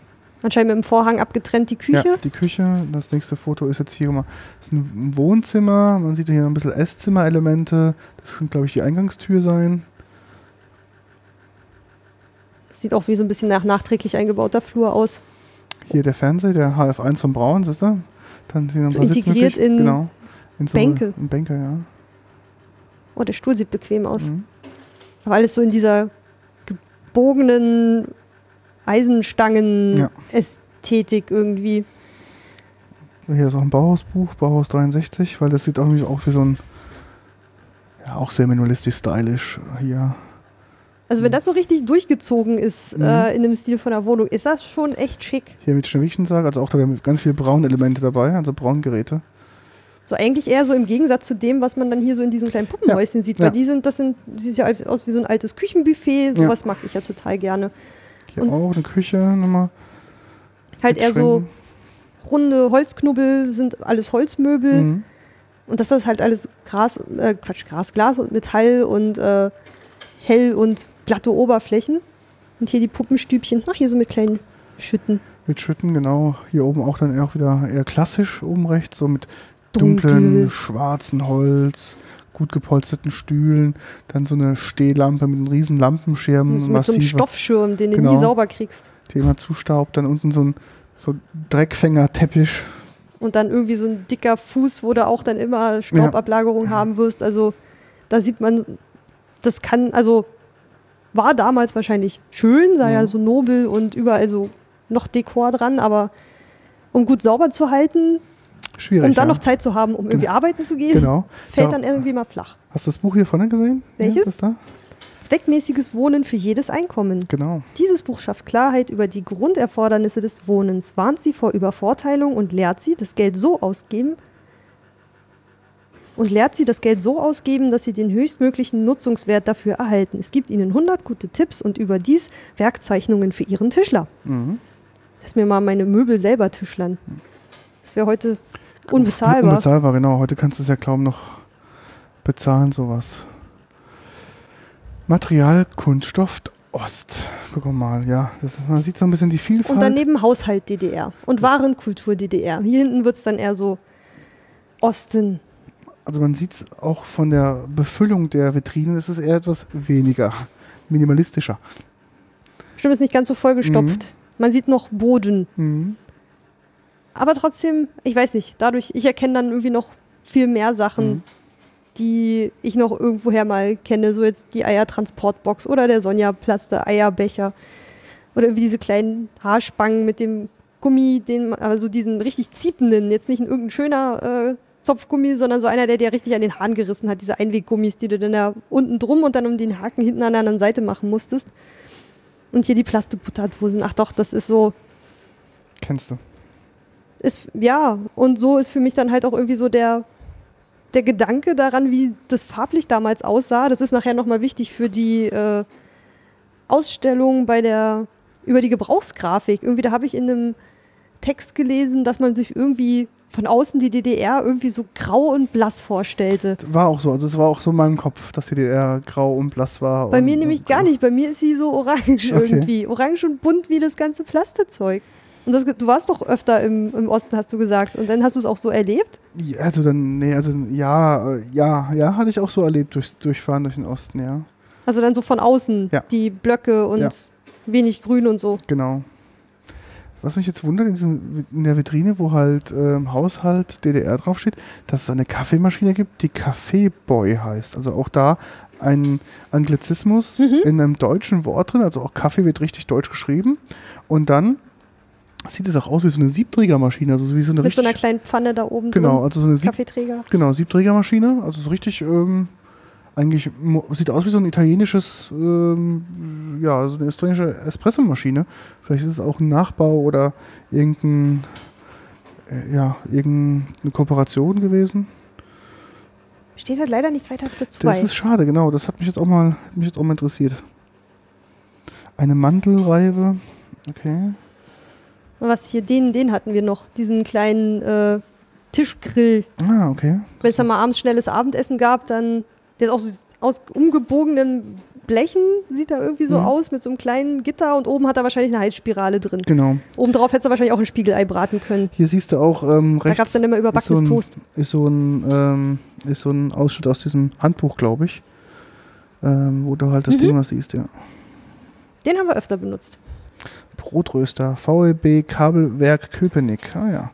A: Anscheinend mit dem Vorhang abgetrennt die Küche.
B: Ja, die Küche. Das nächste Foto ist jetzt hier mal. Das ist ein Wohnzimmer. Man sieht hier noch ein bisschen Esszimmerelemente. Das könnte, glaube ich, die Eingangstür sein.
A: Das sieht auch wie so ein bisschen nach nachträglich eingebauter Flur aus.
B: Hier der Fernseher, der HF1 von Braun, siehst du? Dann sind ein
A: So
B: paar
A: integriert in
B: genau, in so
A: Bänke.
B: In Bänke, ja.
A: Oh, der Stuhl sieht bequem aus.
B: Mhm.
A: Aber alles so in dieser gebogenen Eisenstangen-Ästhetik irgendwie.
B: Hier ist auch ein Bauhausbuch, Bauhaus 63, weil das sieht irgendwie auch wie so ein, ja, auch sehr minimalistisch stylisch hier.
A: Also wenn das so richtig durchgezogen ist
B: Mhm.
A: äh, in dem Stil von der Wohnung, ist das schon echt schick.
B: Hier mit Schneewichtensarg, also auch da haben wir ganz viele Braunelemente dabei, also Braungeräte.
A: So eigentlich eher so im Gegensatz zu dem, was man dann hier so in diesen kleinen Puppenhäuschen sieht. Weil
B: Ja.
A: die sind, das sind, sieht ja aus wie so ein altes Küchenbuffet. Sowas mag ich ja total gerne.
B: Hier
A: Und-
B: auch eine Küche nochmal.
A: Halt eher so runde Holzknubbel sind alles Holzmöbel.
B: Mhm.
A: Und das ist halt alles Gras, äh, Quatsch, Gras, Glas und Metall und äh, hell und glatte Oberflächen. Und hier die Puppenstübchen. Ach, hier so mit kleinen Schütten.
B: Mit Schütten, genau. Hier oben auch dann auch wieder eher klassisch oben rechts, so mit. Dunklen, schwarzen Holz, gut gepolsterten Stühlen, dann so eine Stehlampe mit einem riesen Lampenschirm,
A: So mit so einem
B: massive,
A: Stoffschirm, den du
B: Genau.
A: nie sauber kriegst.
B: die immer zustaubt, dann unten so ein so Dreckfänger-Teppich.
A: Und dann irgendwie so ein dicker Fuß, wo du auch dann immer Staubablagerung haben wirst. Also da sieht man, das kann, also war damals wahrscheinlich schön, sah ja
B: Mhm.
A: so nobel und überall so noch Dekor dran, aber um gut sauber zu halten,
B: Schwierig.
A: um dann
B: ja.
A: noch Zeit zu haben, um irgendwie arbeiten zu gehen,
B: Genau.
A: fällt
B: Ja.
A: dann irgendwie mal flach.
B: Hast du das Buch hier vorne gesehen?
A: Welches?
B: Ja, das da?
A: Zweckmäßiges Wohnen für jedes Einkommen.
B: Genau.
A: Dieses Buch schafft Klarheit über die Grunderfordernisse des Wohnens, warnt sie vor Übervorteilung und lehrt sie, das Geld so ausgeben und lehrt sie, das Geld so ausgeben, dass sie den höchstmöglichen Nutzungswert dafür erhalten. Es gibt ihnen 100 gute Tipps und überdies Werkzeichnungen für ihren Tischler.
B: Mhm.
A: Lass mir mal meine Möbel selber tischlern. Das wäre heute unbezahlbar.
B: Unbezahlbar, genau. Heute kannst du es ja kaum noch bezahlen, sowas. Material, Kunststoff, Ost. Guck mal, ja. Das ist, man sieht so ein bisschen die Vielfalt.
A: Und daneben Haushalt DDR und Warenkultur DDR. Hier hinten wird es dann eher so Osten.
B: also man sieht es auch von der Befüllung der Vitrinen, ist es eher etwas weniger, minimalistischer.
A: Stimmt, ist nicht ganz so vollgestopft. Man sieht noch Boden.
B: Mhm.
A: Aber trotzdem, ich weiß nicht, dadurch, ich erkenne dann irgendwie noch viel mehr Sachen,
B: Mhm.
A: die ich noch irgendwoher mal kenne. So jetzt die Eiertransportbox oder der Sonja-Platz, der Eierbecher. Oder wie diese kleinen Haarspangen mit dem Gummi, den, also diesen richtig ziependen, jetzt nicht ein irgendein schöner äh, Zopfgummi, sondern so einer, der dir richtig an den Haaren gerissen hat. Diese Einweggummis, die du dann da unten drum und dann um den Haken hinten an der anderen Seite machen musstest. Und hier die Plastikbutterdosen. Ach doch, das ist so,
B: Kennst du?
A: Ist, ja, und so ist für mich dann halt auch irgendwie so der, der Gedanke daran, wie das farblich damals aussah. Das ist nachher nochmal wichtig für die äh, Ausstellung bei der, über die Gebrauchsgrafik. Irgendwie, da habe ich in einem Text gelesen, dass man sich irgendwie von außen die DDR irgendwie so grau und blass vorstellte.
B: War auch so. Also es war auch so in meinem Kopf, dass die DDR grau und blass war.
A: Bei mir nämlich gar nicht. Bei mir ist sie so orange
B: Okay.
A: irgendwie. Orange und bunt wie das ganze Plastezeug. Und das, du warst doch öfter im, im Osten, hast du gesagt. Und dann hast du es auch so erlebt?
B: Ja, also dann, nee, also ja, ja, ja, hatte ich auch so erlebt durchs Durchfahren durch den Osten, ja.
A: Also dann so von außen,
B: Ja.
A: die Blöcke und
B: Ja.
A: wenig Grün und so.
B: Genau. Was mich jetzt wundert, in, diesem, in der Vitrine, wo halt ähm, Haushalt DDR draufsteht, dass es eine Kaffeemaschine gibt, die Kaffeeboy heißt. Also auch da ein Anglizismus
A: Mhm.
B: in einem deutschen Wort drin. Also auch Kaffee wird richtig deutsch geschrieben. Und dann sieht es auch aus wie so eine Siebträgermaschine. Also so wie so eine
A: Mit so
B: richtig.
A: einer kleinen Pfanne da oben
B: genau,
A: drin.
B: also so eine Sieb
A: Kaffeeträger.
B: Genau, Siebträgermaschine, also so richtig, ähm, eigentlich sieht aus wie so ein italienisches, ähm, ja, so eine italienische Espressomaschine. Vielleicht ist es auch ein Nachbau oder irgendein, äh, ja, irgendeine Kooperation gewesen.
A: Steht halt leider nichts weiter dazu
B: Das ist schade, genau. Das hat mich jetzt auch mal, mich jetzt auch mal interessiert. Eine Mandelreibe, okay.
A: Was hier, den, den hatten wir noch. Diesen kleinen äh, Tischgrill.
B: Ah, okay.
A: Wenn es dann mal abends schnelles Abendessen gab, dann, der ist auch so aus umgebogenen Blechen, sieht er irgendwie so
B: Mhm.
A: aus, mit so einem kleinen Gitter und oben hat er wahrscheinlich eine Heizspirale drin.
B: Genau.
A: Obendrauf hättest du wahrscheinlich auch ein Spiegelei braten können.
B: Hier siehst du auch ähm,
A: Da
B: rechts.
A: gab es dann immer
B: ist so
A: überbackenes
B: ein,
A: Toast.
B: Ist so ein, ähm, ist so ein Ausschnitt aus diesem Handbuch, glaube ich. Ähm, wo du halt das
A: Mhm.
B: Was siehst, ja.
A: Den haben wir öfter benutzt.
B: Brotröster, VEB Kabelwerk Köpenick. Ah ja.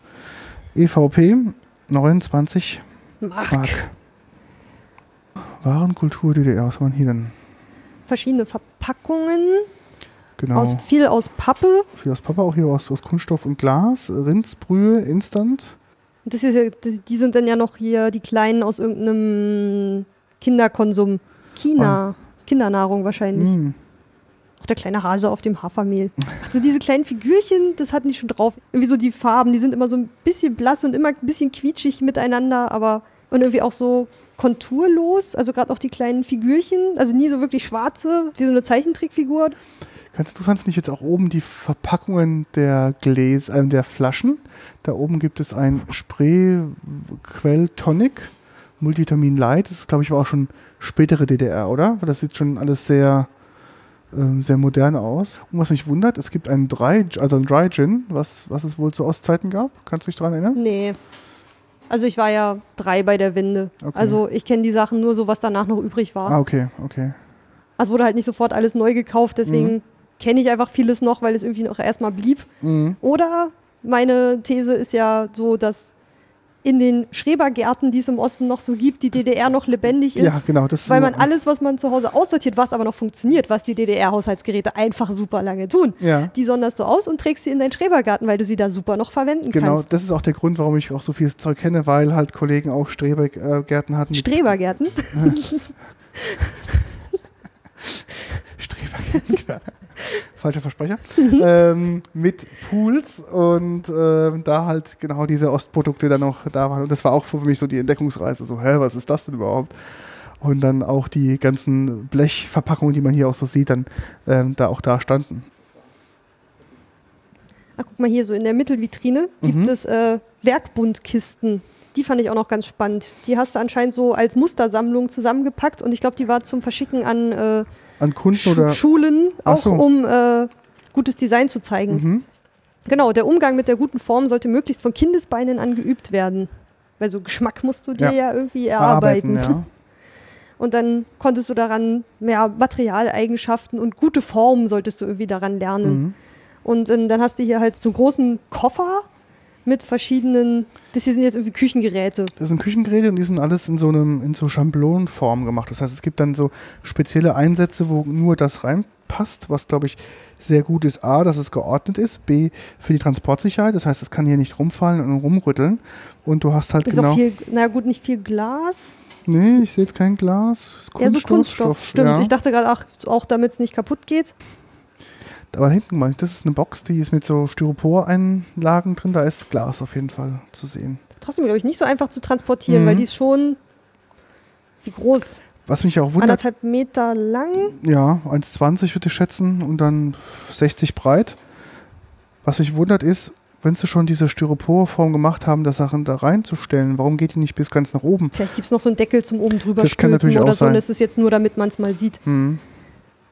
B: EVP 29
A: Mark.
B: Mark. Warenkultur DDR, was haben wir hier denn?
A: Verschiedene Verpackungen.
B: Genau.
A: Aus, viel aus Pappe.
B: Viel aus Papa, auch hier aus, aus Kunststoff und Glas. Rindsbrühe, Instant.
A: Das ist ja, das, die sind dann ja noch hier die kleinen aus irgendeinem Kinderkonsum. China. Kindernahrung wahrscheinlich.
B: Mm.
A: Der kleine Hase auf dem Hafermehl. Also diese kleinen Figürchen, das hatten die schon drauf. Irgendwie so die Farben, die sind immer so ein bisschen blass und immer ein bisschen quietschig miteinander, aber und irgendwie auch so konturlos. Also gerade auch die kleinen Figürchen, also nie so wirklich schwarze, wie so eine Zeichentrickfigur.
B: Ganz interessant finde ich jetzt auch oben die Verpackungen der Gläser, äh, der Flaschen. Da oben gibt es ein Spray-Quell Tonic, Multivitamin Light. Das ist, glaube ich, war auch schon spätere DDR, oder? Weil das sieht schon alles sehr, ähm, sehr modern aus. Und was mich wundert, es gibt einen Dry, also ein Dry Gin, was, was es wohl zu Ostzeiten gab. Kannst du dich daran erinnern?
A: Nee. Also ich war ja drei bei der Wende.
B: Okay.
A: Also ich kenne die Sachen nur so, was danach noch übrig war.
B: Ah, okay, okay.
A: Also wurde halt nicht sofort alles neu gekauft, deswegen kenne ich einfach vieles noch, weil es irgendwie noch erstmal blieb.
B: Mhm.
A: Oder meine These ist ja so, dass in den Schrebergärten, die es im Osten noch so gibt, die DDR noch lebendig ist.
B: Ja, genau. Das
A: Weil man alles, was man zu Hause aussortiert, was aber noch funktioniert, was die DDR-Haushaltsgeräte einfach super lange tun,
B: Ja.
A: die sonderst du aus und trägst sie in deinen Schrebergarten, weil du sie da super noch verwenden
B: Genau,
A: kannst.
B: das ist auch der Grund, warum ich auch so viel Zeug kenne, weil halt Kollegen auch Strebergärten hatten.
A: Strebergärten.
B: Strebergärten, klar. Falscher Versprecher. ähm, mit Pools und ähm, da halt genau diese Ostprodukte dann noch da waren. Und das war auch für mich so die Entdeckungsreise. So, hä, was ist das denn überhaupt? Und dann auch die ganzen Blechverpackungen, die man hier auch so sieht, dann ähm, da auch da standen.
A: Ach, guck mal hier, so in der Mittelvitrine gibt
B: Mhm.
A: es äh, Werkbundkisten. Die fand ich auch noch ganz spannend. Die hast du anscheinend so als Mustersammlung zusammengepackt und ich glaube, die war zum Verschicken an äh,
B: An Kunden
A: Schu
B: oder.
A: Schulen, auch
B: so.
A: um äh, gutes Design zu zeigen.
B: Mhm.
A: Genau, der Umgang mit der guten Form sollte möglichst von Kindesbeinen an geübt werden. Weil so Geschmack musst du dir
B: Ja.
A: ja, irgendwie erarbeiten.
B: Ja.
A: Und dann konntest du daran mehr Materialeigenschaften und gute Formen solltest du irgendwie daran lernen.
B: Mhm.
A: Und ähm, dann hast du hier halt so einen großen Koffer mit verschiedenen, das hier sind jetzt irgendwie Küchengeräte.
B: Das sind Küchengeräte und die sind alles in so einem, in so Schablonenform gemacht. Das heißt, es gibt dann so spezielle Einsätze, wo nur das reinpasst, was glaube ich sehr gut ist. A, dass es geordnet ist. B, für die Transportsicherheit. Das heißt, es kann hier nicht rumfallen und rumrütteln. Und du hast halt
A: Ist
B: genau.
A: auch viel, na gut, nicht viel Glas.
B: nee, ich sehe jetzt kein Glas.
A: Ja, so Kunststoff. Stimmt.
B: Ja.
A: Ich dachte gerade auch, auch damit es nicht kaputt geht.
B: Aber hinten mal, das ist eine Box, die ist mit so Styropor-Einlagen drin. Da ist Glas auf jeden Fall zu sehen.
A: Trotzdem, glaube ich, nicht so einfach zu transportieren,
B: Mhm.
A: weil die ist schon, wie groß?
B: Was mich auch wundert,
A: Anderthalb Meter lang.
B: Ja, 1,20 würde ich schätzen und dann 60 breit. Was mich wundert ist, wenn sie schon diese Styroporform gemacht haben, das Sachen da reinzustellen, warum geht die nicht bis ganz nach oben?
A: Vielleicht gibt es noch so einen Deckel zum oben drüber
B: Das kann natürlich
A: oder
B: auch
A: so.
B: sein.
A: Und das ist jetzt nur, damit man es mal sieht.
B: Hm.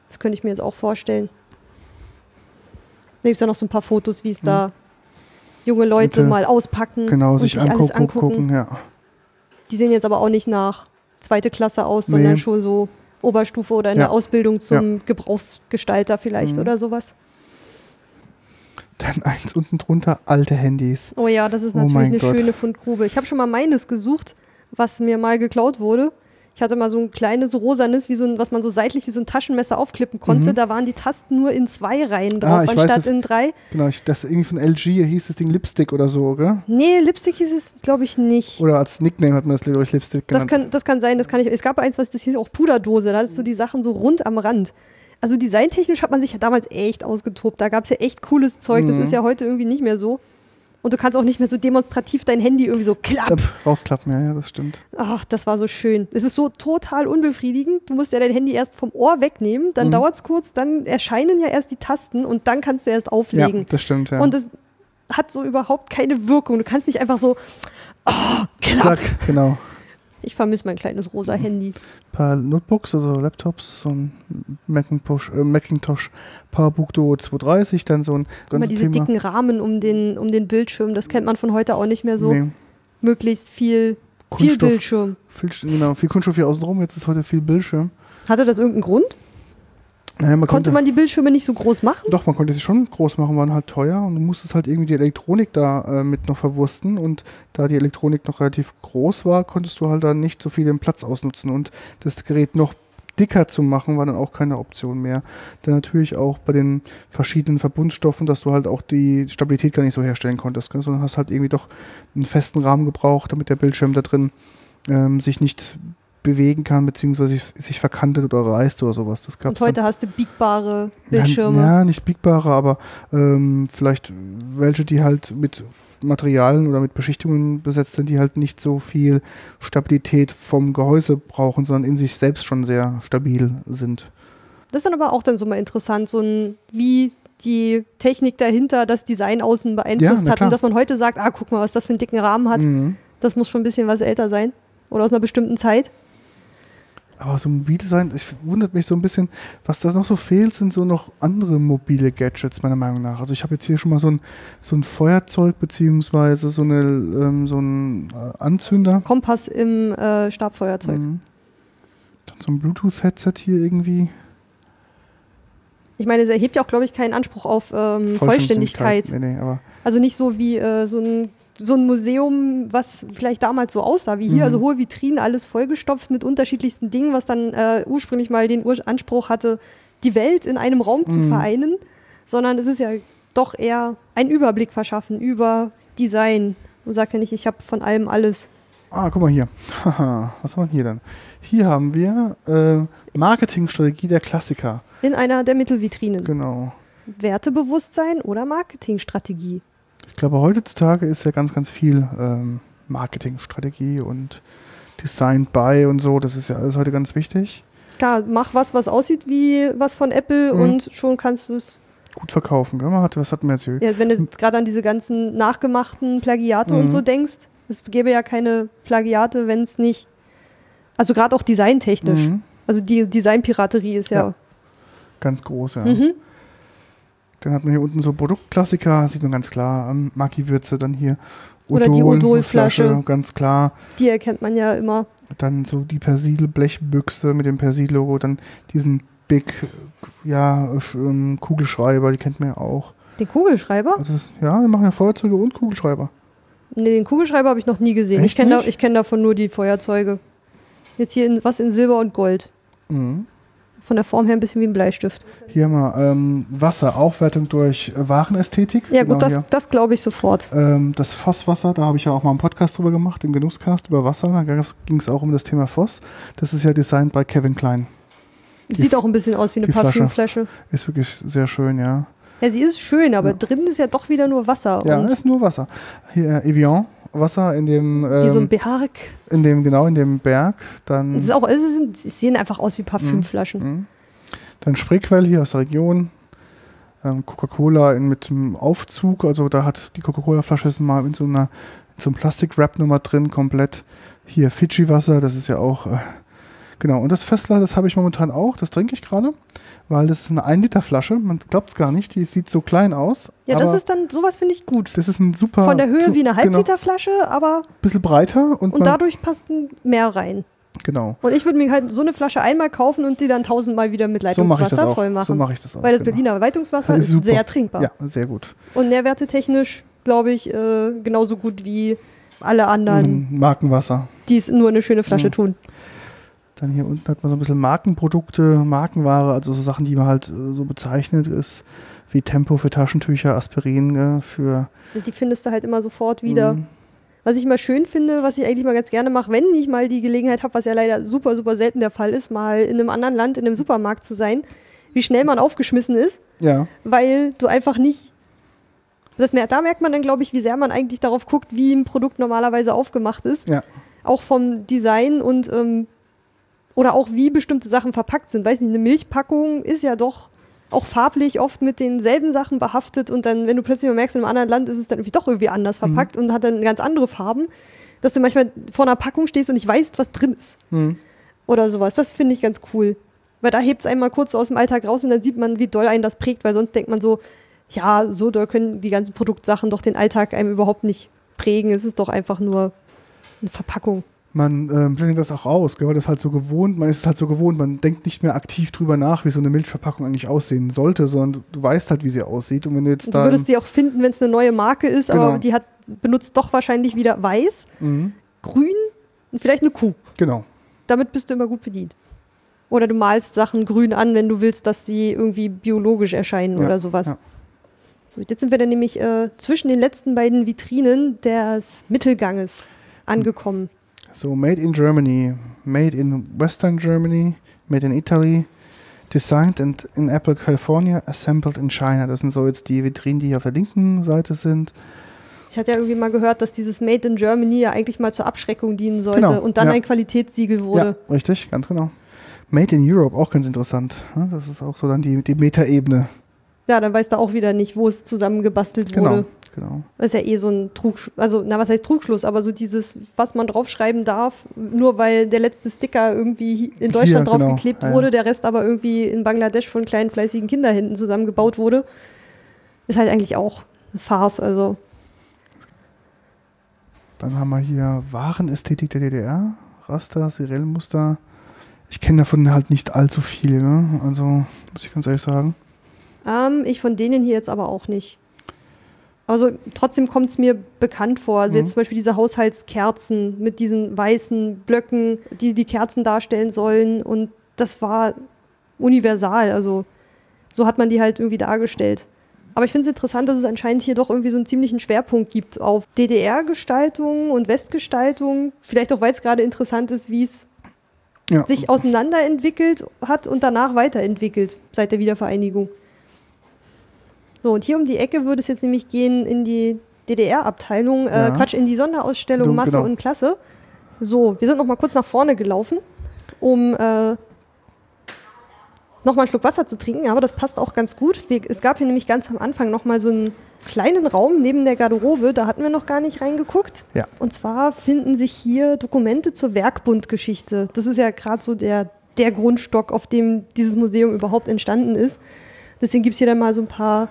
A: Das könnte ich mir jetzt auch vorstellen. Da gibt es ja noch so ein paar Fotos, wie es da junge Leute
B: Und, äh,
A: mal auspacken
B: Genau,
A: und
B: sich
A: sich alles
B: angucken,
A: angucken.
B: gucken, ja.
A: Die sehen jetzt aber auch nicht nach zweite Klasse aus, sondern
B: Nee.
A: schon so Oberstufe oder in
B: Ja.
A: der Ausbildung zum Gebrauchsgestalter vielleicht
B: Mhm.
A: oder sowas.
B: Dann eins unten drunter, alte Handys.
A: Oh ja, das ist
B: Oh
A: natürlich
B: mein
A: eine
B: Gott.
A: schöne Fundgrube. Ich habe schon mal meines gesucht, was mir mal geklaut wurde. Ich hatte mal so ein kleines rosanes, wie so ein, was man so seitlich wie so ein Taschenmesser aufklippen konnte.
B: Mhm.
A: Da waren die Tasten nur in zwei Reihen drauf,
B: Ah, weiß
A: anstatt
B: es.
A: in drei.
B: Genau, ich, das irgendwie von LG hieß das Ding Lipstick oder so, gell?
A: Nee, Lipstick hieß es, glaube ich, nicht.
B: Oder als Nickname hat man das, glaube ich, Lipstick
A: Das
B: genannt.
A: kann, das kann sein, das kann ich. Es gab eins, was das hieß auch Puderdose. Da hattest du die Sachen so rund am Rand. Also designtechnisch hat man sich ja damals echt ausgetobt. Da gab es ja echt cooles Zeug. Das
B: Mhm.
A: ist ja heute irgendwie nicht mehr so. Und du kannst auch nicht mehr so demonstrativ dein Handy irgendwie so klapp.
B: Klapp, rausklappen, ja, ja, das stimmt.
A: Ach, das war so schön. Es ist so total unbefriedigend. Du musst ja dein Handy erst vom Ohr wegnehmen, dann
B: Mhm.
A: dauert es kurz, dann erscheinen ja erst die Tasten und dann kannst du erst auflegen.
B: Ja, das stimmt, ja.
A: Und das hat so überhaupt keine Wirkung. Du kannst nicht einfach so, oh, klapp.
B: Zack, genau.
A: Ich vermisse mein kleines rosa Handy.
B: paar Notebooks, also Laptops, so ein Macintosh, äh, Macintosh PowerBook Duo 230, dann so ein
A: Immer
B: ganzes
A: diese
B: Thema.
A: dicken Rahmen um den, um den Bildschirm, das kennt man von heute auch nicht mehr so.
B: Nee,
A: Möglichst viel, viel
B: Kunststoff.
A: Bildschirm.
B: Viel, genau, viel Kunststoff hier außenrum, jetzt ist heute viel Bildschirm.
A: Hatte das irgendeinen Grund?
B: Naja, man
A: Konnte man die Bildschirme nicht so groß machen?
B: Doch, man konnte sie schon groß machen, waren halt teuer und du musstest halt irgendwie die Elektronik da äh, mit noch verwursten und da die Elektronik noch relativ groß war, konntest du halt dann nicht so viel den Platz ausnutzen und das Gerät noch dicker zu machen, war dann auch keine Option mehr. Dann natürlich auch bei den verschiedenen Verbundstoffen, dass du halt auch die Stabilität gar nicht so herstellen konntest, sondern hast halt irgendwie doch einen festen Rahmen gebraucht, damit der Bildschirm da drin ähm, sich nicht bewegen kann, beziehungsweise sich verkantet oder reißt oder sowas. Das
A: Und
B: gab's
A: heute hast du biegbare
B: ja,
A: Bildschirme.
B: Ja, nicht biegbare, aber ähm, vielleicht welche, die halt mit Materialien oder mit Beschichtungen besetzt sind, die halt nicht so viel Stabilität vom Gehäuse brauchen, sondern in sich selbst schon sehr stabil sind.
A: Das ist dann aber auch dann so mal interessant, so ein, wie die Technik dahinter das Design außen beeinflusst
B: na
A: hat. Und dass man heute sagt, ah, guck mal, was das für einen dicken Rahmen hat.
B: Mhm.
A: Das muss schon ein bisschen was älter sein. Oder aus einer bestimmten Zeit.
B: Aber so Mobildesign, ich wundert mich so ein bisschen, was da noch so fehlt, sind so noch andere mobile Gadgets, meiner Meinung nach. Also ich habe jetzt hier schon mal so ein, so ein Feuerzeug, beziehungsweise so, eine, ähm, so ein äh, Anzünder.
A: Kompass im äh, Stabfeuerzeug.
B: Mhm. Dann so ein Bluetooth-Headset hier irgendwie.
A: Ich meine, es erhebt ja auch, glaube ich, keinen Anspruch auf ähm, Vollständigkeit.
B: Nee, nee, aber
A: Also nicht so wie äh, so, ein, so ein Museum, was vielleicht damals so aussah wie hier.
B: Mhm.
A: Also hohe Vitrinen, alles vollgestopft mit unterschiedlichsten Dingen, was dann äh, ursprünglich mal den Ur Anspruch hatte, die Welt in einem Raum zu
B: Mhm.
A: vereinen. Sondern es ist ja doch eher ein Überblick verschaffen über Design. Und sagt ja nicht, ich habe von allem alles.
B: Ah, guck mal hier. Haha, was haben wir hier dann? Hier haben wir äh, Marketingstrategie der Klassiker.
A: In einer der Mittelvitrinen.
B: Genau.
A: Wertebewusstsein oder Marketingstrategie.
B: Ich glaube, heutzutage ist ja ganz, ganz viel ähm, Marketingstrategie und Designed by und so. Das ist ja alles heute ganz wichtig.
A: Klar, mach was, was aussieht wie was von Apple
B: Mhm.
A: und schon kannst du es
B: Gut verkaufen, gell? Man hat, was hatten wir jetzt hier?
A: Ja, wenn du jetzt gerade an diese ganzen nachgemachten Plagiate
B: Mhm.
A: und so denkst, es gäbe ja keine Plagiate, wenn es nicht. Also gerade auch designtechnisch.
B: Mhm.
A: Also die Designpiraterie ist ja.
B: Ja. Ganz groß, ja.
A: Mhm.
B: Dann hat man hier unten so Produktklassiker, sieht man ganz klar. Ähm, Maki-Würze, dann hier
A: Oder die
B: Odol,
A: Odol-Flasche.
B: Flasche, ganz klar.
A: Die erkennt man ja immer.
B: Dann so die Persil-Blechbüchse mit dem Persil-Logo, dann diesen Big, ja, ähm, Kugelschreiber, die kennt man ja auch.
A: Den Kugelschreiber?
B: Also ja, wir machen ja Feuerzeuge und Kugelschreiber.
A: Nee, den Kugelschreiber habe ich noch nie gesehen.
B: Echt
A: ich kenne da, ich kenn davon nur die Feuerzeuge. Jetzt hier in, was in Silber und Gold.
B: Mhm.
A: Von der Form her ein bisschen wie ein Bleistift.
B: Hier mal ähm, Wasser, Aufwertung durch Warenästhetik.
A: Ja,
B: Genau
A: gut, das, das glaube ich sofort.
B: Ähm, das Vosswasser, da habe ich ja auch mal einen Podcast drüber gemacht, im Genusscast über Wasser. Da ging es auch um das Thema Voss. Das ist ja designt bei Kevin Klein.
A: Sieht auch ein bisschen aus wie eine
B: die Flasche.
A: Parfümflasche.
B: Ist wirklich sehr schön, ja.
A: Ja, sie ist schön, aber
B: Ja.
A: drin ist ja doch wieder nur Wasser.
B: Ja, ist nur Wasser. Hier äh, Evian, Wasser in dem,
A: wie so ein
B: ähm,
A: Berg.
B: in dem, genau, in dem Berg. Dann,
A: Es, ist auch, es, sind, sie sehen einfach aus wie Parfümflaschen.
B: Mhm. dann Spreequell hier aus der Region. Ähm, Coca-Cola in- mit dem Aufzug, also da hat die Coca-Cola-Flasche ist mal in so einer in so einem Plastik-Wrap-Nummer drin, komplett. Hier Fidschi-Wasser, das ist ja auch, äh, genau. Und das Fössler, das habe ich momentan auch, das trinke ich gerade, weil das ist eine 1-Liter-Flasche, man glaubt es gar nicht, die sieht so klein aus.
A: Ja, das ist dann, sowas finde ich gut.
B: das ist ein super.
A: Von der Höhe
B: zu-
A: wie eine
B: Genau,
A: Halbliterflasche, aber
B: bisschen breiter und,
A: und dadurch passt mehr rein.
B: genau.
A: Und ich würde mir halt so eine Flasche einmal kaufen und die dann tausendmal wieder mit
B: So
A: Leitungswasser
B: auch.
A: voll machen.
B: So mache ich das auch.
A: Weil das
B: genau.
A: Berliner Leitungswasser
B: Das
A: ist,
B: ist
A: sehr trinkbar.
B: Ja, sehr gut.
A: Und nährwertetechnisch, glaube ich, äh, genauso gut wie alle anderen,
B: Markenwasser.
A: die es nur in eine schöne Flasche
B: Mhm.
A: tun.
B: Dann hier unten hat man so ein bisschen Markenprodukte, Markenware, also so Sachen, die man halt äh, so bezeichnet ist, wie Tempo für Taschentücher, Aspirin äh, für.
A: Die findest du halt immer sofort wieder.
B: Mhm.
A: Was ich mal schön finde, was ich eigentlich mal ganz gerne mache, wenn ich mal die Gelegenheit habe, was ja leider super, super selten der Fall ist, mal in einem anderen Land, in einem Supermarkt zu sein, wie schnell man aufgeschmissen ist,
B: Ja,
A: weil du einfach nicht. Das da merkt man dann, glaube ich, wie sehr man eigentlich darauf guckt, wie ein Produkt normalerweise aufgemacht ist.
B: ja.
A: Auch vom Design und ähm, oder auch wie bestimmte Sachen verpackt sind. Weiß nicht, eine Milchpackung ist ja doch auch farblich oft mit denselben Sachen behaftet und dann, wenn du plötzlich mal merkst, in einem anderen Land ist es dann irgendwie doch irgendwie anders
B: Mhm.
A: verpackt und hat dann ganz andere Farben, dass du manchmal vor einer Packung stehst und nicht weißt, was drin ist
B: Mhm.
A: oder sowas. Das finde ich ganz cool. Weil da hebt es einmal kurz so aus dem Alltag raus und dann sieht man, wie doll einen das prägt, weil sonst denkt man so, ja, so doll können die ganzen Produktsachen doch den Alltag einem überhaupt nicht prägen. Es ist doch einfach nur eine Verpackung.
B: Man ähm, blendet das auch aus, gell, weil das halt so gewohnt, man ist halt so gewohnt, man denkt nicht mehr aktiv drüber nach, wie so eine Milchverpackung eigentlich aussehen sollte, sondern du, du weißt halt, wie sie aussieht. Und wenn du jetzt
A: Du
B: da.
A: würdest sie auch finden, wenn es eine neue Marke ist, aber
B: Genau.
A: die hat benutzt doch wahrscheinlich wieder weiß,
B: Mhm,
A: grün und vielleicht eine Kuh.
B: genau.
A: Damit bist du immer gut bedient. Oder du malst Sachen grün an, wenn du willst, dass sie irgendwie biologisch erscheinen
B: Ja,
A: oder sowas.
B: ja.
A: So, jetzt sind wir dann nämlich äh, zwischen den letzten beiden Vitrinen des Mittelganges angekommen.
B: So, made in Germany, made in Western Germany, made in Italy, designed and in Apple, California, assembled in China. Das sind so jetzt die Vitrinen, die hier auf der linken Seite sind.
A: Ich hatte ja irgendwie mal gehört, dass dieses Made in Germany ja eigentlich mal zur Abschreckung dienen sollte
B: Genau,
A: und dann
B: ja.
A: ein Qualitätssiegel wurde.
B: Ja, richtig, ganz genau. Made in Europe, auch ganz interessant. Das ist auch so dann die, die Metaebene.
A: Ja. dann weißt du auch wieder nicht, wo es zusammengebastelt
B: Genau,
A: wurde.
B: Genau.
A: Das ist ja eh so ein Trugschluss, also na was heißt Trugschluss, aber so dieses, was man draufschreiben darf, nur weil der letzte Sticker irgendwie in Deutschland
B: Hier, genau.
A: draufgeklebt
B: Ja, ja.
A: wurde, der Rest aber irgendwie in Bangladesch von kleinen fleißigen Kinderhänden zusammengebaut wurde, ist halt eigentlich auch eine Farce. Also
B: Dann haben wir hier Warenästhetik der DDR, Raster, Seriellmuster. Ich kenne davon halt nicht allzu viel, ne? also muss ich ganz ehrlich sagen.
A: ähm, ich von denen hier jetzt aber auch nicht. Also trotzdem kommt es mir bekannt vor. Also
B: Mhm.
A: jetzt zum Beispiel diese Haushaltskerzen mit diesen weißen Blöcken, die die Kerzen darstellen sollen. Und das war universal. Also so hat man die halt irgendwie dargestellt. Aber ich finde es interessant, dass es anscheinend hier doch irgendwie so einen ziemlichen Schwerpunkt gibt auf DDR-Gestaltung und Westgestaltung. Vielleicht auch, weil es gerade interessant ist, wie es
B: Ja,
A: sich auseinanderentwickelt hat und danach weiterentwickelt seit der Wiedervereinigung. So, und hier um die Ecke würde es jetzt nämlich gehen in die DDR-Abteilung, äh,
B: Ja.
A: Quatsch, in die Sonderausstellung
B: Du,
A: Masse
B: genau.
A: und Klasse. So, wir sind noch mal kurz nach vorne gelaufen, um äh, noch mal einen Schluck Wasser zu trinken, aber das passt auch ganz gut. Wir, es gab hier nämlich ganz am Anfang noch mal so einen kleinen Raum neben der Garderobe, da hatten wir noch gar nicht reingeguckt.
B: Ja.
A: Und zwar finden sich hier Dokumente zur Werkbundgeschichte. Das ist ja gerade so der, der Grundstock, auf dem dieses Museum überhaupt entstanden ist. Deswegen gibt es hier dann mal so ein paar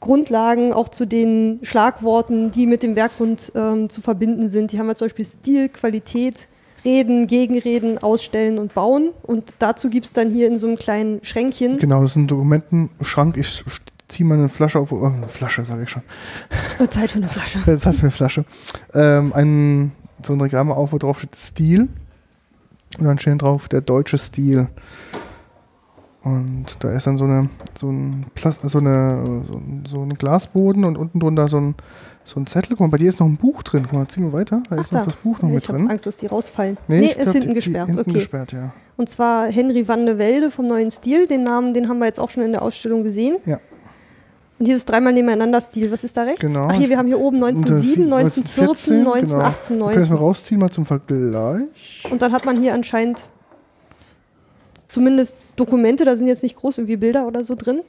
A: Grundlagen auch zu den Schlagworten, die mit dem Werkbund ähm, zu verbinden sind. Die haben wir zum Beispiel Stil, Qualität, Reden, Gegenreden, Ausstellen und Bauen. Und dazu gibt es dann hier in so einem kleinen Schränkchen.
B: Genau, das ist ein Dokumentenschrank. Ich ziehe mal eine Flasche auf, oh, eine Flasche sage ich schon,
A: Wird Zeit für eine Flasche.
B: Hat für eine Flasche, ähm, ein, so ein Regal mal auf, wo drauf steht Stil und dann steht drauf der deutsche Stil. Und da ist dann so eine so ein Plas so eine so, ein- so ein Glasboden und unten drunter so ein so ein Zettel. Guck mal, bei dir ist noch ein Buch drin. Guck mal, zieh mal weiter. Da ist noch das Buch noch
A: ich
B: mit
A: habe
B: drin.
A: Angst, dass die rausfallen. Nee,
B: ich
A: ist
B: glaub,
A: hinten
B: die-
A: gesperrt.
B: Die, hinten
A: okay.
B: gesperrt, ja.
A: Und zwar Henry van de Velde vom neuen Stil. Den Namen, den haben wir jetzt auch schon in der Ausstellung gesehen.
B: Ja.
A: Und hier ist dreimal nebeneinander Stil. Was ist da rechts?
B: Genau.
A: Ach hier, wir haben hier oben 1907, 1914, 1918,
B: genau. Können wir
A: 19.
B: rausziehen mal zum Vergleich.
A: Und dann hat man hier anscheinend zumindest Dokumente, da sind jetzt nicht groß irgendwie Bilder oder so drin,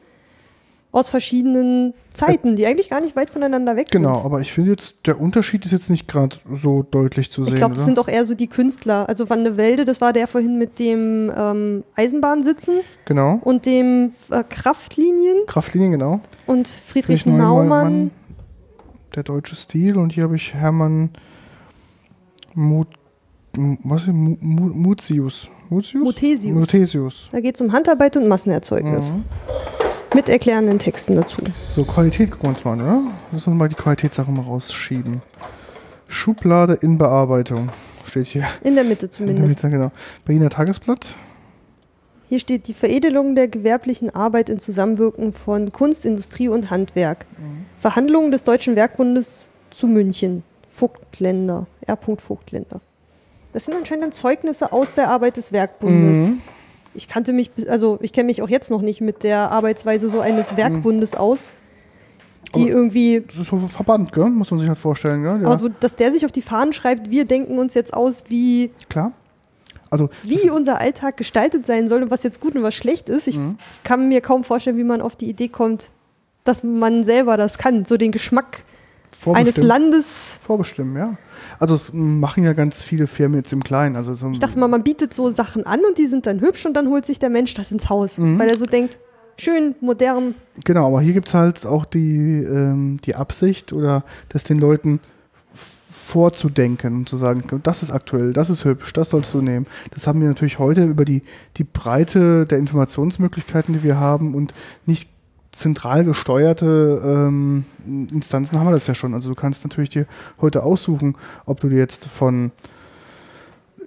A: aus verschiedenen Zeiten, die eigentlich gar nicht weit voneinander weg
B: Genau,
A: sind.
B: aber ich finde jetzt, der Unterschied ist jetzt nicht gerade so deutlich zu sehen.
A: Ich glaube, das
B: oder?
A: sind auch eher so die Künstler. Also Van de Velde, das war der vorhin mit dem ähm, Eisenbahnsitzen
B: genau.
A: und dem äh, Kraftlinien
B: Kraftlinien, genau.
A: und Friedrich,
B: Friedrich
A: Naumann.
B: der deutsche Stil. Und hier habe ich Hermann Mut, M- was ist, Mu- Mu- Mutius. Mutius?
A: Muthesius.
B: Muthesius.
A: Da geht es um Handarbeit und Massenerzeugnis.
B: Mhm.
A: Mit erklärenden Texten dazu.
B: So, Qualität gucken wir uns mal an, oder? Lass uns mal die Qualitätssachen mal rausschieben. Schublade in Bearbeitung. Steht hier.
A: In der Mitte
B: In der
A: zumindest.
B: Mitte, genau. Berliner Tagesblatt.
A: Hier steht die Veredelung der gewerblichen Arbeit in Zusammenwirken von Kunst, Industrie und Handwerk. Verhandlungen des Deutschen Werkbundes zu München. Vogtländer. R. Vogtländer. Das sind anscheinend dann Zeugnisse aus der Arbeit des Werkbundes.
B: Mhm.
A: Ich kannte mich, also ich kenne mich auch jetzt noch nicht mit der Arbeitsweise so eines Werkbundes aus, die irgendwie,
B: Das ist so ein Verband, gell? Muss man sich halt vorstellen, gell? Ja,
A: aber so, dass der sich auf die Fahnen schreibt, wir denken uns jetzt aus, wie
B: klar. Also,
A: wie unser Alltag gestaltet sein soll und was jetzt gut und was schlecht ist. Ich
B: Mhm.
A: kann mir kaum vorstellen, wie man auf die Idee kommt, dass man selber das kann, so den Geschmack eines. Landes.
B: Vorbestimmen, ja. Also es machen ja ganz viele Firmen jetzt im Kleinen. Also so
A: Ich dachte mal, man bietet so Sachen an und die sind dann hübsch und dann holt sich der Mensch das ins Haus,
B: Mhm.
A: weil er so denkt, schön, modern.
B: Genau, aber hier gibt es halt auch die, ähm, die Absicht oder das den Leuten vorzudenken und zu sagen, das ist aktuell, das ist hübsch, das sollst du nehmen. Das haben wir natürlich heute über die, die Breite der Informationsmöglichkeiten, die wir haben und nicht zentral gesteuerte ähm, Instanzen haben wir das ja schon. Also du kannst natürlich dir heute aussuchen, ob du dir jetzt von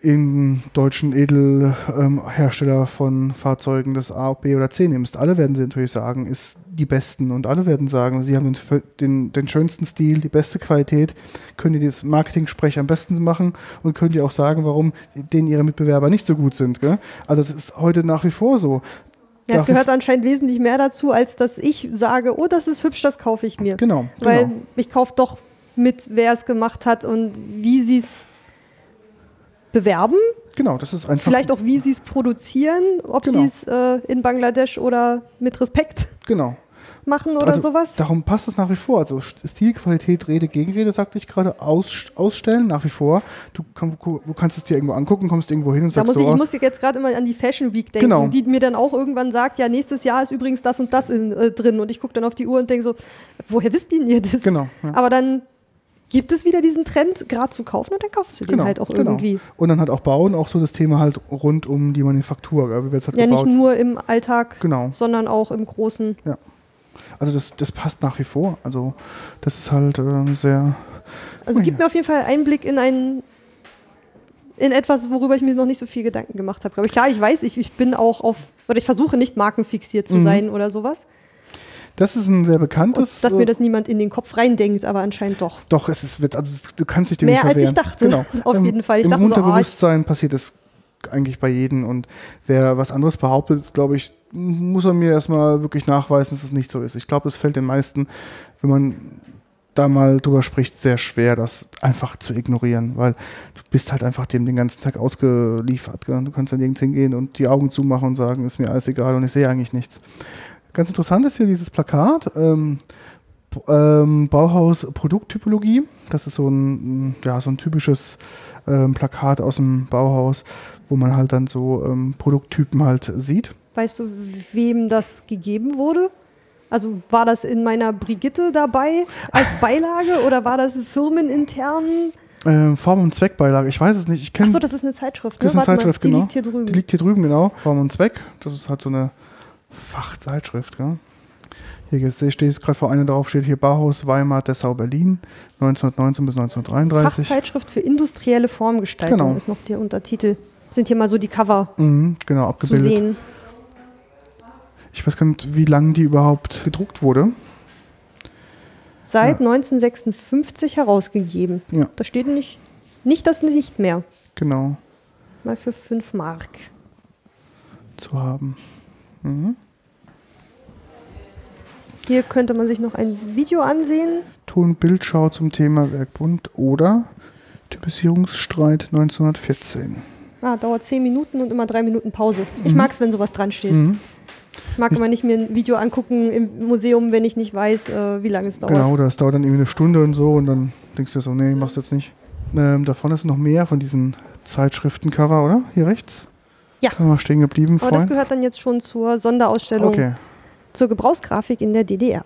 B: irgendeinen deutschen Edelhersteller von Fahrzeugen das A, B oder C nimmst. Alle werden sie natürlich sagen, ist die besten und alle werden sagen, sie haben den, den, den schönsten Stil, die beste Qualität, können die das Marketing-Sprech am besten machen und können dir auch sagen, warum denen ihre Mitbewerber nicht so gut sind. Gell? Also es ist heute nach wie vor so.
A: Ja, es gehört anscheinend wesentlich mehr dazu, als dass ich sage, oh, das ist hübsch, das kaufe ich mir.
B: Genau,
A: Weil
B: genau.
A: ich kaufe doch mit, wer es gemacht hat und wie sie es bewerben,
B: Genau, das ist einfach.
A: vielleicht auch wie sie es produzieren, ob
B: Genau.
A: sie es äh, in Bangladesch oder mit Respekt
B: Genau.
A: Machen oder
B: also,
A: sowas.
B: Darum passt es nach wie vor. Also Stil, Qualität, Rede, Gegenrede, sagte ich gerade, aus, ausstellen nach wie vor. Du, kann, du kannst es dir irgendwo angucken, kommst irgendwo hin und
A: Da
B: sagst
A: muss ich,
B: so,
A: ich muss jetzt gerade immer an die Fashion Week denken,
B: Genau.
A: die mir dann auch irgendwann sagt, ja, nächstes Jahr ist übrigens das und das in, äh, drin. Und ich gucke dann auf die Uhr und denke so, woher wisst ihr das?
B: Genau, ja.
A: Aber dann gibt es wieder diesen Trend, gerade zu kaufen und dann kaufst du den
B: genau,
A: halt auch
B: genau.
A: irgendwie.
B: Und dann halt auch bauen, auch so das Thema halt rund um die Manufaktur, gell, wie halt
A: Ja, nicht
B: gebaut.
A: nur im Alltag,
B: Genau.
A: sondern auch im Großen.
B: Also das, das passt nach wie vor. Also das ist halt ähm, sehr.
A: Also
B: Oh
A: gibt
B: ja.
A: mir auf jeden Fall Einblick in ein in etwas, worüber ich mir noch nicht so viel Gedanken gemacht habe. glaube ich. Klar, ich weiß, ich, ich bin auch auf, oder ich versuche nicht markenfixiert zu
B: Mhm.
A: sein oder sowas.
B: Das ist ein sehr
A: Und
B: bekanntes.
A: dass
B: äh,
A: mir das niemand in den Kopf reindenkt, aber anscheinend doch.
B: Doch, es ist, wird, also du kannst dich dem
A: Mehr
B: nicht
A: als ich dachte,
B: Genau.
A: auf jeden Fall. Ich
B: Im
A: dachte so, ah,
B: Unterbewusstsein passiert das eigentlich bei jedem und wer was anderes behauptet, glaube ich, muss er mir erstmal wirklich nachweisen, dass es nicht so ist. Ich glaube, es fällt den meisten, wenn man da mal drüber spricht, sehr schwer, das einfach zu ignorieren, weil du bist halt einfach dem den ganzen Tag ausgeliefert. Gell? Du kannst dann nirgends hingehen und die Augen zumachen und sagen, ist mir alles egal und ich sehe eigentlich nichts. Ganz interessant ist hier dieses Plakat. Ähm, ähm, Bauhaus Produkttypologie. Das ist so ein, ja, so ein typisches ähm, Plakat aus dem Bauhaus, wo man halt dann so ähm, Produkttypen halt sieht.
A: Weißt du, wem das gegeben wurde? Also war das in meiner Brigitte dabei als Beilage oder war das firmenintern?
B: Ähm, Form- und Zweckbeilage, ich weiß es nicht. Ich kenne
A: Achso, das ist eine Zeitschrift. Ne?
B: Das ist eine
A: Warte
B: Zeitschrift,
A: mal, die
B: genau.
A: liegt hier drüben.
B: Die liegt hier drüben, genau. Form und Zweck. Das ist halt so eine Fachzeitschrift, gell? Hier steht es gerade vor einer drauf, steht hier Bauhaus Weimar, Dessau, Berlin, 1919 bis 1933.
A: Fachzeitschrift für industrielle Formgestaltung
B: Genau.
A: ist noch der Untertitel. Sind hier mal so die Cover
B: Mhm, genau,
A: zu
B: abgebildet.
A: sehen.
B: Ich weiß gar nicht, wie lange die überhaupt gedruckt wurde.
A: Seit 1956 herausgegeben.
B: Ja.
A: Da steht nicht, nicht das nicht mehr.
B: Genau,
A: Mal für 5 Mark.
B: zu haben. Mhm.
A: Hier könnte man sich noch ein Video ansehen.
B: Ton-Bildschau zum Thema Werkbund oder Typisierungsstreit 1914.
A: Ah, dauert 10 Minuten und immer 3 Minuten Pause. Ich
B: Mhm.
A: mag's, wenn sowas dran steht.
B: Mhm.
A: Ich mag immer nicht mir ein Video angucken im Museum, wenn ich nicht weiß, äh, wie lange es dauert.
B: Genau, das dauert dann irgendwie eine Stunde und so und dann denkst du dir so, nee, machst du jetzt nicht. Ähm, da vorne ist noch mehr von diesen Zeitschriftencover, oder? Hier rechts?
A: Ja.
B: Da mal stehen geblieben
A: Aber das gehört dann jetzt schon zur Sonderausstellung
B: Okay,
A: zur Gebrauchsgrafik in der DDR.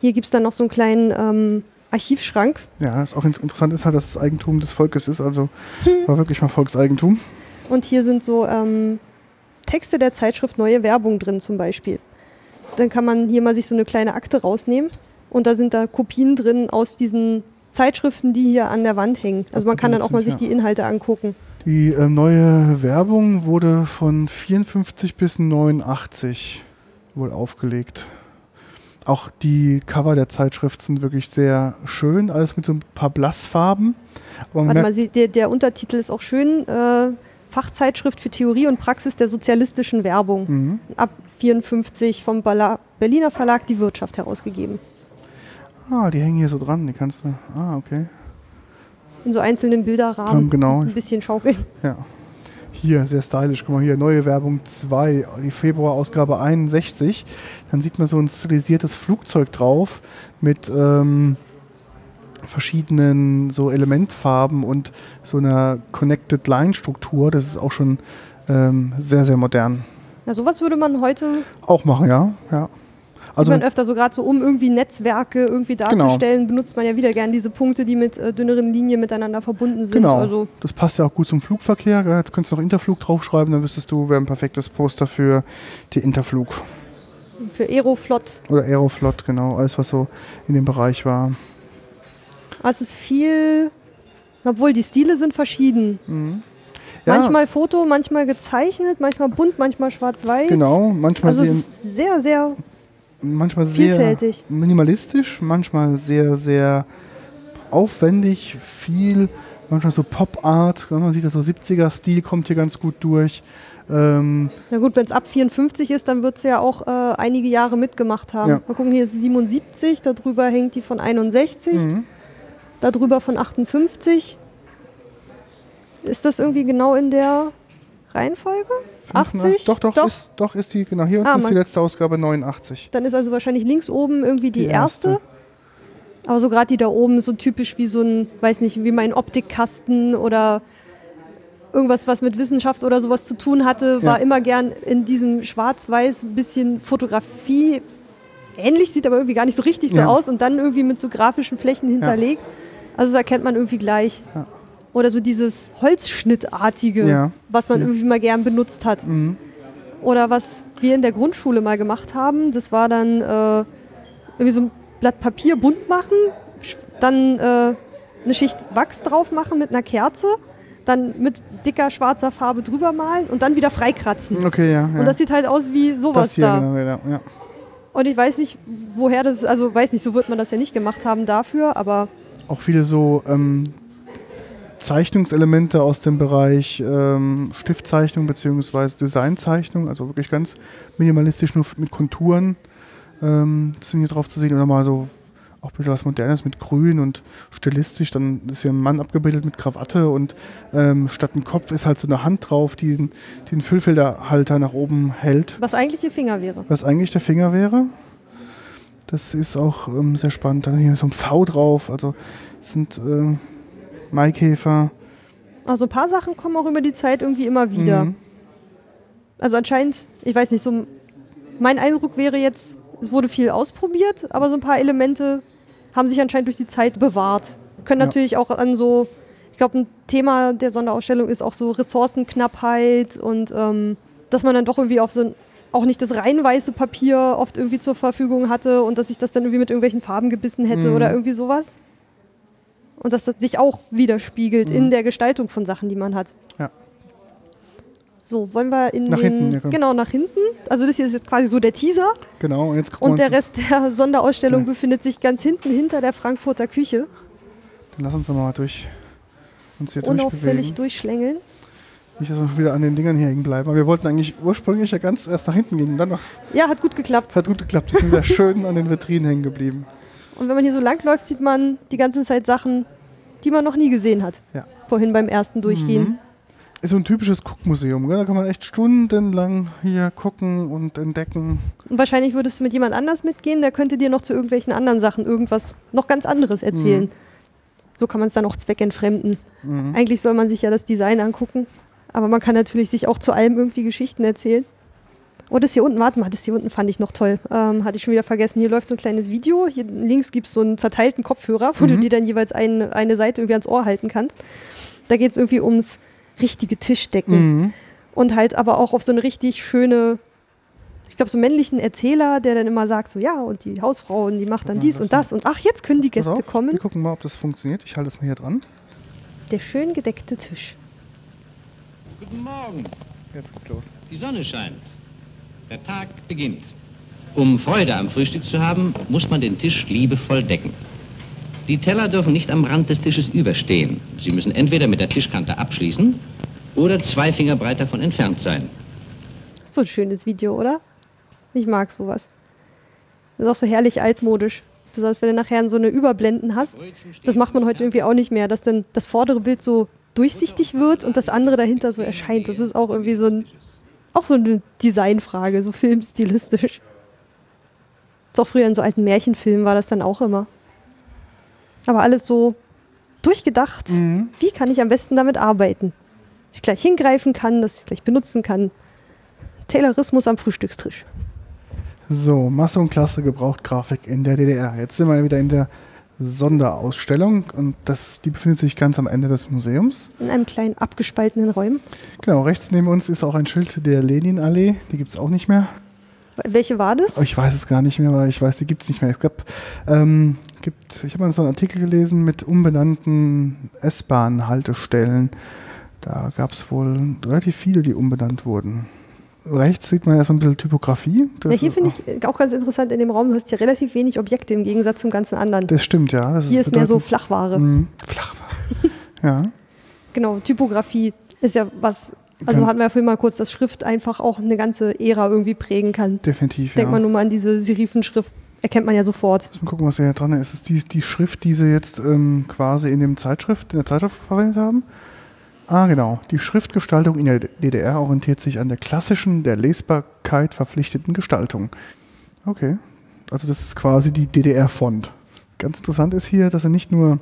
A: Hier gibt es dann noch so einen kleinen ähm, Archivschrank.
B: ja, was auch in- interessant ist halt, dass es Eigentum des Volkes ist, also
A: Hm.
B: war wirklich mal Volkseigentum.
A: Und hier sind so ähm, Texte der Zeitschrift Neue Werbung drin zum Beispiel. Dann kann man hier mal sich so eine kleine Akte rausnehmen und da sind da Kopien drin aus diesen Zeitschriften, die hier an der Wand hängen. Also man kann dann auch mal sich die Inhalte angucken.
B: Die äh, neue Werbung wurde von 54 bis 89 wohl aufgelegt. Auch die Cover der Zeitschrift sind wirklich sehr schön, alles mit so ein paar Blassfarben. Aber man
A: Warte mal, sie- der, der Untertitel ist auch schön. Äh, Fachzeitschrift für Theorie und Praxis der sozialistischen Werbung.
B: Mhm.
A: Ab 54 vom Berliner Verlag Die Wirtschaft herausgegeben.
B: Ah, die hängen hier so dran, die kannst du. Ah, okay.
A: In so einzelnen Bilderrahmen.
B: Ähm, genau.
A: Ein bisschen schaukeln.
B: Ja. Hier, sehr stylisch. Guck mal hier, neue Werbung 2, die Februarausgabe 61. Dann sieht man so ein stilisiertes Flugzeug drauf mit ähm, verschiedenen so Elementfarben und so einer Connected Line Struktur. Das ist auch schon ähm, sehr, sehr modern.
A: Ja, sowas würde man heute,
B: Auch machen, ja. ja.
A: sieht
B: Also,
A: man öfter so gerade so, um irgendwie Netzwerke irgendwie darzustellen, benutzt man ja wieder gern diese Punkte, die mit äh, dünneren Linien miteinander verbunden sind.
B: genau.
A: Also
B: das passt ja auch gut zum Flugverkehr. Jetzt könntest du noch Interflug draufschreiben, dann wüsstest du, wäre ein perfektes Poster für die Interflug.
A: für Aeroflot.
B: Oder Aeroflot, genau. Alles, was so in dem Bereich war.
A: Es ist viel, obwohl die Stile sind verschieden.
B: Ja,
A: Manchmal Foto, manchmal gezeichnet, manchmal bunt, manchmal schwarz-weiß.
B: Genau, manchmal,
A: Also es
B: sehr,
A: ist sehr, sehr
B: manchmal sehr
A: vielfältig.
B: minimalistisch, manchmal sehr, sehr aufwendig, viel, manchmal so Pop-Art. Man sieht, das so 70er-Stil kommt hier ganz gut durch. Ähm,
A: Na gut, wenn es ab 54 ist, dann wird es ja auch äh, einige Jahre mitgemacht haben.
B: Ja.
A: Mal gucken, hier ist 77, darüber hängt die von 61,
B: mhm.
A: Darüber von 58. Ist das irgendwie genau in der Reihenfolge? 80?
B: Doch, doch,
A: Doch.
B: Ist, doch, ist die, genau, hier
A: Ah,
B: ist die letzte Ausgabe 89.
A: Dann ist also wahrscheinlich links oben irgendwie die,
B: Die erste.
A: erste. Aber so gerade die da oben so typisch wie so ein, weiß nicht, wie mein Optikkasten oder irgendwas, was mit Wissenschaft oder sowas zu tun hatte, war
B: Ja.
A: immer gern in diesem schwarz-weiß bisschen Fotografie ähnlich, sieht aber irgendwie gar nicht so richtig so
B: Ja.
A: aus und dann irgendwie mit so grafischen Flächen hinterlegt. Also das erkennt man irgendwie gleich.
B: Ja.
A: Oder so dieses Holzschnittartige,
B: Ja.
A: was man
B: Ja.
A: irgendwie mal gern benutzt hat.
B: Mhm.
A: Oder was wir in der Grundschule mal gemacht haben, das war dann äh, irgendwie so ein Blatt Papier bunt machen, dann äh, eine Schicht Wachs drauf machen mit einer Kerze, dann mit dicker schwarzer Farbe drüber malen und dann wieder freikratzen.
B: Okay, ja.
A: Und das sieht halt aus wie sowas da.
B: genau.
A: Und ich weiß nicht, woher das, also weiß nicht, so wird man das ja nicht gemacht haben dafür, aber
B: Auch viele so ähm, Zeichnungselemente aus dem Bereich ähm, Stiftzeichnung bzw. Designzeichnung, also wirklich ganz minimalistisch nur mit Konturen ähm, sind hier drauf zu sehen oder mal so auch ein bisschen was Modernes mit Grün und stilistisch. Dann ist hier ein Mann abgebildet mit Krawatte und ähm, statt ein Kopf ist halt so eine Hand drauf, die den, den Füllfilterhalter nach oben hält.
A: was eigentlich ihr Finger wäre.
B: Was eigentlich der Finger wäre. Das ist auch ähm, sehr spannend. Dann hier so ein V drauf. Also sind ähm, Maikäfer.
A: Also ein paar Sachen kommen auch über die Zeit irgendwie immer wieder.
B: Mhm.
A: Also anscheinend, ich weiß nicht, so mein Eindruck wäre jetzt, es wurde viel ausprobiert, aber so ein paar Elemente haben sich anscheinend durch die Zeit bewahrt. Können
B: Ja.
A: natürlich auch an so, ich glaube, ein Thema der Sonderausstellung ist auch so Ressourcenknappheit und ähm, dass man dann doch irgendwie auf so ein auch nicht das rein weiße Papier oft irgendwie zur Verfügung hatte und dass sich das dann irgendwie mit irgendwelchen Farben gebissen hätte
B: Mhm.
A: oder irgendwie sowas. Und dass das sich auch widerspiegelt in der Gestaltung von Sachen, die man hat.
B: Mhm. Ja.
A: So, wollen wir in
B: Nach
A: den,
B: hinten, ja, komm.
A: genau nach hinten. Also das hier ist jetzt quasi so der Teaser
B: Genau, und jetzt
A: und der Rest der Sonderausstellung
B: Ja.
A: befindet sich ganz hinten hinter der Frankfurter Küche.
B: dann lass uns doch mal durch uns hier
A: Unauffällig durchschlängeln.
B: Nicht, dass wir schon wieder an den Dingern hier hängen bleiben. Aber wir wollten eigentlich ursprünglich ja ganz erst nach hinten gehen und dann noch.
A: Ja, hat gut geklappt.
B: Es hat gut geklappt. Die sind sehr schön an den Vitrinen hängen geblieben.
A: Und wenn man hier so lang läuft, sieht man die ganze Zeit Sachen, die man noch nie gesehen hat.
B: Ja.
A: Vorhin beim ersten Durchgehen.
B: Mhm. Ist so ein typisches Guckmuseum. Gell? Da kann man echt stundenlang hier gucken und entdecken.
A: Und wahrscheinlich würdest du mit jemand anders mitgehen, der könnte dir noch zu irgendwelchen anderen Sachen irgendwas noch ganz anderes erzählen. So kann man es dann auch zweckentfremden.
B: Mhm.
A: Eigentlich soll man sich ja das Design angucken, aber man kann natürlich sich auch zu allem irgendwie Geschichten erzählen. Oh, das hier unten, warte mal, das hier unten fand ich noch toll. Ähm, hatte ich schon wieder vergessen. Hier läuft so ein kleines Video. Hier links gibt es so einen zerteilten Kopfhörer, wo du
B: Mhm.
A: dir dann jeweils ein, eine Seite irgendwie ans Ohr halten kannst. Da geht es irgendwie ums richtige Tischdecken.
B: Mhm.
A: Und halt aber auch auf so eine richtig schöne, ich glaube, so männlichen Erzähler, der dann immer sagt, so ja, und die Hausfrau, und die macht dann dies
B: das
A: und das und ach, jetzt können die Gäste
B: auf,
A: kommen.
B: Wir gucken mal, ob das funktioniert. Ich halte es mal hier dran.
A: Der schön gedeckte Tisch.
E: Guten Morgen.
B: Jetzt geht's los.
E: Die Sonne scheint. Der Tag beginnt. Um Freude am Frühstück zu haben, muss man den Tisch liebevoll decken. Die Teller dürfen nicht am Rand des Tisches überstehen. Sie müssen entweder mit der Tischkante abschließen oder zwei Finger breit davon entfernt sein.
A: Ist so ein schönes Video, oder? Ich mag sowas. Das ist auch so herrlich altmodisch. Besonders wenn du nachher so eine Überblenden hast. Das macht man heute irgendwie auch nicht mehr, dass dann das vordere Bild so durchsichtig wird und das andere dahinter so erscheint. Das ist auch irgendwie so ein, auch so eine Designfrage, so filmstilistisch. Ist auch früher in so alten Märchenfilmen war das dann auch immer. Aber alles so durchgedacht.
B: Mhm.
A: Wie kann ich am besten damit arbeiten? Dass ich gleich hingreifen kann, dass ich es gleich benutzen kann. Taylorismus am Frühstückstisch.
B: So, Masse und Klasse Gebrauchtgrafik in der DDR. Jetzt sind wir wieder in der Sonderausstellung und das, die befindet sich ganz am Ende des Museums.
A: In einem kleinen abgespaltenen Räumen.
B: Genau, rechts neben uns ist auch ein Schild der Leninallee. Die gibt es auch nicht mehr.
A: Welche war das?
B: Oh, ich weiß es gar nicht mehr, weil ich weiß, die gibt es nicht mehr. Es gab, ähm, gibt, ich habe mal so einen Artikel gelesen mit umbenannten S-Bahn-Haltestellen. Da gab es wohl relativ viele, die umbenannt wurden. Rechts sieht man erstmal ein bisschen Typografie. Das
A: Ja, hier
B: ist
A: finde ich auch ganz interessant in dem Raum, du hast hier relativ wenig Objekte im Gegensatz zum ganzen anderen.
B: Das stimmt, ja. Das
A: Hier ist mehr so Flachware.
B: Mhm, Flachware. ja.
A: Genau, Typografie ist ja was, also
B: Kann-
A: hatten wir ja vorhin mal kurz, dass Schrift einfach auch eine ganze Ära irgendwie prägen kann.
B: Definitiv,
A: Denkt
B: ja.
A: man nur mal an diese Serifenschrift, erkennt man ja sofort.
B: Mal gucken, was hier dran ist. Ist es die, die Schrift, die sie jetzt ähm, quasi in, dem Zeitschrift, in der Zeitschrift verwendet haben? Ah, genau. Die Schriftgestaltung in der DDR orientiert sich an der klassischen, der Lesbarkeit verpflichteten Gestaltung. Okay. Also das ist quasi die DDR-Font. Ganz interessant ist hier, dass sie nicht nur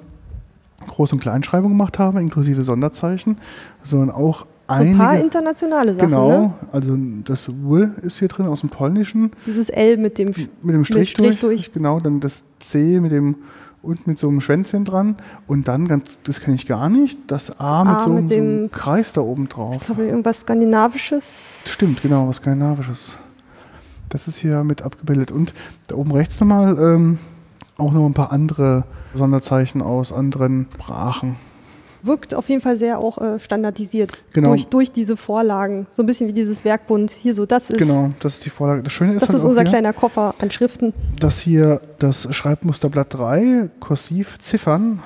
B: Groß- und Kleinschreibung gemacht haben, inklusive Sonderzeichen, sondern auch
A: So ein paar internationale Sachen,
B: Genau,
A: ne?
B: also das W ist hier drin aus dem Polnischen.
A: Dieses L mit dem
B: Mit dem Strich,
A: Strich
B: durch,
A: durch.
B: Genau, dann das C mit dem und mit so einem Schwänzchen dran. Und dann, ganz, das kenne ich gar nicht, das A, mit,
A: A
B: so,
A: mit
B: so einem Kreis da oben drauf.
A: Ich glaube, irgendwas Skandinavisches.
B: Stimmt, genau, was Skandinavisches. Das ist hier mit abgebildet. Und da oben rechts nochmal ähm, auch noch ein paar andere Sonderzeichen aus anderen Sprachen.
A: Wirkt auf jeden Fall sehr auch äh, standardisiert.
B: Genau.
A: Durch, durch diese Vorlagen. So ein bisschen wie dieses Werkbund. Hier so, das ist,
B: Genau, das ist die Vorlage. Das Schöne ist,
A: das
B: halt
A: ist unser
B: hier,
A: kleiner Koffer an Schriften.
B: dass hier das Schreibmusterblatt 3, kursiv Ziffern,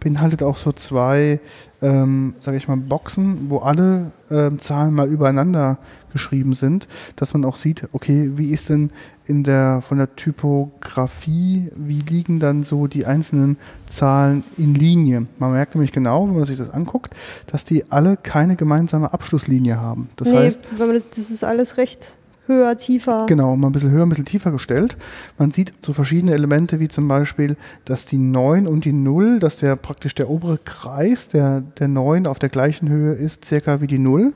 B: beinhaltet auch so zwei, ähm, sage ich mal, Boxen, wo alle ähm, Zahlen mal übereinander geschrieben sind, dass man auch sieht, okay, wie ist denn in der von der Typografie, wie liegen dann so die einzelnen Zahlen in Linie. Man merkt nämlich genau, wenn man sich das anguckt, dass die alle keine gemeinsame Abschlusslinie haben. Das
A: nee,
B: heißt,
A: wenn man, das ist alles recht höher, tiefer.
B: Genau, mal ein bisschen höher, ein bisschen tiefer gestellt. Man sieht so verschiedene Elemente, wie zum Beispiel, dass die 9 und die 0, dass der praktisch der obere Kreis der, der 9 auf der gleichen Höhe ist, circa wie die 0.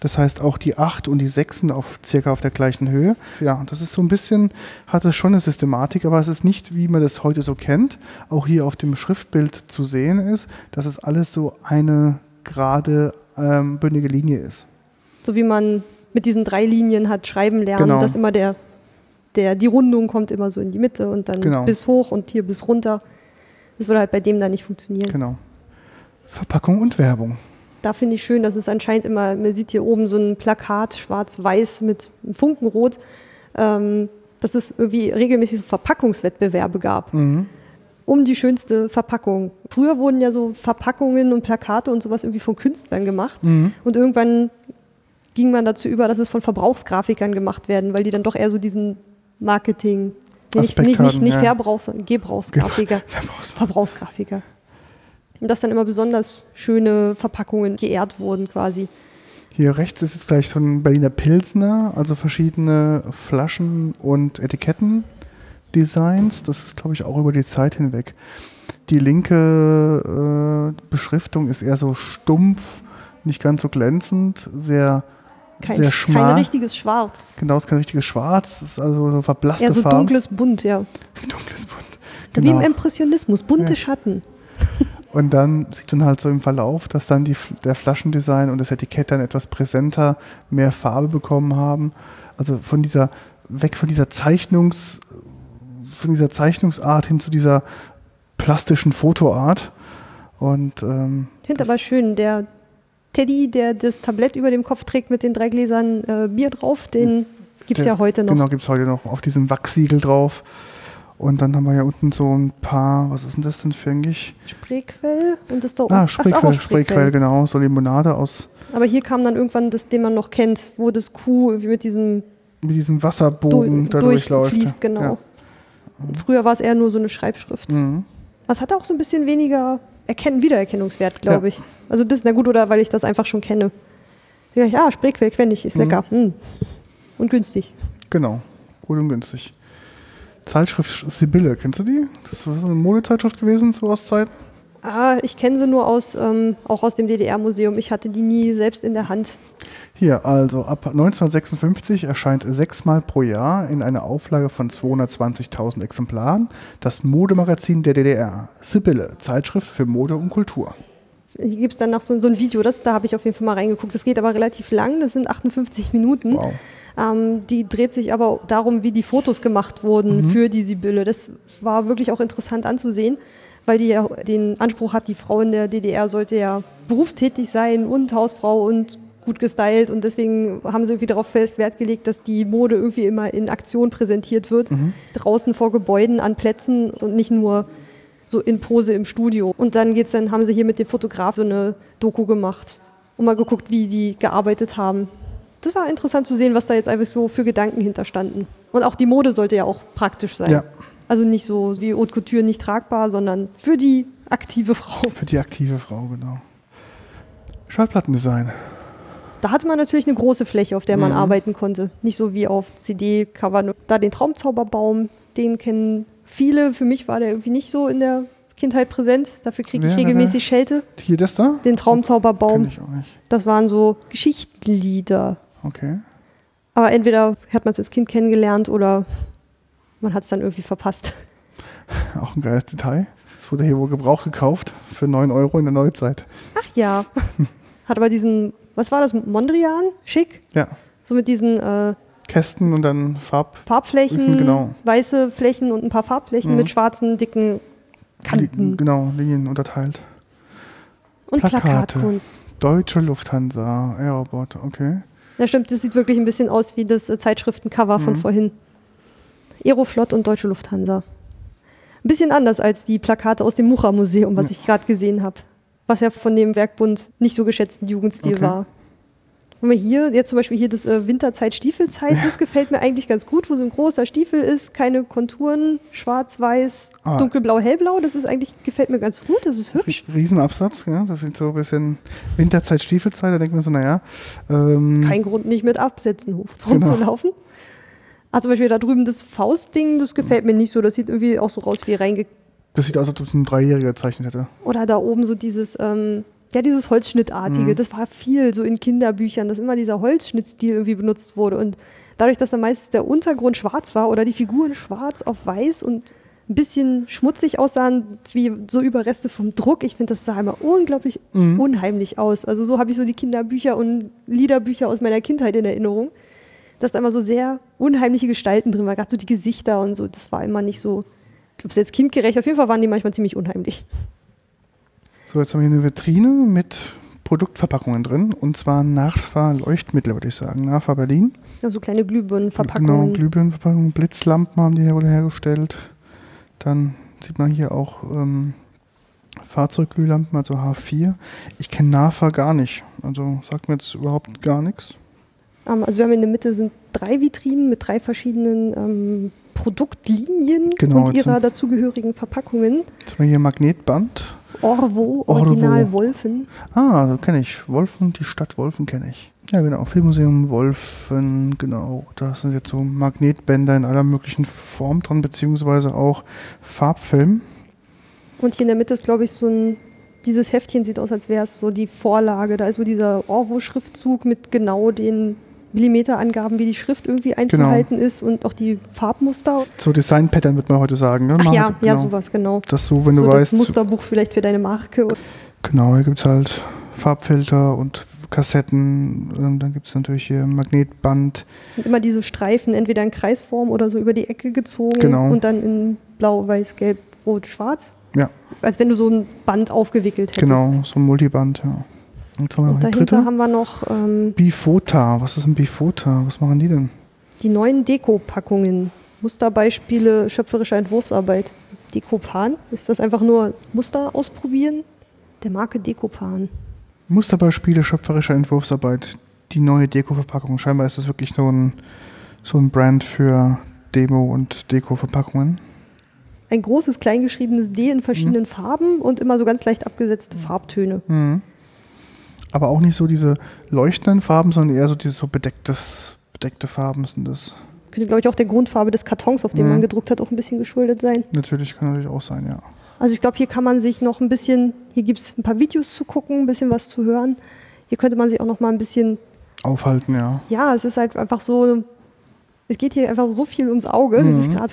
B: Das heißt auch die 8 und die 6 sind auf circa auf der gleichen Höhe. Ja, das ist so ein bisschen, hat es schon eine Systematik, aber es ist nicht, wie man das heute so kennt, auch hier auf dem Schriftbild zu sehen ist, dass es alles so eine gerade ähm, bündige Linie ist.
A: So wie man mit diesen drei Linien hat schreiben lernen,
B: Genau.
A: dass immer der, der, die Rundung kommt immer so in die Mitte und dann
B: Genau.
A: bis hoch und hier bis runter. Das würde halt bei dem dann nicht funktionieren.
B: Genau. Verpackung und Werbung.
A: Da finde ich schön, dass es anscheinend immer, man sieht hier oben so ein Plakat, schwarz-weiß mit Funkenrot, ähm, dass es irgendwie regelmäßig so Verpackungswettbewerbe gab. Um die schönste Verpackung. Früher wurden ja so Verpackungen und Plakate und sowas irgendwie von Künstlern gemacht. Und irgendwann ging man dazu über, dass es von Verbrauchsgrafikern gemacht werden, weil die dann doch eher so diesen Marketing, nicht,
B: Aspekt
A: nicht, nicht,
B: hatten,
A: nicht
B: ja.
A: Verbrauchs, sondern Gebrauchsgrafiker.
B: Verbrauchs-
A: Verbrauchsgrafiker. Und dass dann immer besonders schöne Verpackungen geehrt wurden quasi.
B: Hier rechts ist jetzt gleich so ein Berliner Pilsner, also verschiedene Flaschen und Etiketten-Designs. Das ist, glaube ich, auch über die Zeit hinweg. Die linke äh, Beschriftung ist eher so stumpf, nicht ganz so glänzend, sehr,
A: Kein,
B: sehr
A: kein
B: schmal.
A: richtiges Schwarz.
B: Genau, es ist kein richtiges Schwarz, es ist also so verblasste
A: Eher so
B: Farben.
A: dunkles Bunt, ja.
B: Dunkles Bunt.
A: Wie
B: Genau.
A: im Impressionismus, bunte
B: Ja.
A: Schatten.
B: Und dann sieht man halt so im Verlauf, dass dann die, der Flaschendesign und das Etikett dann etwas präsenter, mehr Farbe bekommen haben. Also von dieser, weg von dieser Zeichnungs, von dieser Zeichnungsart hin zu dieser plastischen Fotoart. Und ähm,
A: Ich finde aber schön, der Teddy, der das Tablett über dem Kopf trägt mit den drei Gläsern äh, Bier drauf, den gibt es ja heute noch.
B: Genau, gibt es heute noch auf diesem Wachsiegel drauf. Und dann haben wir ja unten so ein paar, was ist denn das denn für eigentlich?
A: Spreequell und das da oben.
B: Ah,
A: ist auch
B: Spreequell, Spreequell, genau, so Limonade aus
A: Aber hier kam dann irgendwann das, den man noch kennt, wo das Kuh irgendwie mit diesem
B: mit diesem
A: du
B: Wasserbogen da durchläuft.
A: durchfließt, genau.
B: Ja.
A: Früher war es eher nur so eine Schreibschrift.
B: Mhm.
A: Das hat auch so ein bisschen weniger Erkennen Wiedererkennungswert, glaube
B: Ja.
A: ich. Also das ist na gut, oder weil ich das einfach schon kenne. Ja, ja Spreequell, quendig, ist
B: Mhm.
A: lecker. Hm. Und günstig.
B: Genau, gut und günstig. Zeitschrift Sibylle, kennst du die? Das war so eine Modezeitschrift gewesen zu Ostzeiten.
A: Ah, ich kenne sie nur aus, ähm, auch aus dem DDR-Museum. Ich hatte die nie selbst in der Hand.
B: Hier, also ab 1956 erscheint sechsmal pro Jahr in einer Auflage von 220.000 Exemplaren das Modemagazin der DDR. Sibylle, Zeitschrift für Mode und Kultur.
A: Hier gibt es dann noch so, so ein Video, das, da habe ich auf jeden Fall mal reingeguckt. Das geht aber relativ lang, das sind 58 Minuten.
B: Wow.
A: Ähm, die dreht sich aber darum, wie die Fotos gemacht wurden
B: Mhm.
A: für die Sibylle. Das war wirklich auch interessant anzusehen, weil die ja den Anspruch hat, die Frau in der DDR sollte ja berufstätig sein und Hausfrau und gut gestylt und deswegen haben sie irgendwie darauf fest Wert gelegt, dass die Mode irgendwie immer in Aktion präsentiert wird,
B: Mhm.
A: draußen vor Gebäuden, an Plätzen und nicht nur so in Pose im Studio. Und dann geht's dann, haben sie hier mit dem Fotograf so eine Doku gemacht und mal geguckt, wie die gearbeitet haben. Das war interessant zu sehen, was da jetzt einfach so für Gedanken hinterstanden. Und auch die Mode sollte ja auch praktisch sein.
B: Ja.
A: Also nicht so wie Haute Couture nicht tragbar, sondern für die aktive Frau.
B: Für die aktive Frau, genau. Schallplattendesign.
A: Da hatte man natürlich eine große Fläche, auf der man
B: Mhm.
A: arbeiten konnte. Nicht so wie auf CD-Cover. Da den Traumzauberbaum, den kennen viele. Für mich war der irgendwie nicht so in der Kindheit präsent. Dafür kriege ich
B: wer,
A: regelmäßig Schelte.
B: Hier das da?
A: Den
B: Kenn
A: Traumzauberbaum,
B: ich auch nicht.
A: das waren so Geschichtenlieder.
B: Okay.
A: Aber entweder hat man es als Kind kennengelernt oder man hat es dann irgendwie verpasst.
B: Auch ein geiles Detail. Es wurde hier wohl Gebrauch gekauft für 9 Euro in der Neuzeit.
A: Ach ja. Hat aber diesen, was war das, Mondrian? Schick?
B: Ja.
A: So mit diesen äh,
B: Kästen und dann Farb.
A: Farbflächen,
B: Genau.
A: weiße Flächen und ein paar Farbflächen
B: Mhm.
A: mit schwarzen, dicken Kanten.
B: Genau, Linien unterteilt.
A: und
B: Plakate.
A: Plakatkunst.
B: Deutsche Lufthansa, Aerobot, okay.
A: Ja, stimmt, das sieht wirklich ein bisschen aus wie das äh, Zeitschriftencover von
B: Mhm.
A: vorhin. Aeroflot und Deutsche Lufthansa. Ein bisschen anders als die Plakate aus dem Mucha-Museum, was
B: Ja.
A: ich gerade gesehen habe. Was ja von dem Werkbund nicht so geschätzten Jugendstil
B: Okay.
A: war. Wenn wir hier, jetzt zum Beispiel hier das äh, Winterzeit, Stiefelzeit, das gefällt mir eigentlich ganz gut, wo so ein großer Stiefel ist, keine Konturen, schwarz, weiß,
B: Ah.
A: dunkelblau, hellblau, das ist eigentlich, gefällt mir ganz gut, das ist hübsch.
B: Riesenabsatz, ja, das sind so ein bisschen Winterzeit, Stiefelzeit, da denkt man so, naja. Ähm,
A: Kein Grund, nicht mit Absätzen hoch
B: Genau.
A: zu laufen. Ah, zum Beispiel da drüben das Faustding, das gefällt mir nicht so. Das sieht irgendwie auch so raus wie reinge...
B: das sieht aus, als ob es ein Dreijähriger gezeichnet hätte.
A: Oder da oben so dieses, ähm, ja, dieses Holzschnittartige.
B: Mhm.
A: Das war viel so in Kinderbüchern, dass immer dieser Holzschnittstil irgendwie benutzt wurde. Und dadurch, dass dann meistens der Untergrund schwarz war oder die Figuren schwarz auf weiß und ein bisschen schmutzig aussahen, wie so Überreste vom Druck. Ich finde, das sah immer unglaublich
B: Mhm.
A: unheimlich aus. Also so habe ich so die Kinderbücher und Liederbücher aus meiner Kindheit in Erinnerung. Dass da immer so sehr unheimliche Gestalten drin waren, gerade so die Gesichter und so. Das war immer nicht so, ich glaube, es ist jetzt kindgerecht. Auf jeden Fall waren die manchmal ziemlich unheimlich.
B: So, jetzt haben wir hier eine Vitrine mit Produktverpackungen drin. Und zwar Nachfahr Leuchtmittel, würde ich sagen. Nachfahr Berlin.
A: Ja, so kleine Glühbirnenverpackungen.
B: Genau, Glühbirnenverpackungen, Blitzlampen haben die hier wohl hergestellt. Dann sieht man hier auch ähm, Fahrzeugglühlampen, also H4. Ich kenne Nachfahr gar nicht. Also sagt mir jetzt überhaupt gar nichts.
A: Ähm, also wir haben in der Mitte sind drei Vitrinen mit drei verschiedenen ähm, Produktlinien
B: Genau,
A: und ihrer dazugehörigen Verpackungen.
B: Jetzt haben wir hier Magnetband.
A: Orvo,
B: Orvo.
A: Original Wolfen.
B: Ah, kenne ich. Wolfen, die Stadt Wolfen kenne ich. Ja, genau. Filmmuseum Wolfen, genau. Da sind jetzt so Magnetbänder in aller möglichen Form dran, beziehungsweise auch Farbfilm.
A: Und hier in der Mitte ist, glaube ich, so ein, dieses Heftchen sieht aus, als wäre es so die Vorlage. Da ist so dieser Orvo-Schriftzug mit genau den Millimeterangaben, wie die Schrift irgendwie einzuhalten ist und auch die Farbmuster.
B: So Design-Pattern würde man heute sagen. Ne?
A: Ach ja,
B: sie-
A: ja,
B: genau.
A: sowas, genau.
B: Das so, wenn
A: so
B: du
A: das
B: weißt.
A: Musterbuch vielleicht für deine Marke.
B: Genau, hier gibt es halt Farbfilter und Kassetten. Dann gibt es natürlich hier Magnetband.
A: Und immer diese Streifen, entweder in Kreisform oder so über die Ecke gezogen
B: Genau.
A: und dann in blau, weiß, gelb, rot, schwarz.
B: Ja.
A: Als wenn du so ein Band aufgewickelt hättest.
B: Genau, so ein Multiband. Ja. Jetzt haben wir noch
A: Und dahinter
B: dritte.
A: haben wir noch ähm,
B: Bifota. Was ist ein Bifota? Was machen die denn?
A: die neuen Deko-Packungen. Musterbeispiele schöpferischer Entwurfsarbeit. Dekopan, ist das einfach nur Muster ausprobieren? Der Marke Dekopan.
B: Musterbeispiele schöpferischer Entwurfsarbeit. Die neue Deko-Verpackung. Scheinbar ist das wirklich so ein, so ein Brand für Demo- und Deko-Verpackungen.
A: Ein großes, kleingeschriebenes D in verschiedenen Farben und immer so ganz leicht abgesetzte Farbtöne.
B: Mhm. Aber auch nicht so diese leuchtenden Farben, sondern eher so diese so bedecktes, bedeckte Farben sind das.
A: Könnte, glaube ich, auch der Grundfarbe des Kartons, auf dem
B: Mhm.
A: man gedruckt hat, auch ein bisschen geschuldet sein.
B: Natürlich kann natürlich auch sein, ja.
A: Also ich glaube, hier kann man sich noch ein bisschen, hier gibt es ein paar Videos zu gucken, ein bisschen was zu hören. Hier könnte man sich auch noch mal ein bisschen,
B: Aufhalten, ja.
A: ja, es ist halt einfach so, es geht hier einfach so viel ums Auge. Das ist
B: Mhm.
A: gerade,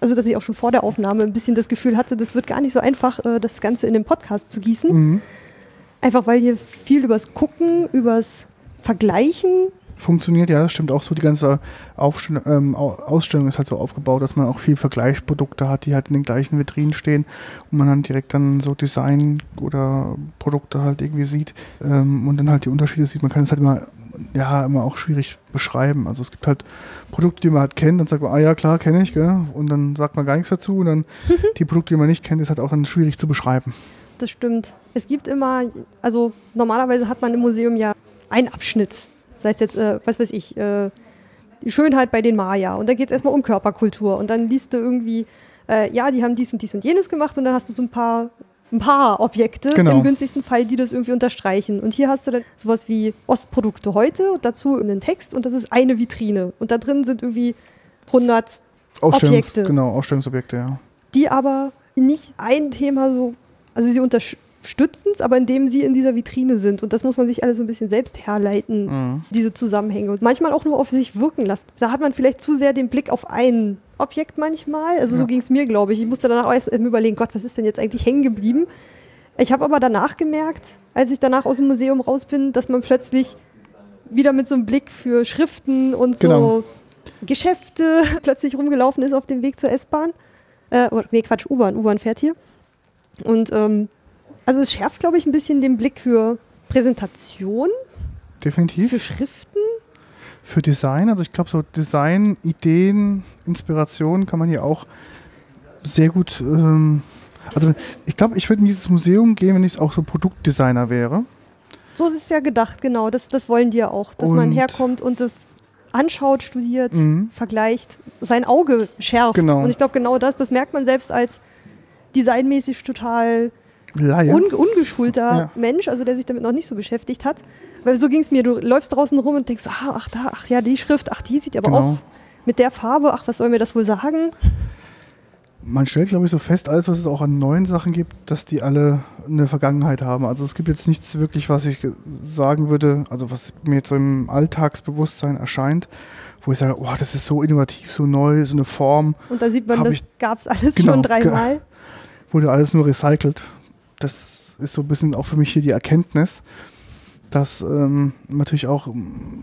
A: also dass ich auch schon vor der Aufnahme ein bisschen das Gefühl hatte, das wird gar nicht so einfach, äh, das Ganze in den Podcast zu gießen.
B: Mhm.
A: Einfach weil hier viel übers Gucken, übers Vergleichen.
B: Funktioniert, ja, das stimmt auch so. Die ganze Aufstell ähm, Au- Ausstellung ist halt so aufgebaut, dass man auch viel Vergleichsprodukte hat, die halt in den gleichen Vitrinen stehen und man dann direkt dann so Design oder Produkte halt irgendwie sieht ähm, und dann halt die Unterschiede sieht. Man kann es halt immer, ja, immer auch schwierig beschreiben. Also es gibt halt Produkte, die man halt kennt, dann sagt man, ah ja, klar, kenne ich, gell? und dann sagt man gar nichts dazu und dann die Produkte, die man nicht kennt, ist halt auch dann schwierig zu beschreiben.
A: Das stimmt. Es gibt immer, also normalerweise hat man im Museum ja einen Abschnitt. Das heißt jetzt, äh, was weiß ich, äh, die Schönheit bei den Maya. Und dann geht es erstmal um Körperkultur. Und dann liest du irgendwie, äh, ja, die haben dies und dies und jenes gemacht. Und dann hast du so ein paar, ein paar Objekte,
B: Genau.
A: im günstigsten Fall, die das irgendwie unterstreichen. Und hier hast du dann sowas wie Ostprodukte heute und dazu einen Text. Und das ist eine Vitrine. Und da drin sind irgendwie 100
B: Ausstellungs
A: Objekte.
B: Genau, Ausstellungsobjekte, ja.
A: die aber nicht ein Thema so, also sie unterstützen es, aber indem sie in dieser Vitrine sind. Und das muss man sich alles so ein bisschen selbst herleiten,
B: Mhm.
A: diese Zusammenhänge. Und manchmal auch nur auf sich wirken lassen. Da hat man vielleicht zu sehr den Blick auf ein Objekt manchmal. Also so
B: Ja.
A: ging es mir, glaube ich. Ich musste danach auch erst überlegen, Gott, was ist denn jetzt eigentlich hängen geblieben? Ich habe aber danach gemerkt, als ich danach aus dem Museum raus bin, dass man plötzlich wieder mit so einem Blick für Schriften und so
B: Genau.
A: Geschäfte plötzlich rumgelaufen ist auf dem Weg zur S-Bahn. Äh, oder, nee, Quatsch, U-Bahn. U-Bahn fährt hier. Und ähm, also es schärft, glaube ich, ein bisschen den Blick für Präsentation,
B: Definitiv.
A: für Schriften.
B: für Design. Also ich glaube, so Design, Ideen, Inspiration kann man hier auch sehr gut. Ähm, also ich glaube, ich würde in dieses Museum gehen, wenn ich auch so Produktdesigner wäre.
A: So ist es ja gedacht, genau. Das, das wollen die ja auch, dass man
B: Und-
A: herkommt und das anschaut, studiert,
B: Mhm.
A: vergleicht, sein Auge schärft.
B: Genau.
A: Und ich glaube, genau das, das merkt man selbst als designmäßig total un ungeschulter
B: Ja.
A: Mensch, also der sich damit noch nicht so beschäftigt hat. Weil so ging es mir, du läufst draußen rum und denkst, ah, ach da, ach ja, die Schrift, ach die sieht aber
B: Genau.
A: auch mit der Farbe, ach, was soll mir das wohl sagen?
B: Man stellt, glaube ich, so fest, alles, was es auch an neuen Sachen gibt, dass die alle eine Vergangenheit haben. Also es gibt jetzt nichts wirklich, was ich ge- sagen würde, also was mir jetzt so im Alltagsbewusstsein erscheint, wo ich sage, oh, das ist so innovativ, so neu, so eine Form,
A: Und da sieht man,
B: Hab
A: das gab es alles
B: Genau,
A: schon dreimal.
B: Wurde alles nur recycelt. Das ist so ein bisschen auch für mich hier die Erkenntnis, dass ähm, natürlich auch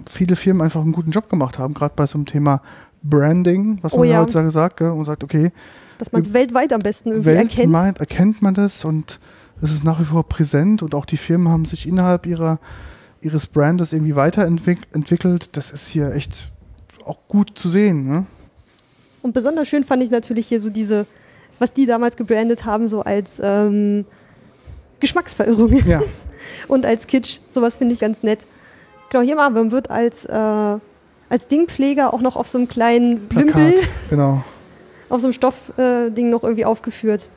B: viele Firmen einfach einen guten Job gemacht haben, gerade bei so einem Thema Branding, was
A: Oh
B: man
A: ja.
B: heutzutage sagt, gell, und sagt, okay,
A: Dass man es weltweit am besten irgendwie erkennt.
B: weltweit erkennt man das und es ist nach wie vor präsent und auch die Firmen haben sich innerhalb ihrer, ihres Brandes irgendwie weiterentwickelt. Das ist hier echt auch gut zu sehen. Ne?
A: Und besonders schön fand ich natürlich hier so diese, was die damals gebrandet haben, so als ähm, Geschmacksverirrung
B: Ja,
A: und als Kitsch. Sowas finde ich ganz nett. Genau, hier mal, man wird als, äh, als Dingpfleger auch noch auf so einem kleinen
B: Plakat,
A: Wimpel,
B: genau.
A: auf so einem Stoffding äh, noch irgendwie aufgeführt.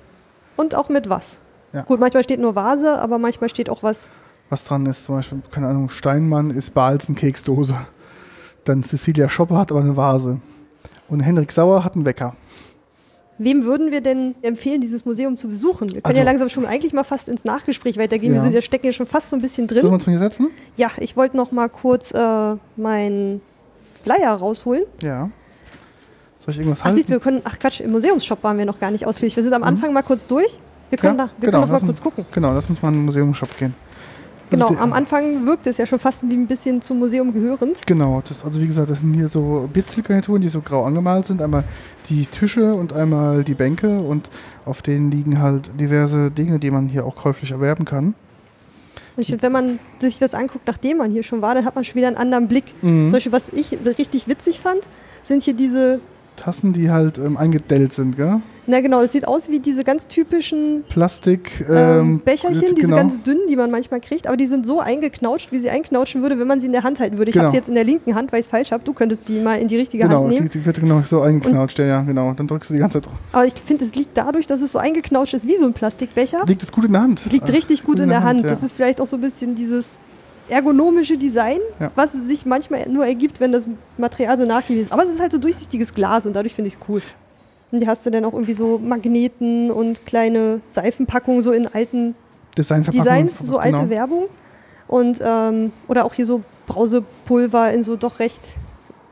A: Und auch mit was.
B: Ja.
A: Gut, manchmal steht nur Vase, aber manchmal steht auch was.
B: Was dran ist, zum Beispiel, keine Ahnung, Steinmann ist Balzen Keksdose. Dann Cecilia Schopper hat aber eine Vase. Und Henrik Sauer hat einen Wecker.
A: Wem würden wir denn empfehlen, dieses Museum zu besuchen? Wir können
B: Also-
A: ja langsam schon eigentlich mal fast ins Nachgespräch weitergehen. Wir
B: Ja.
A: sind ja stecken ja schon fast so ein bisschen drin.
B: Sollen wir uns mal hier setzen?
A: Ja, ich wollte noch mal kurz äh, meinen Flyer rausholen.
B: Ja. Soll ich irgendwas
A: Ach, siehst
B: halten?
A: wir können, ach Quatsch, im Museumsshop waren wir noch gar nicht ausführlich. Wir sind am Anfang mal kurz durch. Wir können,
B: Mhm. Ja,
A: da, wir
B: genau,
A: können noch mal kurz gucken.
B: Genau, lass uns mal in den Museumsshop gehen. Also
A: Genau,
B: die-
A: am Anfang wirkt es ja schon fast wie ein bisschen zum Museum gehörend.
B: Genau, das, also wie gesagt, das sind hier so Bitzelgarnituren, die so grau angemalt sind. Einmal die Tische und einmal die Bänke und auf denen liegen halt diverse Dinge, die man hier auch käuflich erwerben kann.
A: Und ich finde, wenn man sich das anguckt, nachdem man hier schon war, dann hat man schon wieder einen anderen Blick.
B: Mhm.
A: Zum Beispiel, was ich richtig witzig fand, sind hier diese,
B: Tassen, die halt ähm, eingedellt sind, gell?
A: na genau, das sieht aus wie diese ganz typischen
B: Plastik.
A: ähm,
B: Ähm,
A: diese
B: genau.
A: ganz dünnen, die man manchmal kriegt, aber die sind so eingeknautscht, wie sie einknautschen würde, wenn man sie in der Hand halten würde. Ich habe
B: Genau.
A: sie jetzt in der linken Hand, weil ich es falsch habe. Du könntest sie mal in die richtige
B: Genau,
A: Hand
B: die,
A: nehmen.
B: die wird genau so eingeknautscht, ja, ja, genau. Dann drückst du die ganze Zeit drauf.
A: Aber ich finde, es liegt dadurch, dass es so eingeknautscht ist wie so ein Plastikbecher.
B: Liegt es gut in der Hand?
A: Liegt richtig gut in der Hand.
B: ja.
A: Das ist vielleicht auch so ein bisschen dieses ergonomische Design,
B: Ja.
A: was sich manchmal nur ergibt, wenn das Material so nachgiebig ist. Aber es ist halt so durchsichtiges Glas und dadurch finde ich es cool. Und hier hast du dann auch irgendwie so Magneten und kleine Seifenpackungen so in alten. Designs, so alte
B: genau.
A: Werbung. Und, ähm, oder auch hier so Brausepulver in so doch recht.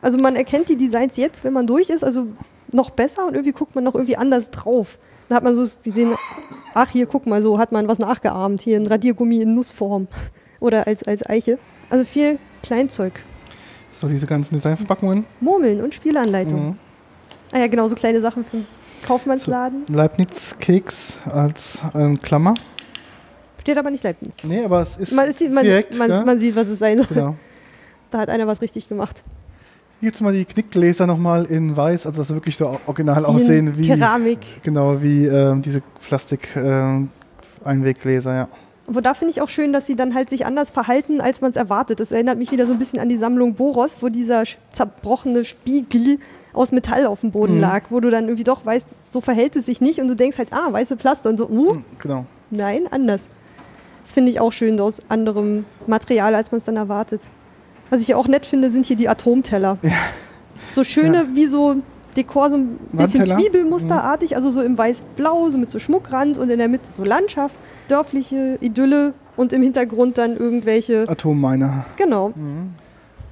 A: Also man erkennt die Designs jetzt, wenn man durch ist, also noch besser und irgendwie guckt man noch irgendwie anders drauf. Da hat man so gesehen, ach hier, guck mal, so hat man was nachgeahmt. Hier ein Radiergummi in Nussform oder als, als Eiche. Also viel Kleinzeug.
B: So, diese ganzen Designverpackungen.
A: Murmeln und Spielanleitung.
B: Mhm.
A: Ah ja, genau, so kleine Sachen für den Kaufmannsladen.
B: Leibniz-Keks als ähm, Klammer.
A: Steht aber nicht Leibniz.
B: Nee, aber es ist
A: Man, sieht, man,
B: direkt.
A: man,
B: ja?
A: man sieht, was es sein soll.
B: genau.
A: Da hat einer was richtig gemacht.
B: Hier jetzt mal die Knickgläser nochmal in weiß, also dass sie wirklich so original
A: Wie
B: aussehen wie
A: Keramik.
B: genau wie ähm, diese Plastik ähm, ja.
A: Aber da finde ich auch schön, dass sie dann halt sich anders verhalten, als man es erwartet. Das erinnert mich wieder so ein bisschen an die Sammlung Boros, wo dieser zerbrochene Spiegel aus Metall auf dem Boden
B: Mhm.
A: lag, wo du dann irgendwie doch weißt, so verhält es sich nicht und du denkst halt, ah, weiße Plaste und so, uh,
B: Genau.
A: nein, anders. Das finde ich auch schön aus anderem Material, als man es dann erwartet. Was ich auch nett finde, sind hier die Atomteller. So schöne, wie so Dekor, so ein bisschen
B: Wandteller.
A: Zwiebelmusterartig, also so im weiß-blau, so mit so Schmuckrand und in der Mitte so Landschaft, dörfliche Idylle und im Hintergrund dann irgendwelche,
B: Atomminer.
A: genau.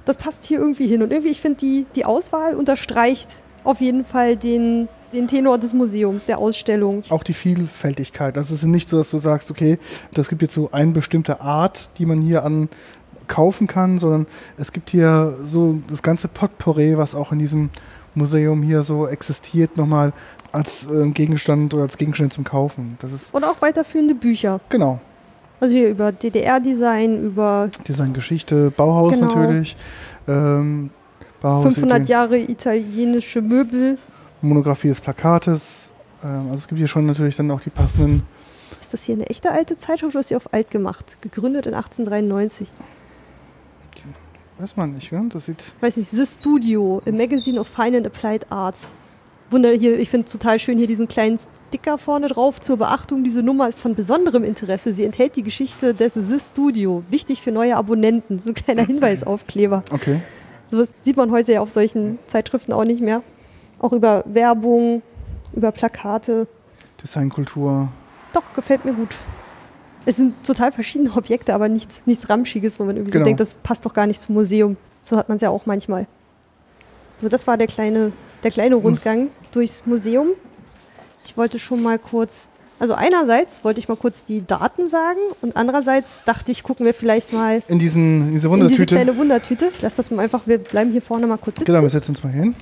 A: Das passt hier irgendwie hin und irgendwie, ich finde, die, die Auswahl unterstreicht auf jeden Fall den, den Tenor des Museums, der Ausstellung.
B: Auch die Vielfältigkeit. Das ist nicht so, dass du sagst, okay, das gibt jetzt so eine bestimmte Art, die man hier an kaufen kann, sondern es gibt hier so das ganze Potpourri, was auch in diesem Museum hier so existiert, nochmal als äh, Gegenstand oder als Gegenstand zum Kaufen. Das ist
A: Und auch weiterführende Bücher.
B: genau
A: Also hier über DDR-Design, über
B: Designgeschichte, Bauhaus
A: Genau.
B: natürlich, ähm, Bauhaus,
A: 500 Jahre italienische Möbel.
B: Monographie des Plakates. Ähm, also es gibt hier schon natürlich dann auch die passenden.
A: Ist das hier eine echte alte Zeitschrift oder ist sie auf alt gemacht? Gegründet in 1893.
B: Weiß man nicht, gell? Das sieht
A: weiß nicht, The Studio, a Magazine of Fine and Applied Arts. Wunder hier, ich finde total schön hier diesen kleinen Sticker vorne drauf zur Beachtung. Diese Nummer ist von besonderem Interesse. Sie enthält die Geschichte des The Studio. Wichtig für neue Abonnenten. So ein kleiner Hinweisaufkleber.
B: okay.
A: Sowas sieht man heute ja auf solchen Zeitschriften auch nicht mehr. Auch über Werbung, über Plakate.
B: Designkultur.
A: Doch, gefällt mir gut. Es sind total verschiedene Objekte, aber nichts, nichts Ramschiges, wo man irgendwie
B: Genau.
A: so denkt, das passt doch gar nicht zum Museum. So hat man es ja auch manchmal. So, das war der kleine, der kleine Rundgang durchs Museum. Ich wollte schon mal kurz, also einerseits wollte ich mal kurz die Daten sagen und andererseits dachte ich, gucken wir vielleicht mal
B: In, diesen, in diese
A: in diese
B: Wundertüte.
A: kleine Wundertüte. Ich lasse das mal einfach, wir bleiben hier vorne mal kurz sitzen.
B: Genau, wir setzen uns mal hin.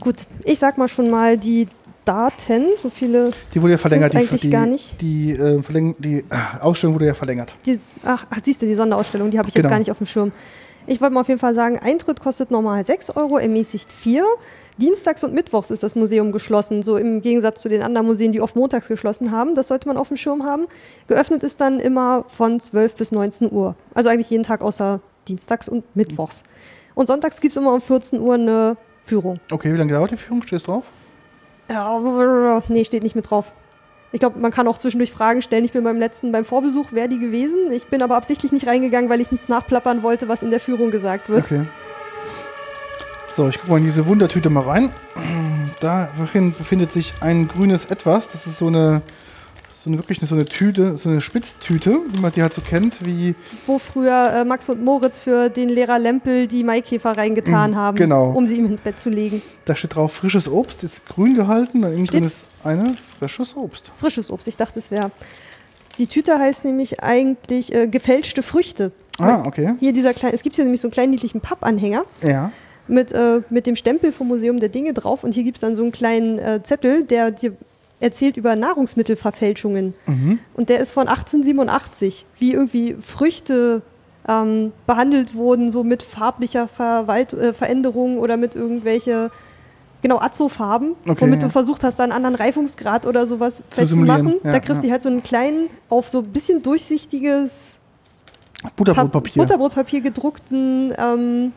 A: Gut, ich sag mal schon mal die Daten, so viele,
B: Die wurde ja verlängert. Die,
A: eigentlich
B: die,
A: gar nicht.
B: Die, äh, Verläng die äh, Ausstellung wurde ja verlängert.
A: die, ach, ach siehst du, die Sonderausstellung, die habe ich jetzt
B: Genau.
A: gar nicht auf dem Schirm. Ich wollte mal auf jeden Fall sagen, Eintritt kostet normal 6 Euro, ermäßigt 4. Dienstags und Mittwochs ist das Museum geschlossen, so im Gegensatz zu den anderen Museen, die oft montags geschlossen haben. Das sollte man auf dem Schirm haben. Geöffnet ist dann immer von 12 bis 19 Uhr. Also eigentlich jeden Tag außer Dienstags und Mittwochs. Und sonntags gibt es immer um 14 Uhr eine Führung.
B: Okay, wie lange dauert die Führung? Stehst du drauf?
A: Ja, nee, steht nicht mit drauf. Ich glaube, man kann auch zwischendurch Fragen stellen. Ich bin beim letzten, beim Vorbesuch, wäre die gewesen. Ich bin aber absichtlich nicht reingegangen, weil ich nichts nachplappern wollte, was in der Führung gesagt wird.
B: Okay. So, ich gucke mal in diese Wundertüte mal rein. Darin befindet sich ein grünes Etwas. Das ist so eine, so eine wirklich so eine Tüte, so eine Spitztüte, wie man die halt so kennt, wie
A: Wo früher äh, Max und Moritz für den Lehrer Lempel die Maikäfer reingetan
B: Mhm,
A: haben,
B: genau.
A: um sie ihm ins Bett zu legen.
B: da steht drauf frisches Obst, ist grün gehalten, und innen drin ist eine frisches Obst.
A: Frisches Obst, ich dachte, es wäre. Die Tüte heißt nämlich eigentlich äh, gefälschte Früchte.
B: Ah, okay.
A: Hier dieser kleine, es gibt hier nämlich so einen kleinen niedlichen Pappanhänger.
B: Ja.
A: mit, äh, mit dem Stempel vom Museum der Dinge drauf und hier gibt es dann so einen kleinen äh, Zettel, der dir erzählt über Nahrungsmittelverfälschungen. Und der ist von 1887, wie irgendwie Früchte ähm, behandelt wurden, so mit farblicher Verwalt äh, Veränderung oder mit irgendwelche, genau, Azofarben,
B: Okay,
A: womit
B: ja.
A: du versucht hast, da einen anderen Reifungsgrad oder sowas
B: Zu
A: zu machen.
B: ja,
A: da kriegst du
B: ja.
A: halt so einen kleinen, auf so ein bisschen durchsichtiges
B: Butterbrotpapier.
A: Butterbrotpapier gedruckten ähm,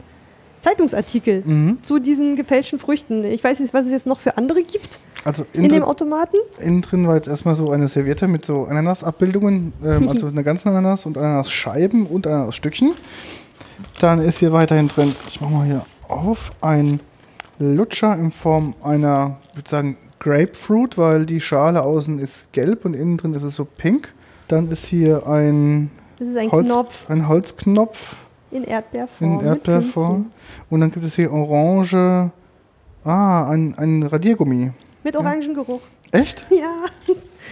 A: Zeitungsartikel
B: Mhm.
A: zu diesen gefälschten Früchten. Ich weiß nicht, was es jetzt noch für andere gibt
B: Also
A: in,
B: innen
A: dem Automaten.
B: innen drin war jetzt erstmal so eine Serviette mit so Ananasabbildungen, ähm, also einer ganzen Ananas und Ananasscheiben und Ananasstückchen. Dann ist hier weiterhin drin, ich mach mal hier auf, ein Lutscher in Form einer, ich würde sagen, Grapefruit, weil die Schale außen ist gelb und innen drin ist es so pink. Dann ist hier ein,
A: Das ist ein
B: Holz,
A: Knopf
B: ein Holzknopf
A: in Erdbeerform.
B: in Erdbeerform. Und dann gibt es hier orange, ah, ein, ein Radiergummi.
A: Mit Orangengeruch.
B: Echt?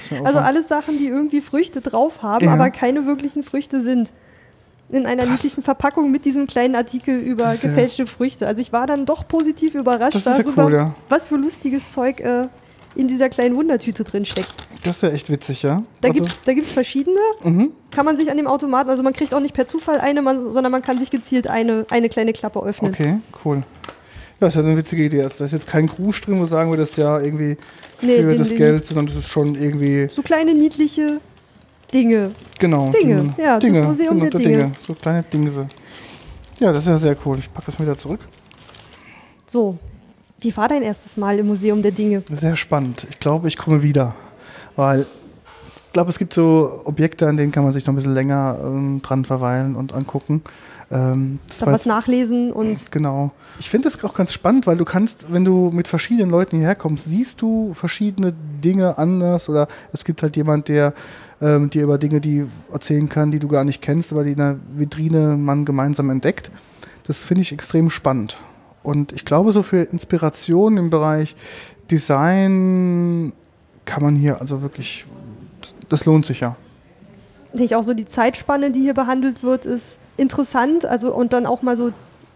A: Ja, also alles Sachen, die irgendwie Früchte drauf haben,
B: Ja.
A: aber keine wirklichen Früchte sind. In einer
B: Krass.
A: niedlichen Verpackung mit diesem kleinen Artikel über
B: ja-
A: gefälschte Früchte. Also ich war dann doch positiv überrascht
B: ja
A: darüber,
B: cool, ja.
A: was für lustiges Zeug äh, in dieser kleinen Wundertüte drin steckt.
B: Das ist ja echt witzig, ja.
A: Da
B: Also-
A: da gibt's verschiedene.
B: Mhm.
A: Kann man sich an dem Automaten, also man kriegt auch nicht per Zufall eine, man, sondern man kann sich gezielt eine, eine kleine Klappe öffnen.
B: Okay, cool. Ja, ist ja eine witzige Idee. Also, da ist jetzt kein Gruß drin, wo sagen wir, das ist ja irgendwie
A: Nee,
B: für
A: den-
B: das
A: den-
B: Geld, sondern das ist schon irgendwie,
A: So kleine niedliche Dinge.
B: genau.
A: Dinge, ja, das
B: Dinge,
A: Museum
B: genau,
A: der Dinge.
B: So kleine Dingse. Ja, das ist ja sehr cool. Ich packe das mal wieder zurück.
A: So, wie war dein erstes Mal im Museum der Dinge?
B: Sehr spannend. Ich glaube, ich komme wieder. Weil ich glaube, es gibt so Objekte, an denen kann man sich noch ein bisschen länger ähm, dran verweilen und angucken. Ähm, das
A: Da was nachlesen und
B: Genau. Ich finde das auch ganz spannend, weil du kannst, wenn du mit verschiedenen Leuten hierher kommst, siehst du verschiedene Dinge anders oder es gibt halt jemand, der ähm, dir über Dinge, die erzählen kann, die du gar nicht kennst, aber die in der Vitrine man gemeinsam entdeckt. Das finde ich extrem spannend. Und ich glaube, so für Inspiration im Bereich Design kann man hier also wirklich, das lohnt sich ja.
A: Denke ich auch so die Zeitspanne, die hier behandelt wird, ist interessant. Also und dann auch mal so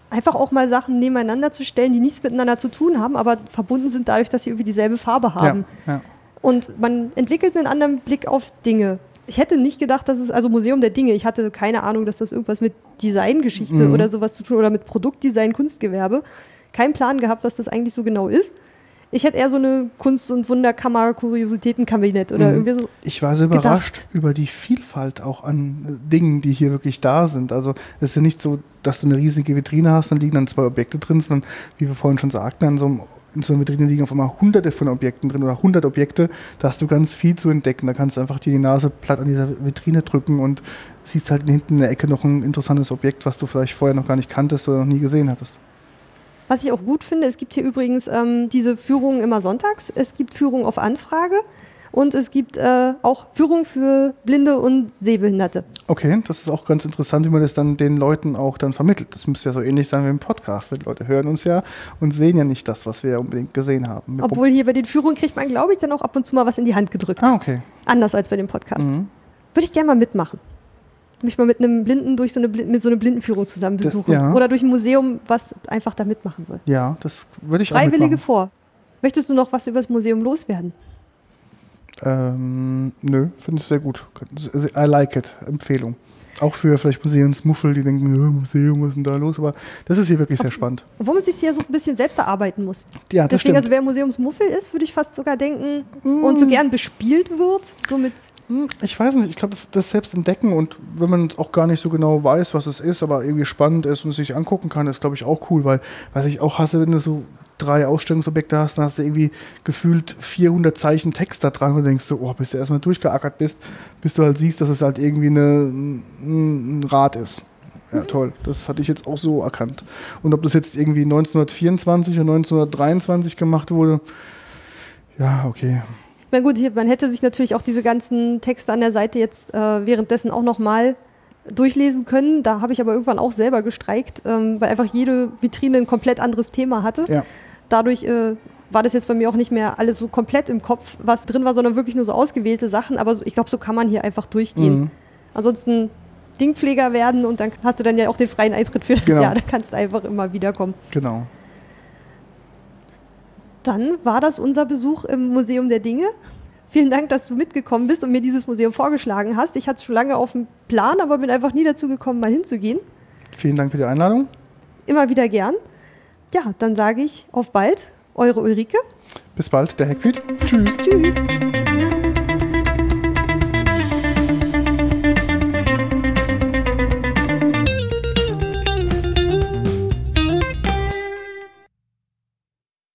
A: einfach auch mal Sachen nebeneinander zu stellen, die nichts miteinander zu tun haben, aber verbunden sind dadurch, dass sie irgendwie dieselbe Farbe haben.
B: Ja, ja.
A: Und man entwickelt einen anderen Blick auf Dinge. Ich hätte nicht gedacht, dass es, also Museum der Dinge, ich hatte keine Ahnung, dass das irgendwas mit Designgeschichte
B: Mhm.
A: oder sowas zu tun oder mit Produktdesign, Kunstgewerbe. Kein Plan gehabt, was das eigentlich so genau ist. Ich hätte eher so eine Kunst- und Wunderkammer, Kuriositätenkabinett oder
B: Mhm.
A: irgendwie so.
B: Ich war sehr
A: gedacht.
B: überrascht über die Vielfalt auch an äh, Dingen, die hier wirklich da sind. Also es ist ja nicht so, dass du eine riesige Vitrine hast, dann liegen dann zwei Objekte drin, sondern wie wir vorhin schon sagten, an so einem, in so einer Vitrine liegen auf einmal hunderte von Objekten drin oder hundert Objekte. Da hast du ganz viel zu entdecken. Da kannst du einfach dir die Nase platt an dieser Vitrine drücken und siehst halt hinten in der Ecke noch ein interessantes Objekt, was du vielleicht vorher noch gar nicht kanntest oder noch nie gesehen hattest.
A: Was ich auch gut finde, es gibt hier übrigens ähm, diese Führungen immer sonntags. Es gibt Führungen auf Anfrage. Und es gibt äh, auch Führung für Blinde und Sehbehinderte.
B: Okay, das ist auch ganz interessant, wie man das dann den Leuten auch dann vermittelt. Das müsste ja so ähnlich sein wie im Podcast. weil Die Leute hören uns ja und sehen ja nicht das, was wir unbedingt gesehen haben. Wir
A: Obwohl hier bei den Führungen kriegt man, glaube ich, dann auch ab und zu mal was in die Hand gedrückt.
B: Ah, okay.
A: Anders als bei dem Podcast.
B: Mhm.
A: Würde ich gerne mal mitmachen. Mich mal mit einem Blinden durch so eine, mit so einer Blindenführung zusammen
B: Das-
A: besuchen.
B: ja.
A: Oder durch ein Museum, was einfach da mitmachen soll.
B: Ja, das würde ich auch
A: Freiwillige vor. Möchtest du noch was über das Museum loswerden?
B: Ähm, nö, finde ich sehr gut. I like it. Empfehlung. Auch für vielleicht Museumsmuffel, die denken, ja, Museum, was ist denn da los? Aber das ist hier wirklich sehr spannend.
A: Obwohl man sich hier so ein bisschen selbst erarbeiten muss.
B: Ja, das
A: Deswegen,
B: stimmt.
A: also wer Museumsmuffel ist, würde ich fast sogar denken, und so gern bespielt wird, so mit
B: Hm, Ich weiß nicht, ich glaube, das, das selbst entdecken und wenn man auch gar nicht so genau weiß, was es ist, aber irgendwie spannend ist und es sich angucken kann, ist, glaube ich, auch cool, weil, was ich auch hasse, wenn du so drei Ausstellungsobjekte hast, dann hast du irgendwie gefühlt 400 Zeichen Text da dran und denkst so, oh, bis du erstmal durchgeackert bist, bis du halt siehst, dass es halt irgendwie eine, ein Rad ist. Ja, toll. Das hatte ich jetzt auch so erkannt. Und ob das jetzt irgendwie 1924 oder 1923 gemacht wurde, ja, okay.
A: Na gut, hier, man hätte sich natürlich auch diese ganzen Texte an der Seite jetzt äh, währenddessen auch nochmal durchlesen können. Da habe ich aber irgendwann auch selber gestreikt, ähm, weil einfach jede Vitrine ein komplett anderes Thema hatte.
B: Ja.
A: Dadurch äh, war das jetzt bei mir auch nicht mehr alles so komplett im Kopf, was drin war, sondern wirklich nur so ausgewählte Sachen. Aber ich glaube, so kann man hier einfach durchgehen.
B: Mhm.
A: Ansonsten Dingpfleger werden und dann hast du dann ja auch den freien Eintritt für das
B: Genau.
A: Jahr. Da kannst du einfach immer wiederkommen.
B: Genau.
A: Dann war das unser Besuch im Museum der Dinge. Vielen Dank, dass du mitgekommen bist und mir dieses Museum vorgeschlagen hast. Ich hatte es schon lange auf dem Plan, aber bin einfach nie dazu gekommen, mal hinzugehen.
B: Vielen Dank für die Einladung.
A: Immer wieder gern. Ja, dann sage ich auf bald, eure Ulrike.
B: Bis bald, der Hackfeed. Tschüss.
A: Tschüss.